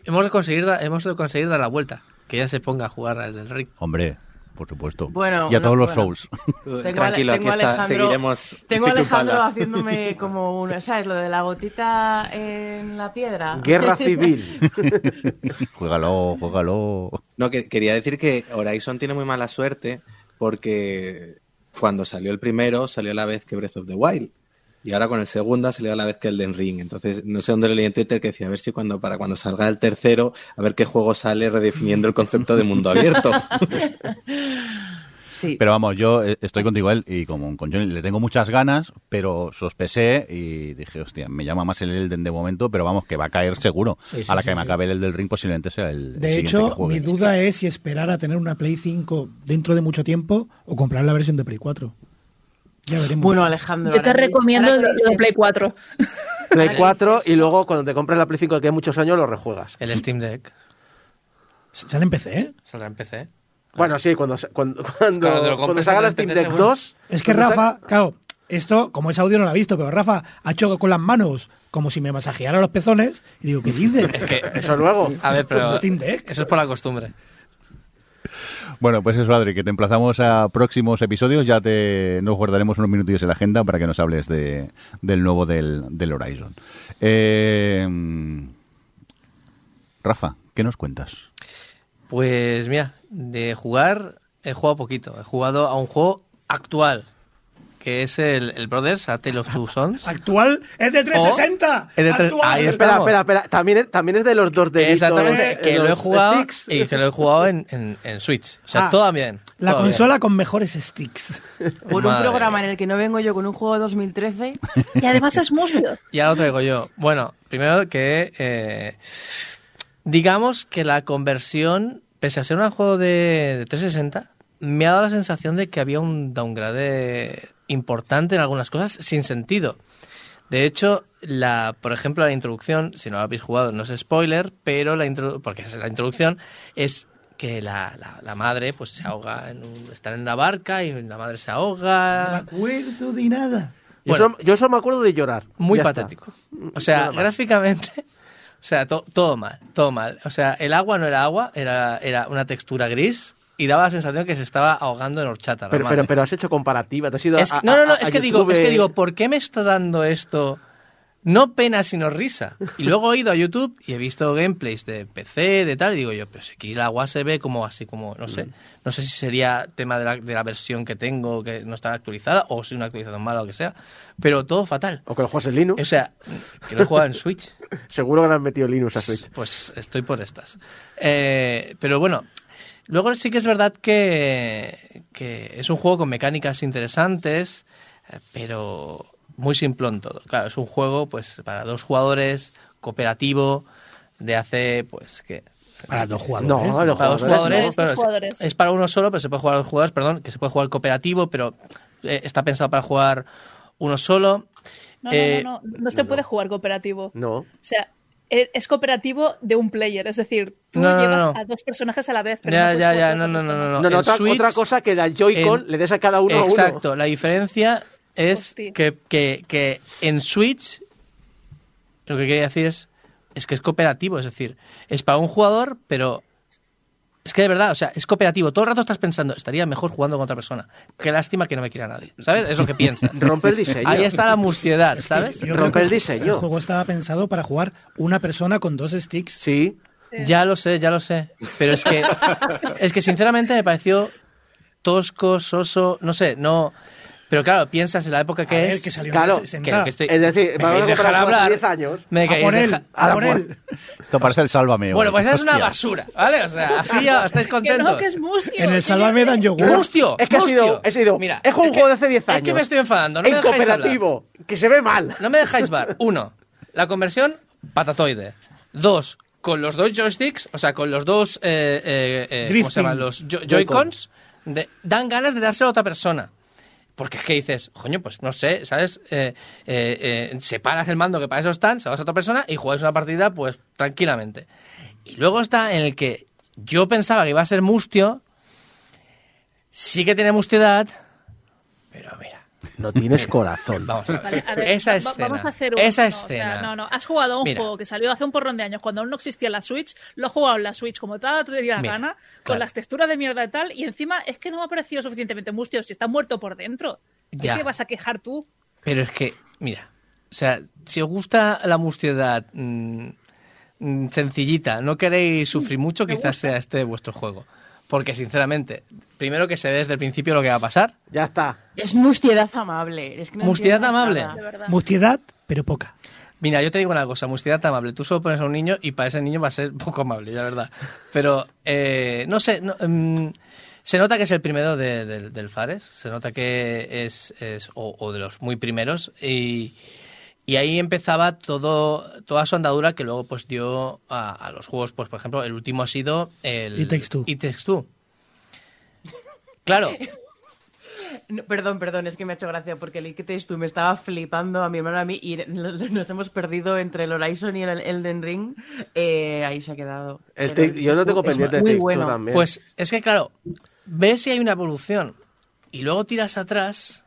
Hemos de conseguir, hemos de conseguir dar la vuelta, que ya se ponga a jugar al del Ring. Hombre, por supuesto. Bueno, y a no, todos los bueno. Souls. Tengo, a- Tranquilo, tengo aquí está, Alejandro, seguiremos tengo a Alejandro haciéndome como una, ¿sabes? Lo de la gotita en la piedra. Guerra civil. juégalo, juégalo. No, que, quería decir que Horizon tiene muy mala suerte porque cuando salió el primero salió a la vez que Breath of the Wild. Y ahora con el segundo salió a la vez que el Den Ring. Entonces, no sé dónde leí en Twitter que decía, a ver si cuando, para cuando salga el tercero, a ver qué juego sale redefiniendo el concepto de mundo abierto. Sí. Pero vamos, yo eh, estoy contigo él y como con Johnny le tengo muchas ganas, pero sospesé y dije, hostia, me llama más el Elden de momento, pero vamos, que va a caer seguro. Sí, sí, a la sí, que me acabe el del ring posiblemente sea el, el De siguiente que hecho, juegue. mi duda es si esperar a tener una Play 5 dentro de mucho tiempo o comprar la versión de Play 4. Ya veremos. Bueno, Alejandro. Yo te ahora- recomiendo de dices- Play 4. Play Vale. 4 y luego cuando te compres la Play 5 que hay muchos años lo rejuegas. El Steam Deck Sale en PC, ¿eh? saldrá en PC. Bueno, sí, cuando, se- cuando, cuando, Claro, cuando salga la Steam Deck seguro. 2... Es que Rafa, claro, esto, como es audio no lo ha visto, pero Rafa ha hecho con las manos como si me masajeara los pezones y digo, ¿qué dice? Es que, Eso luego. a ver, pero Steam Deck. eso es por la costumbre. Bueno, pues eso, Adri, que te emplazamos a próximos episodios. Ya te nos guardaremos unos minutillos en la agenda para que nos hables de, del nuevo del, del Horizon. Eh, Rafa, ¿qué nos cuentas? Pues mira, de jugar he jugado poquito. He jugado a un juego actual, que es el, el Brothers, A Tale of Two Sons. Actual es de 360. es de tres- Actual. ahí Espera, espera, espera. También es, también es de los dos de Exactamente, que lo he jugado y que lo he jugado en, en, en Switch. O sea, Ah, todo bien. La todo bien. consola con mejores sticks. Por un programa en el que no vengo yo con un juego de 2013. Y además es mustio. Ya lo traigo yo. Bueno, primero que eh, digamos que la conversión, pese a ser un juego de, de 360, me ha dado la sensación de que había un downgrade importante en algunas cosas sin sentido. De hecho, la, por ejemplo, la introducción, si no lo habéis jugado, no es spoiler, pero la introdu- porque es la introducción es que la, la- la madre pues se ahoga, en un- están en una barca y la madre se No me ahoga. acuerdo de nada. Yo, Bueno. solo, yo solo me acuerdo de llorar. muy Ya está. patético. O sea, gráficamente, o sea, to- todo mal, todo mal. O sea, el agua no era agua, era, era una textura gris y daba la sensación que se estaba ahogando en horchata. Pero, pero, pero has hecho comparativa. Te has ido Es- a- no, no, no, a- a es que digo, es que digo, ¿por qué me está dando esto? No pena, sino risa. Y luego he ido a YouTube y he visto gameplays de PC, de tal, y digo yo, pero si aquí el agua se ve como así, como, no Mm. sé. No sé si sería tema de la, de la versión que tengo, que no está actualizada, o si una actualización mala o que sea. Pero todo fatal. O que lo juegas en Linux. O sea, que lo he jugado en Switch. Seguro que le han metido Linux a Switch. Pues estoy por estas. Eh, pero bueno, luego sí que es verdad que, que es un juego con mecánicas interesantes, eh, pero muy simplón todo. Claro, es un juego pues para dos jugadores, cooperativo, de hace pues que Para dos jugadores. No, para dos jugadores, jugadores, no. Dos pero es- jugadores. Es, para uno solo, pero se puede jugar a dos jugadores, perdón, que se puede jugar cooperativo, pero eh, está pensado para jugar uno solo. No, Eh, no, no, no, no se puede jugar cooperativo. No. O sea, es cooperativo de un player, es decir, tú No, no, llevas no. a dos personajes a la vez. Pero Ya, no ya, ya, no, no, otra no, no. No, no, en otra, Switch- otra cosa que da Joy-Con en- le des a cada uno a uno. Exacto, la diferencia es que, que, que en Switch lo que quería decir es, es que es cooperativo, es decir, es para un jugador, pero es que de verdad, o sea, es cooperativo. Todo el rato estás pensando, estaría mejor jugando con otra persona. Qué lástima que no me quiera nadie, ¿sabes? Es lo que piensas. Rompe el diseño. Ahí está la mustiedad, ¿sabes? Yo Rompe el diseño. El juego estaba pensado para jugar una persona con dos sticks. Sí. Ya lo sé, ya lo sé. Pero es que, es que sinceramente me pareció tosco, soso, no sé, no. Pero claro, piensas en la época que A ver, es. que salió Claro, en que, 60. que estoy, Es decir, ¿me vamos a dejar hablar. 10 años. Me A por él, a por él. Esto parece el Sálvame. Bueno, pues es una Hostia. basura, ¿vale? O sea, así ya estáis Que contentos. no, que es mustio. En el que Sálvame dan yogur. ¡Mustio! Es que ha sido, he sido, Mira, es un juego que- de hace 10 años. Es que me estoy enfadando, no me en dejáis hablar. cooperativo, que se ve mal. No me dejáis ver. Uno, la conversión patatoide. Dos, con los dos joysticks, o sea, con los dos, eh, eh, eh, ¿cómo se llaman? Los jo- Joy-Cons, dan ganas de dárselo a otra persona. Porque es que dices, coño, pues no sé, ¿sabes? Eh, eh, eh, separas el mando que para eso están, se das a otra persona y juegas una partida, pues tranquilamente. Y luego está en el que yo pensaba que iba a ser mustio, sí que tiene mustiedad, pero mira, No tienes corazón. vamos a ver. Vale, a ver, esa escena. Vamos a hacer un, esa no, o sea, escena. no, no. Has jugado a un Mira. juego que salió hace un porrón de años cuando aún no existía la Switch. Lo has jugado en la Switch como tal, te digas Mira, gana, claro. con las texturas de mierda y tal. Y encima es que no me ha parecido suficientemente mustio si está muerto por dentro. ¿De Ya. qué vas a quejar tú? Pero es que, mira, o sea, si os gusta la mustiedad mm, mm, sencillita, no queréis sufrir mucho, quizás sea este vuestro juego. Porque, sinceramente, primero que se ve desde el principio lo que va a pasar. Ya está. Es mustiedad amable. Es que no Mustiedad amable. Mustiedad, pero poca. Mira, yo te digo una cosa, mustiedad amable. Tú solo pones a un niño y para ese niño va a ser poco amable, la verdad. Pero, eh, no sé, no, mm, se nota que es el primero de- del- del Fares, se nota que es, es o, o de los muy primeros y, y ahí empezaba todo toda su andadura que luego pues dio a, a los juegos, pues por ejemplo, el último ha sido el It Takes Two. It Takes Two. Claro, No, perdón, perdón, es que me ha hecho gracia porque el que tú me estaba flipando a mi hermano y a mí y nos hemos perdido entre el Horizon y el Elden Ring. Eh, ahí se ha quedado. El Pero Take- yo no tengo pendiente de Two bueno. también. Pues es que, claro, ves si hay una evolución y luego tiras atrás.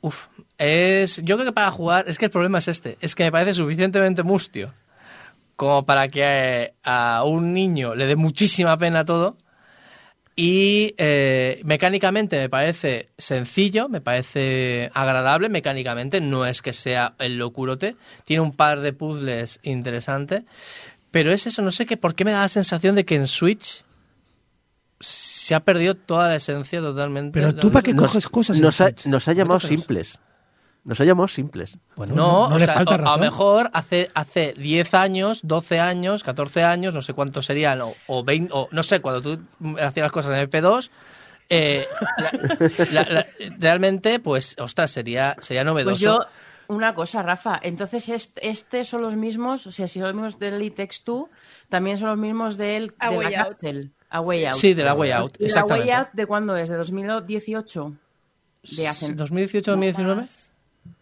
Uf, es. Yo creo que para jugar. Es que el problema es este: es que me parece suficientemente mustio como para que a un niño le dé muchísima pena todo. Y eh, mecánicamente me parece sencillo, me parece agradable. Mecánicamente no es que sea el locurote. Tiene un par de puzzles interesantes. Pero es eso, no sé qué, por qué me da la sensación de que en Switch se ha perdido toda la esencia totalmente. Pero tú, ¿para qué Nos- coges cosas? Nos ha, Switch? nos ha llamado simples. Nos ha llamado simples. Bueno, No, o le sea, falta o- a lo mejor hace, hace 10 años, 12 años, 14 años, no sé cuántos serían, o, o 20, o no sé, cuando tú hacías las cosas en MP2, eh, la- la- la- realmente, pues, ostras, sería, sería novedoso. Pues yo, una cosa, Rafa. Entonces, este, este son los mismos, o sea, si son los mismos del Elite X2, también son los mismos del, A de la Out. A Way Out. Sí, de la Way Out, ¿Y la. Way Out de cuándo es? ¿De 2018? De hace 2018-2019. Más,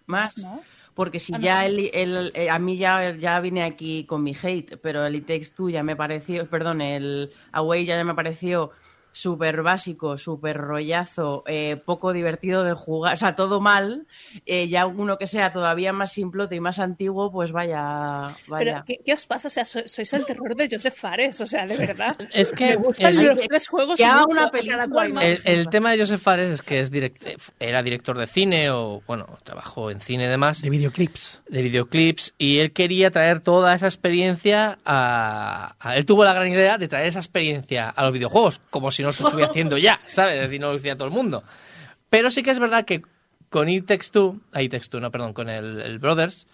más. ¿no? Porque si Ah, no ya sé. el, el- eh, a mí ya, ya vine aquí con mi hate, pero el Elite X2 ya me pareció, perdón, el Away ya me pareció súper básico, súper rollazo, eh, poco divertido de jugar, o sea, todo mal. Eh, ya uno que sea todavía más simplote y más antiguo, pues vaya, Pero, vaya. ¿qué, qué os pasa? O sea, so- sois el terror de Joseph Fares, o sea, de verdad. Es que Me gustan el- los tres juegos. que haga una cada película cual y más. El, el tema de Joseph Fares es que es direct- eh, era director de cine o, bueno, trabajó en cine y demás, De videoclips. de videoclips, y él quería traer toda esa experiencia a, a- Él tuvo la gran idea de traer esa experiencia a los videojuegos, como si no se estuviera haciendo ya, ¿sabes? Es decir, no lo todo el mundo. Pero sí que es verdad que con It Takes Two, ah, no, perdón, con el, Brothers,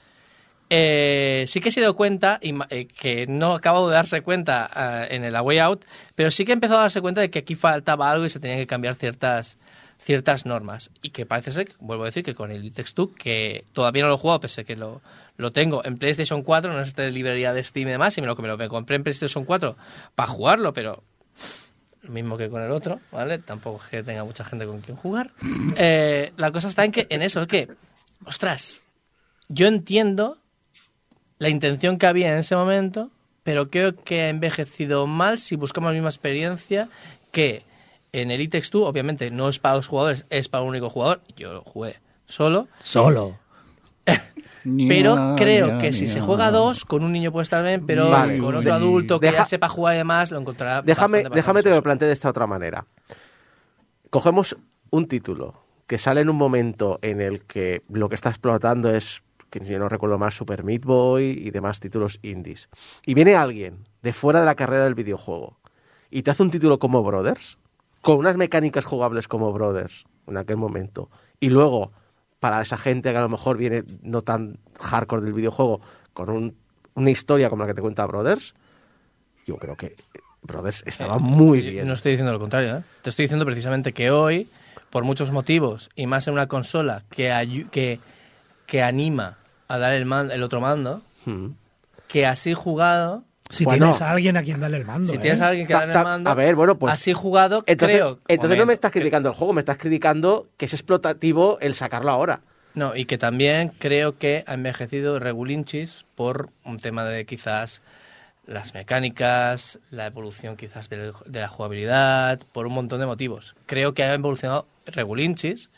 eh, sí que se dio cuenta, eh, que no acabó de darse cuenta ah, en el A Way Out, pero sí que empezó a darse cuenta de que aquí faltaba algo y se tenían que cambiar ciertas ciertas normas. Y que parece ser, vuelvo a decir, que con el It Takes Two, que todavía no lo he jugado, pese que lo, lo tengo en PlayStation 4, no es de librería de Steam y demás, lo que me lo compré en PlayStation 4 para jugarlo, pero mismo que con el otro, ¿vale? Tampoco es que tenga mucha gente con quien jugar. Eh, la cosa está en que en eso, que, ostras, yo entiendo la intención que había en ese momento, pero creo que ha envejecido mal si buscamos la misma experiencia que en el It Takes Two, obviamente no es para dos jugadores, es para un único jugador. Yo lo jugué solo, Solo. pero creo que si se juega a dos, con un niño puede estar bien, pero Vale. con otro adulto que deja- ya sepa jugar y demás, lo encontrará. Déjame, déjame te lo plantee de esta otra manera. Cogemos un título que sale en un momento en el que lo que está explotando es, que yo no recuerdo más, Super Meat Boy y demás títulos indies. Y viene alguien de fuera de la carrera del videojuego y te hace un título como Brothers, con unas mecánicas jugables como Brothers en aquel momento. Y luego, para esa gente que a lo mejor viene no tan hardcore del videojuego, con un- una historia como la que te cuenta Brothers, yo creo que Brothers estaba Eh, muy bien. No estoy diciendo lo contrario, ¿eh? Te estoy diciendo precisamente que hoy, por muchos motivos, y más en una consola que, que, que anima a dar el, man- el otro mando, Mm. que así jugado, Si Bueno. tienes a alguien a quien darle el mando. si ¿eh? tienes a alguien que darle ta- el mando, a ver, bueno, pues- así jugado, Entonces, creo... entonces no me estás que- criticando el juego, me estás criticando que es explotativo el sacarlo ahora. No, y que también creo que ha envejecido Regulinchis por un tema de quizás las mecánicas, la evolución quizás de, la jugabilidad, por un montón de motivos. Creo que ha evolucionado Regulinchis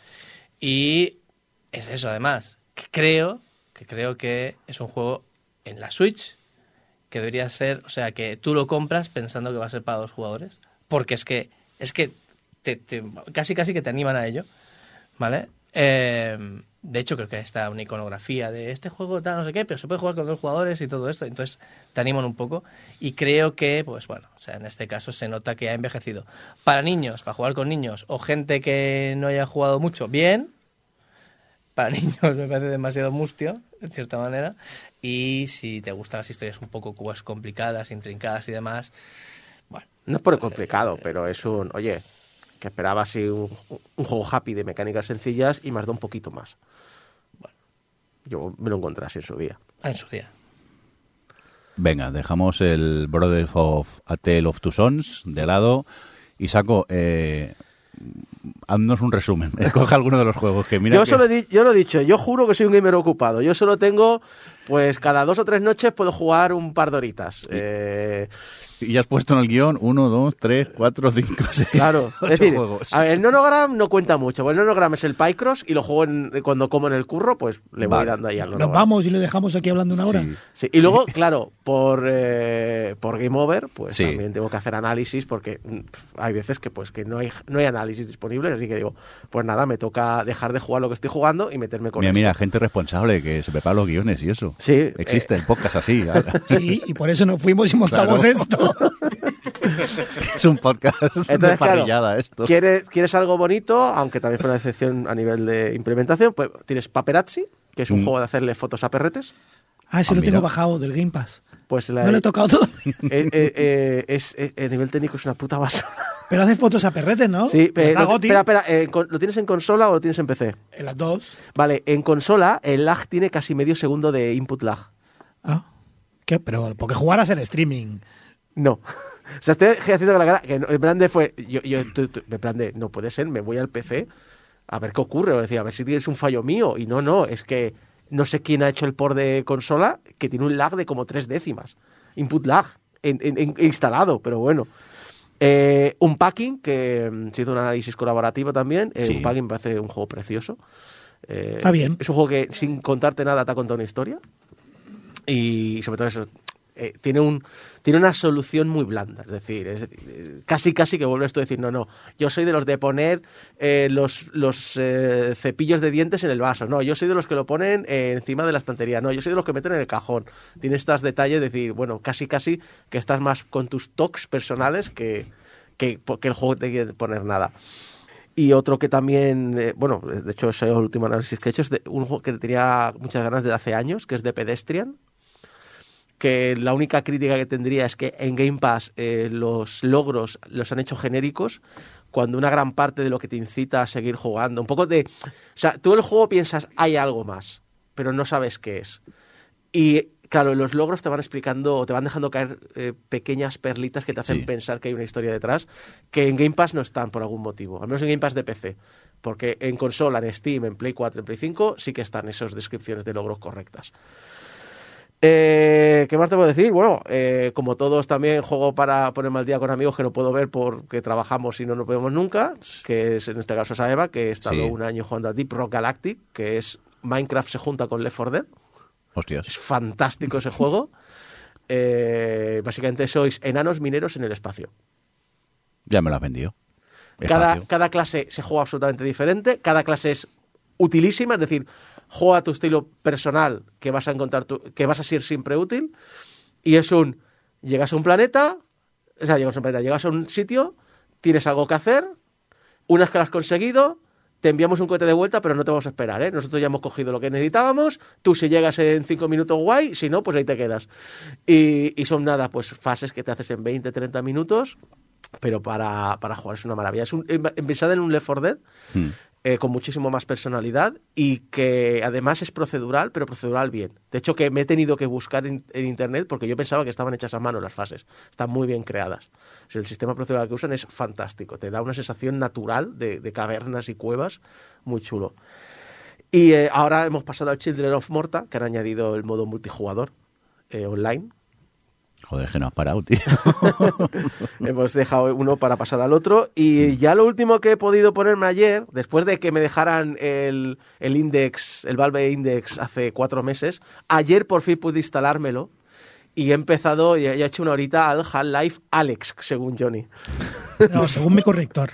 y es eso además. que creo que creo que es un juego en la Switch que debería ser, o sea, que tú lo compras pensando que va a ser para dos jugadores, porque es que es que te- te- casi casi que te animan a ello. ¿Vale? Eh, de hecho, creo que está una iconografía de este juego, tal, no sé qué, pero se puede jugar con dos jugadores y todo esto. Entonces, te animan un poco. Y creo que, pues bueno, o sea, en este caso se nota que ha envejecido. Para niños, para jugar con niños o gente que no haya jugado mucho, bien. Para niños me parece demasiado mustio, en cierta manera. Y si te gustan las historias un poco pues, complicadas, intrincadas y demás, bueno, No es por el complicado, pero es un, oye, que esperaba así un, un juego happy de mecánicas sencillas y más da un poquito más. Bueno, yo me lo encontré así en su día. ah, en su día. Venga, dejamos el Brothers of A Tale of Two Sons de lado y saco. Eh, haznos un resumen. Escoge alguno de los juegos que mira. yo, que- solo he yo lo he dicho, yo juro que soy un gamer ocupado. Yo solo tengo, pues cada dos o tres noches puedo jugar un par de horitas. Eh, Y ya has puesto en el guion 1, 2, 3, 4, 5, 6, Claro, 8 es decir, juegos. a ver, el nonogram no cuenta mucho. porque El nonogram es el Pycross y lo juego en- cuando como en el curro, pues le voy Vale. dando ahí al Nos nonogram. vamos y le dejamos aquí hablando una hora. Sí. Sí, y luego, claro, por, eh, por Game Over, pues Sí. también tengo que hacer análisis porque mm, pf, hay veces que pues que no hay, no hay análisis disponibles, así que digo, pues nada, me toca dejar de jugar lo que estoy jugando y meterme con Mira, esto. mira, gente responsable que se prepara los guiones y eso. Sí, Existe eh, el podcast así. Sí, y por eso nos fuimos y montamos Claro. esto. es un podcast de Entonces, claro, parrillada esto. ¿Quieres, quieres algo bonito, aunque también fue una decepción a nivel de implementación? Pues tienes Paperazzi, que es un Mm. juego de hacerle fotos a perretes. Ah, ese Ah, lo mira. tengo bajado del Game Pass. Pues la, No le he tocado todo. eh, eh, eh, es, eh, a nivel técnico es una puta basura. Pero hace fotos a perretes, ¿no? Sí, Pues pero, Goti, espera, eh, ¿lo tienes en consola o lo tienes en PC? En las dos. Vale, en consola el lag tiene casi medio segundo de input lag. Ah. ¿Qué? Pero porque jugaras en streaming. No. O sea, estoy haciendo con la cara que no, en plan de fue, yo, yo tu- tu- en plan de, no puede ser, me voy al PC a ver qué ocurre, o decir, a ver si tienes un fallo mío, y no, no, es que no sé quién ha hecho el port de consola que tiene un lag de como tres décimas, input lag, en- en- en- instalado, pero bueno. Eh, un packing, que mm, se hizo un análisis colaborativo también, eh, Sí. un packing me parece un juego precioso. Eh, Está bien. Es un juego que sin contarte nada te ha contado una historia y sobre todo eso eh, tiene un tiene una solución muy blanda es decir eh, casi casi que vuelves tú a decir no no yo soy de los de poner eh, los los cepillos de dientes en el vaso. No yo soy de los que lo ponen encima de la estantería. No yo soy de los que meten en el cajón tiene estos detalles de decir bueno casi casi que estás más con tus toques personales que que, que el juego te quiere poner nada y otro que también, bueno, de hecho ese es el último análisis que he hecho, es de un juego que tenía muchas ganas de hace años, que es de Pedestrian, que la única crítica que tendría es que en Game Pass eh, los logros los han hecho genéricos, cuando una gran parte de lo que te incita a seguir jugando, un poco de... O sea, tú el juego piensas, hay algo más, pero no sabes qué es. Y claro, los logros te van explicando, o te van dejando caer eh, pequeñas perlitas que te hacen Sí. pensar que hay una historia detrás, que en Game Pass no están por algún motivo, al menos en Game Pass de PC. Porque en consola, en Steam, en Play 4, en Play 5, sí que están esas descripciones de logros correctas. Eh, ¿Qué más te puedo decir? Bueno, eh, como todos también juego para ponerme al día con amigos que no puedo ver porque trabajamos y no nos vemos nunca, que es en este caso es a Eva, que he estado Sí. un año jugando a Deep Rock Galactic, que es Minecraft se junta con Left 4 Dead. Hostias. Es fantástico ese juego. Eh, básicamente sois enanos mineros en el espacio. Ya me lo has vendido. Cada, cada clase se juega absolutamente diferente, cada clase es utilísima, es decir, juega tu estilo personal que vas a encontrar tu- que vas a ser siempre útil y es un llegas a un planeta, o sea, llegas a un planeta, llegas a un sitio, tienes algo que hacer, una vez que lo has conseguido, te enviamos un cohete de vuelta, pero no te vamos a esperar, ¿eh? Nosotros ya hemos cogido lo que necesitábamos, tú si llegas en cinco minutos guay, si no, pues ahí te quedas. Y, son nada, pues fases que te haces en 20, 30 minutos, pero para, para jugar es una maravilla. Es un, en- en un Left 4 Dead, Hmm. Eh, con muchísimo más personalidad y que además es procedural, pero procedural bien. De hecho, que me he tenido que buscar en, internet porque yo pensaba que estaban hechas a mano las fases. Están muy bien creadas. El sistema procedural que usan es fantástico. Te da una sensación natural de, cavernas y cuevas muy chulo. Y eh, ahora hemos pasado al Children of Morta, que han añadido el modo multijugador eh, online. Joder, que no has parado, tío. Hemos dejado uno para pasar al otro. Y ya lo último que he podido ponerme ayer, después de que me dejaran el, el Index, el Valve Index hace cuatro meses, ayer por fin pude instalármelo. Y he empezado, y he hecho una horita al Half-Life Alex, según Johnny. No, según mi corrector.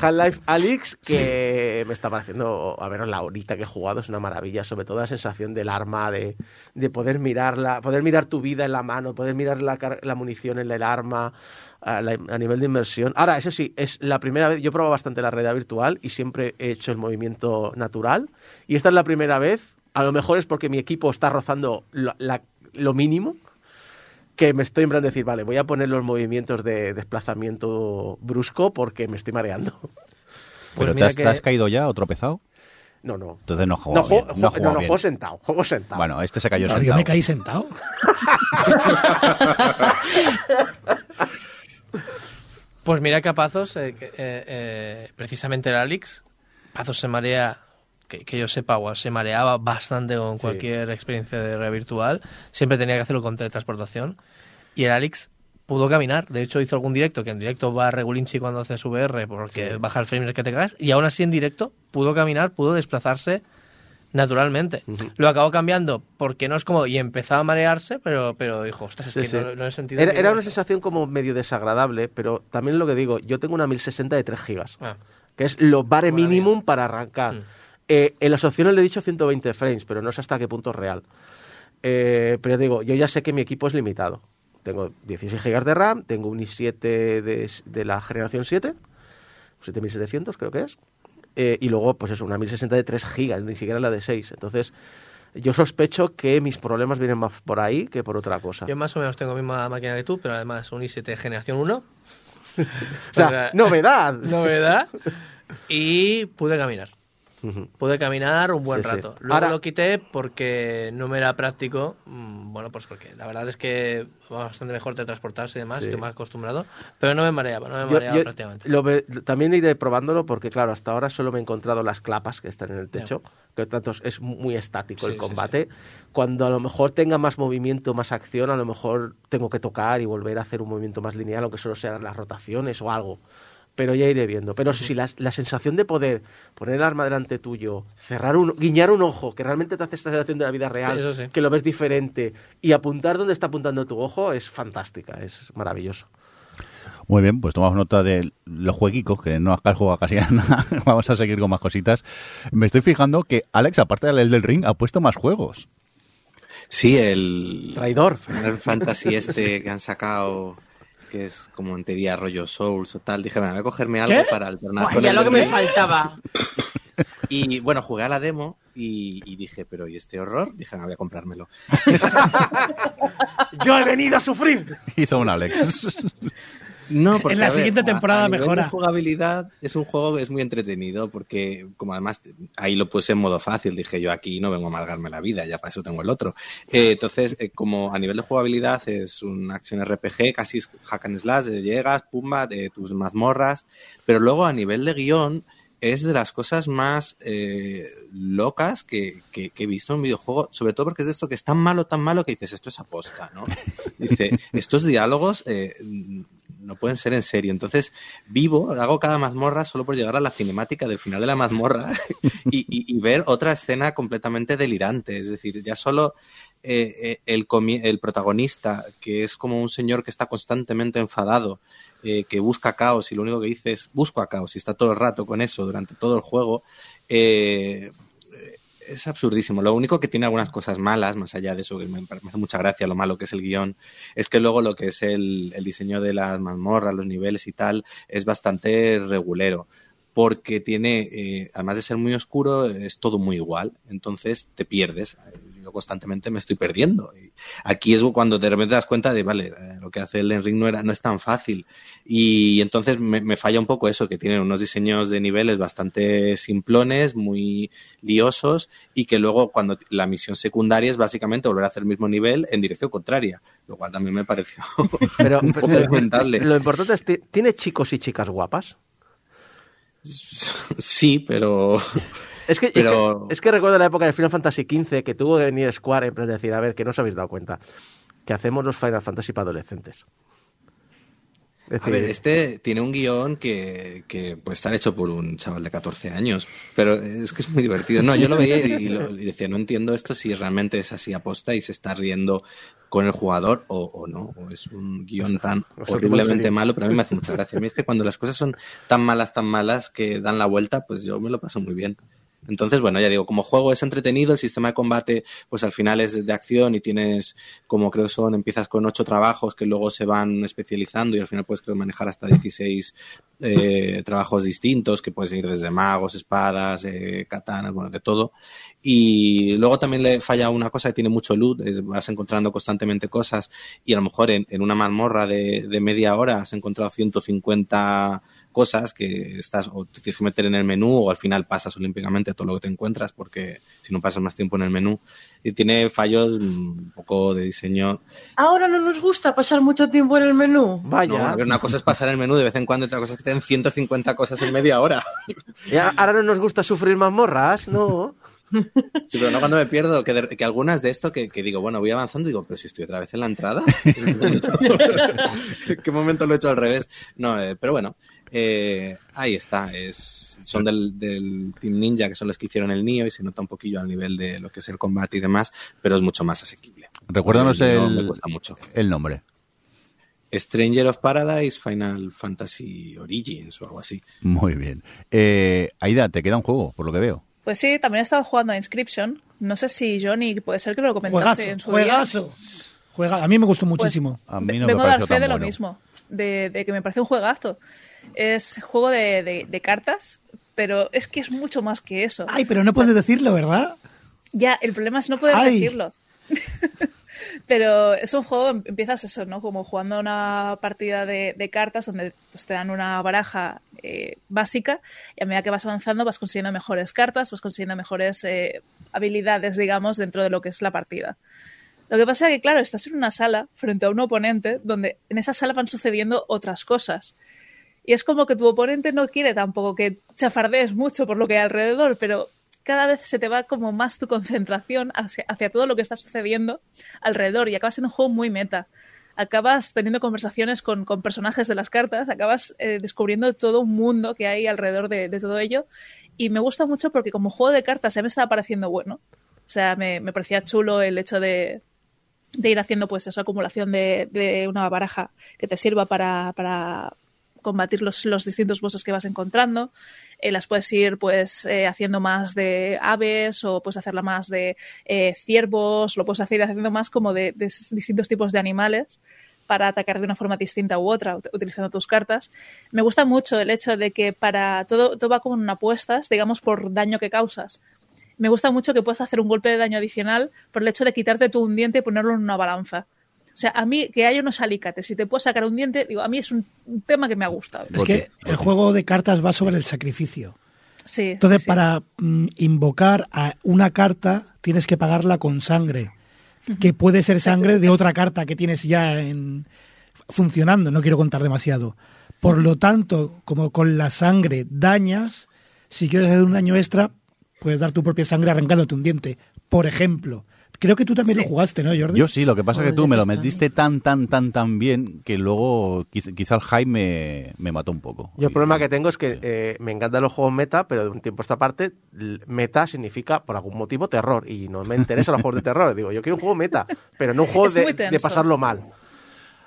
Half-Life Alex, que me está pareciendo, a ver, la horita que he jugado es una maravilla, sobre todo la sensación del arma, de, de poder mirarla, poder mirar tu vida en la mano, poder mirar la, la munición en el arma, a, la- a nivel de inmersión. Ahora, eso sí, es la primera vez, yo he probado bastante la realidad virtual y siempre he hecho el movimiento natural, y esta es la primera vez, a lo mejor es porque mi equipo está rozando lo, la- lo mínimo, que me estoy en plan de decir, vale, voy a poner los movimientos de desplazamiento brusco porque me estoy mareando. ¿Pero te has, que- te has caído ya o tropezado? No, no. Entonces no No, juego juego, bien. No, no, no, bien. juego sentado, juego sentado. Bueno, este se cayó Pero yo sentado. me caí sentado. Pues mira que a Pazos, eh, eh, eh, precisamente el Alex, Pazos se marea, que, que yo sepa, o se mareaba bastante con cualquier experiencia de realidad virtual. Siempre tenía que hacerlo con teletransportación. Y el Alex pudo caminar. De hecho, hizo algún directo, que en directo va Regulinchi cuando hace su VR porque baja el frame rate que te cagas, y aún así en directo pudo caminar, pudo desplazarse naturalmente. Lo acabó cambiando porque no es como y empezaba a marearse, pero, pero dijo, ostras, es Sí, que sí. No, no he sentido. Era, era una sensación como medio desagradable, pero también lo que digo, yo tengo una 1060 de 3 gigas, Ah, que es lo bare minimum para arrancar. Mm. Eh, en las opciones le he dicho 120 frames, pero no sé hasta qué punto es real. Eh, pero digo, yo ya sé que mi equipo es limitado. Tengo 16 gigas de RAM, tengo un i7 de, de la generación 7, 7700 creo que es, eh, y luego pues eso, una 1060 de 3 gigas, ni siquiera la de 6. Entonces, yo sospecho que mis problemas vienen más por ahí que por otra cosa. Yo más o menos tengo la misma máquina que tú, pero además un i7 generación 1. O sea, novedad. Novedad. Y pude caminar. Pude caminar un buen Sí, sí. rato. Luego Ahora- lo quité porque no me era práctico. Mm, Bueno, pues porque la verdad es que va bastante mejor de transportarse y demás, Sí. estoy más acostumbrado. Pero no me mareaba, no me Yo- mareaba yo prácticamente. lo también iré probándolo porque, claro, hasta ahora solo me he encontrado las clapas que están en el techo, que tanto es- muy estático el combate. Cuando a lo mejor tenga más movimiento, más acción, a lo mejor tengo que tocar y volver a hacer un movimiento más lineal, aunque solo sean las rotaciones o algo. Pero ya iré viendo. Pero si la, la sensación de poder poner el arma delante tuyo, cerrar un, guiñar un ojo, que realmente te hace esta sensación de la vida real, Sí, eso sí. que lo ves diferente, y apuntar donde está apuntando tu ojo, es fantástica, es maravilloso. Muy bien, pues tomamos nota de los jueguicos, que no has jugado casi a nada. Vamos a seguir con más cositas. Me estoy fijando que Alex, aparte del del Ring, ha puesto más juegos. Sí, el Traidor. Final Fantasy este que han sacado, que es como en teoría rollo Souls o tal, dije, "Venga, voy a cogerme algo ¿Qué? para alternar con ya el lo que me Elden Ring". faltaba. Y bueno, jugué a la demo y, y dije, pero ¿y este horror? Dije, no, voy a comprármelo. Yo he venido a sufrir. Hizo un Alex. No, porque, En la a ver, siguiente a- temporada a nivel mejora. de jugabilidad es un juego que es muy entretenido porque como además ahí lo puse en modo fácil, dije yo aquí no vengo a amargarme la vida, ya para eso tengo el otro. Eh, entonces, eh, como a nivel de jugabilidad es un action RPG, casi es hack and slash, eh, llegas, pumba, de tus mazmorras, pero luego a nivel de guion es de las cosas más locas que, que- que he visto en un videojuego, sobre todo porque es de esto que es tan malo, tan malo que dices, esto es aposta, ¿no? Dice, estos diálogos no pueden ser en serio. Entonces, vivo, hago cada mazmorra solo por llegar a la cinemática del final de la mazmorra y, ver otra escena completamente delirante. Es decir, ya solo eh, eh, el, el protagonista, que es como un señor que está constantemente enfadado, eh, que busca caos y lo único que dice es busco a caos y está todo el rato con eso durante todo el juego, eh, es absurdísimo. Lo único que tiene algunas cosas malas, más allá de eso, que me, me hace mucha gracia lo malo que es el guion, es que luego lo que es el, el diseño de las mazmorras, los niveles y tal, es bastante regulero. Porque tiene, eh, además de ser muy oscuro, es todo muy igual. Entonces te pierdes. Yo constantemente me estoy perdiendo. Y aquí es cuando de repente te das cuenta de, vale, eh, lo que hace el Ring no, era, no es tan fácil. Y entonces me, me falla un poco eso, que tienen unos diseños de niveles bastante simplones, muy liosos, y que luego cuando la misión secundaria es básicamente volver a hacer el mismo nivel en dirección contraria, lo cual también me pareció Pero, un poco pero- lamentable. lo importante es, ¿tiene chicos y chicas guapas? Sí, pero Es que, Pero- es que, es que recuerdo la época de Final Fantasy XV que tuvo que venir Square en plan de decir, a ver, que no os habéis dado cuenta, que hacemos los Final Fantasy para adolescentes. Es A ver, este tiene un guion que, que puede estar hecho por un chaval de 14 años, pero es que es muy divertido. No, yo lo veía y, lo- y decía, no entiendo esto si realmente es así aposta y se está riendo con el jugador o, o no, o es un guion tan o sea, horriblemente malo, pero a mí me hace mucha gracia. A mí es que cuando las cosas son tan malas, tan malas que dan la vuelta, pues yo me lo paso muy bien. Entonces, bueno, ya digo, como juego es entretenido, el sistema de combate, pues al final es de acción y tienes, como creo son, empiezas con ocho trabajos que luego se van especializando y al final puedes creo, manejar hasta 16 eh, trabajos distintos, que puedes ir desde magos, espadas, eh, katanas, bueno, de todo. Y luego también le falla una cosa que tiene mucho loot, vas encontrando constantemente cosas y a lo mejor en, en una mazmorra de, de media hora has encontrado 150 cosas que estás o te tienes que meter en el menú o al final pasas olímpicamente todo lo que te encuentras porque si no pasas más tiempo en el menú y tiene fallos mm, un poco de diseño Ahora no nos gusta pasar mucho tiempo en el menú. vaya, no, a ver, una cosa es pasar el menú de vez en cuando y otra cosa es que te den 150 cosas en media hora ¿Y ahora no nos gusta sufrir mazmorras, ¿no? Sí, pero no cuando me pierdo, que, de- que algunas de esto que, que digo, bueno, voy avanzando y digo, pero si estoy otra vez en la entrada. ¿Qué momento lo he hecho al revés? No, eh, pero bueno, eh, ahí está. Es, son del, del Team Ninja, que son los que hicieron el Nio y se nota un poquillo al nivel de lo que es el combate y demás, pero es mucho más asequible. Recuérdanos No, el, me cuesta mucho. el nombre. Stranger of Paradise Final Fantasy Origins o algo así. Muy bien. Eh, Aida, te queda un juego, por lo que veo. Pues sí, también he estado jugando a Inscription. No sé si Johnny, puede ser que me lo comentase Juegazo, en su día. juegazo. Juega- A mí me gustó Pues, muchísimo. A mí no vengo me a dar fe de lo mismo, de, de que me parece un juegazo. Es juego de, de- de cartas, pero es que es mucho más que eso. Ay, pero no puedes decirlo, ¿verdad? Ya, el problema es no poder Ay. decirlo. Pero es un juego, em- empiezas eso, ¿no? Como jugando una partida de, de cartas donde pues, te dan una baraja eh, básica y a medida que vas avanzando vas consiguiendo mejores cartas, vas consiguiendo mejores eh, habilidades, digamos, dentro de lo que es la partida. Lo que pasa es que, claro, estás en una sala frente a un oponente donde en esa sala van sucediendo otras cosas. Y es como que tu oponente no quiere tampoco que chafardees mucho por lo que hay alrededor, pero cada vez se te va como más tu concentración hacia, todo lo que está sucediendo alrededor y acaba siendo un juego muy meta. Acabas teniendo conversaciones con, con personajes de las cartas, acabas eh, descubriendo todo un mundo que hay alrededor de, de todo ello y me gusta mucho porque como juego de cartas ya me estaba pareciendo bueno. O sea, me, me parecía chulo el hecho de, de ir haciendo pues eso, acumulación de, de una baraja que te sirva para, para combatir los, los distintos bosses que vas encontrando. Eh, las puedes ir pues eh, haciendo más de aves o puedes hacerla más de eh, ciervos, lo puedes hacer haciendo más como de, distintos tipos de animales para atacar de una forma distinta u otra ut- utilizando tus cartas. Me gusta mucho el hecho de que para todo, todo va como en apuestas, digamos, por daño que causas. Me gusta mucho que puedas hacer un golpe de daño adicional por el hecho de quitarte tú un diente y ponerlo en una balanza. O sea, a mí que haya unos alicates y te puedes sacar un diente, digo, a mí es un, tema que me ha gustado. Es que el juego de cartas va sobre el sacrificio. Sí. Entonces, sí, para mm, invocar a una carta, tienes que pagarla con sangre. Que puede ser sangre de otra carta que tienes ya en, funcionando. No quiero contar demasiado. Por lo tanto, como con la sangre dañas, si quieres hacer un daño extra, puedes dar tu propia sangre arrancándote un diente. Por ejemplo. Creo que tú también Sí. lo jugaste, ¿no, Jordi? Yo sí, lo que pasa es que tú me lo metiste tan, tan, tan, tan bien que luego quiz- quizá el hype me, me mató un poco. Yo el problema que tengo es que eh, me encantan los juegos meta, pero de un tiempo a esta parte, meta significa por algún motivo terror. Y no me interesan los juegos de terror. Digo, yo quiero un juego meta, pero no un juego de, de pasarlo mal.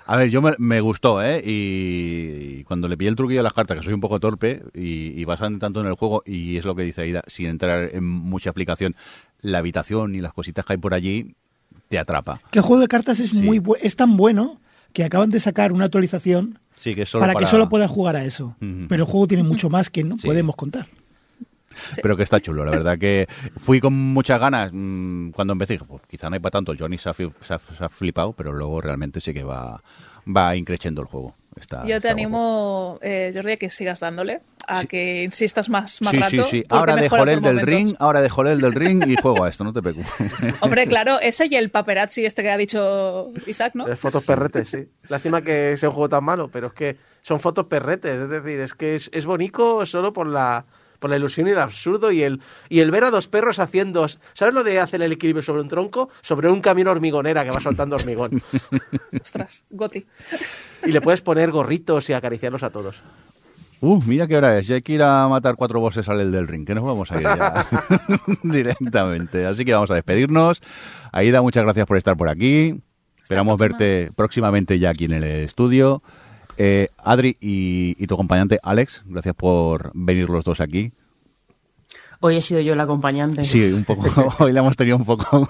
A ver, yo me, me gustó, ¿eh? Y, y cuando le pillé el truquillo de las cartas, que soy un poco torpe, y, y vas tanto en el juego, y es lo que dice Aida, sin entrar en mucha explicación, la habitación y las cositas que hay por allí te atrapa. Que el juego de cartas es, Sí. muy bu- es tan bueno que acaban de sacar una actualización Sí, que para, para, que solo puedas jugar a eso. Pero el juego tiene mucho más que no Sí. podemos contar. Pero que está chulo, la verdad que fui con muchas ganas mm, cuando empecé. Dije, pues quizá no hay para tanto. Johnny se ha, se ha- se ha flipado, pero luego realmente sí que va, va increciendo el juego. Está, Yo te está animo, eh, Jordi, a que sigas dándole, a Sí. que insistas más, más Sí, rato. sí, sí. porque Ahora dejo mejora el del ring, ahora dejo el del ring y juego a esto, no te preocupes. Hombre, claro, ese y el paparazzi este que ha dicho Isaac, ¿no? Es fotos perretes, sí. Lástima que sea un juego tan malo, pero es que son fotos perretes. Es decir, es que es, es bonito solo por la, por la ilusión y el absurdo y el, y el ver a dos perros haciendo... ¿Sabes lo de hacer el equilibrio sobre un tronco? Sobre un camión hormigonera que va soltando hormigón. Ostras, Goti. Y le puedes poner gorritos y acariciarlos a todos. Uh, mira qué hora es. Ya hay que ir a matar cuatro bosses al del ring, que nos vamos a ir ya directamente. Así que vamos a despedirnos. Aida, muchas gracias por estar por aquí. Esperamos próxima. verte próximamente ya aquí en el estudio. Eh, Adri y, y tu acompañante Alex, gracias por venir los dos aquí. Hoy he sido yo el acompañante. Sí, un poco. Hoy la hemos tenido un poco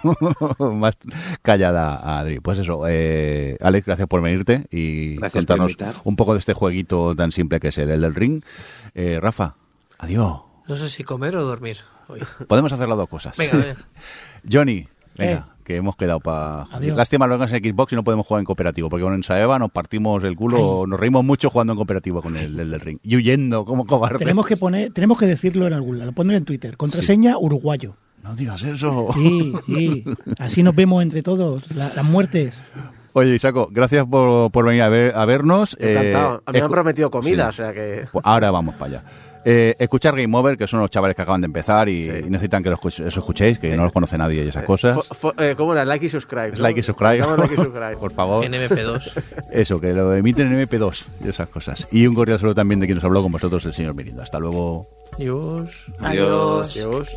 más callada a Adri. Pues eso, eh, Alex, gracias por venirte y Gracias contarnos un poco de este jueguito tan simple que es el del ring. Eh, Rafa, adiós. No sé si comer o dormir hoy. Podemos hacer las dos cosas. Venga, venga. Johnny, venga, que hemos quedado para... Lástima lo que en Xbox y no podemos jugar en cooperativo, porque con en Saeva nos partimos el culo, nos reímos mucho jugando en cooperativo con el, el del ring. Y huyendo como cobardes. Tenemos que poner, tenemos que decirlo en algún lado, poner en Twitter. Contraseña uruguayo. No digas eso. Sí, sí. Así nos vemos entre todos. la- las muertes. Oye, Isaco, gracias por, por venir a, ver, a vernos. Encantado. Eh, a mí me han prometido comida, Sí. o sea que... Pues ahora vamos para allá. Eh, escuchar Game Over, que son los chavales que acaban de empezar y, Sí. y necesitan que los, eso escuchéis, que no los conoce nadie y esas cosas. Fo- fo- eh, ¿Cómo era? Like y subscribe. ¿no? like y subscribe. Like y subscribe. por favor. En MP2. Eso, que lo emiten en MP2 y esas cosas. Y un cordial saludo también de quien nos habló con vosotros, el señor Mirinda. Hasta luego. Dios. Adiós. Adiós.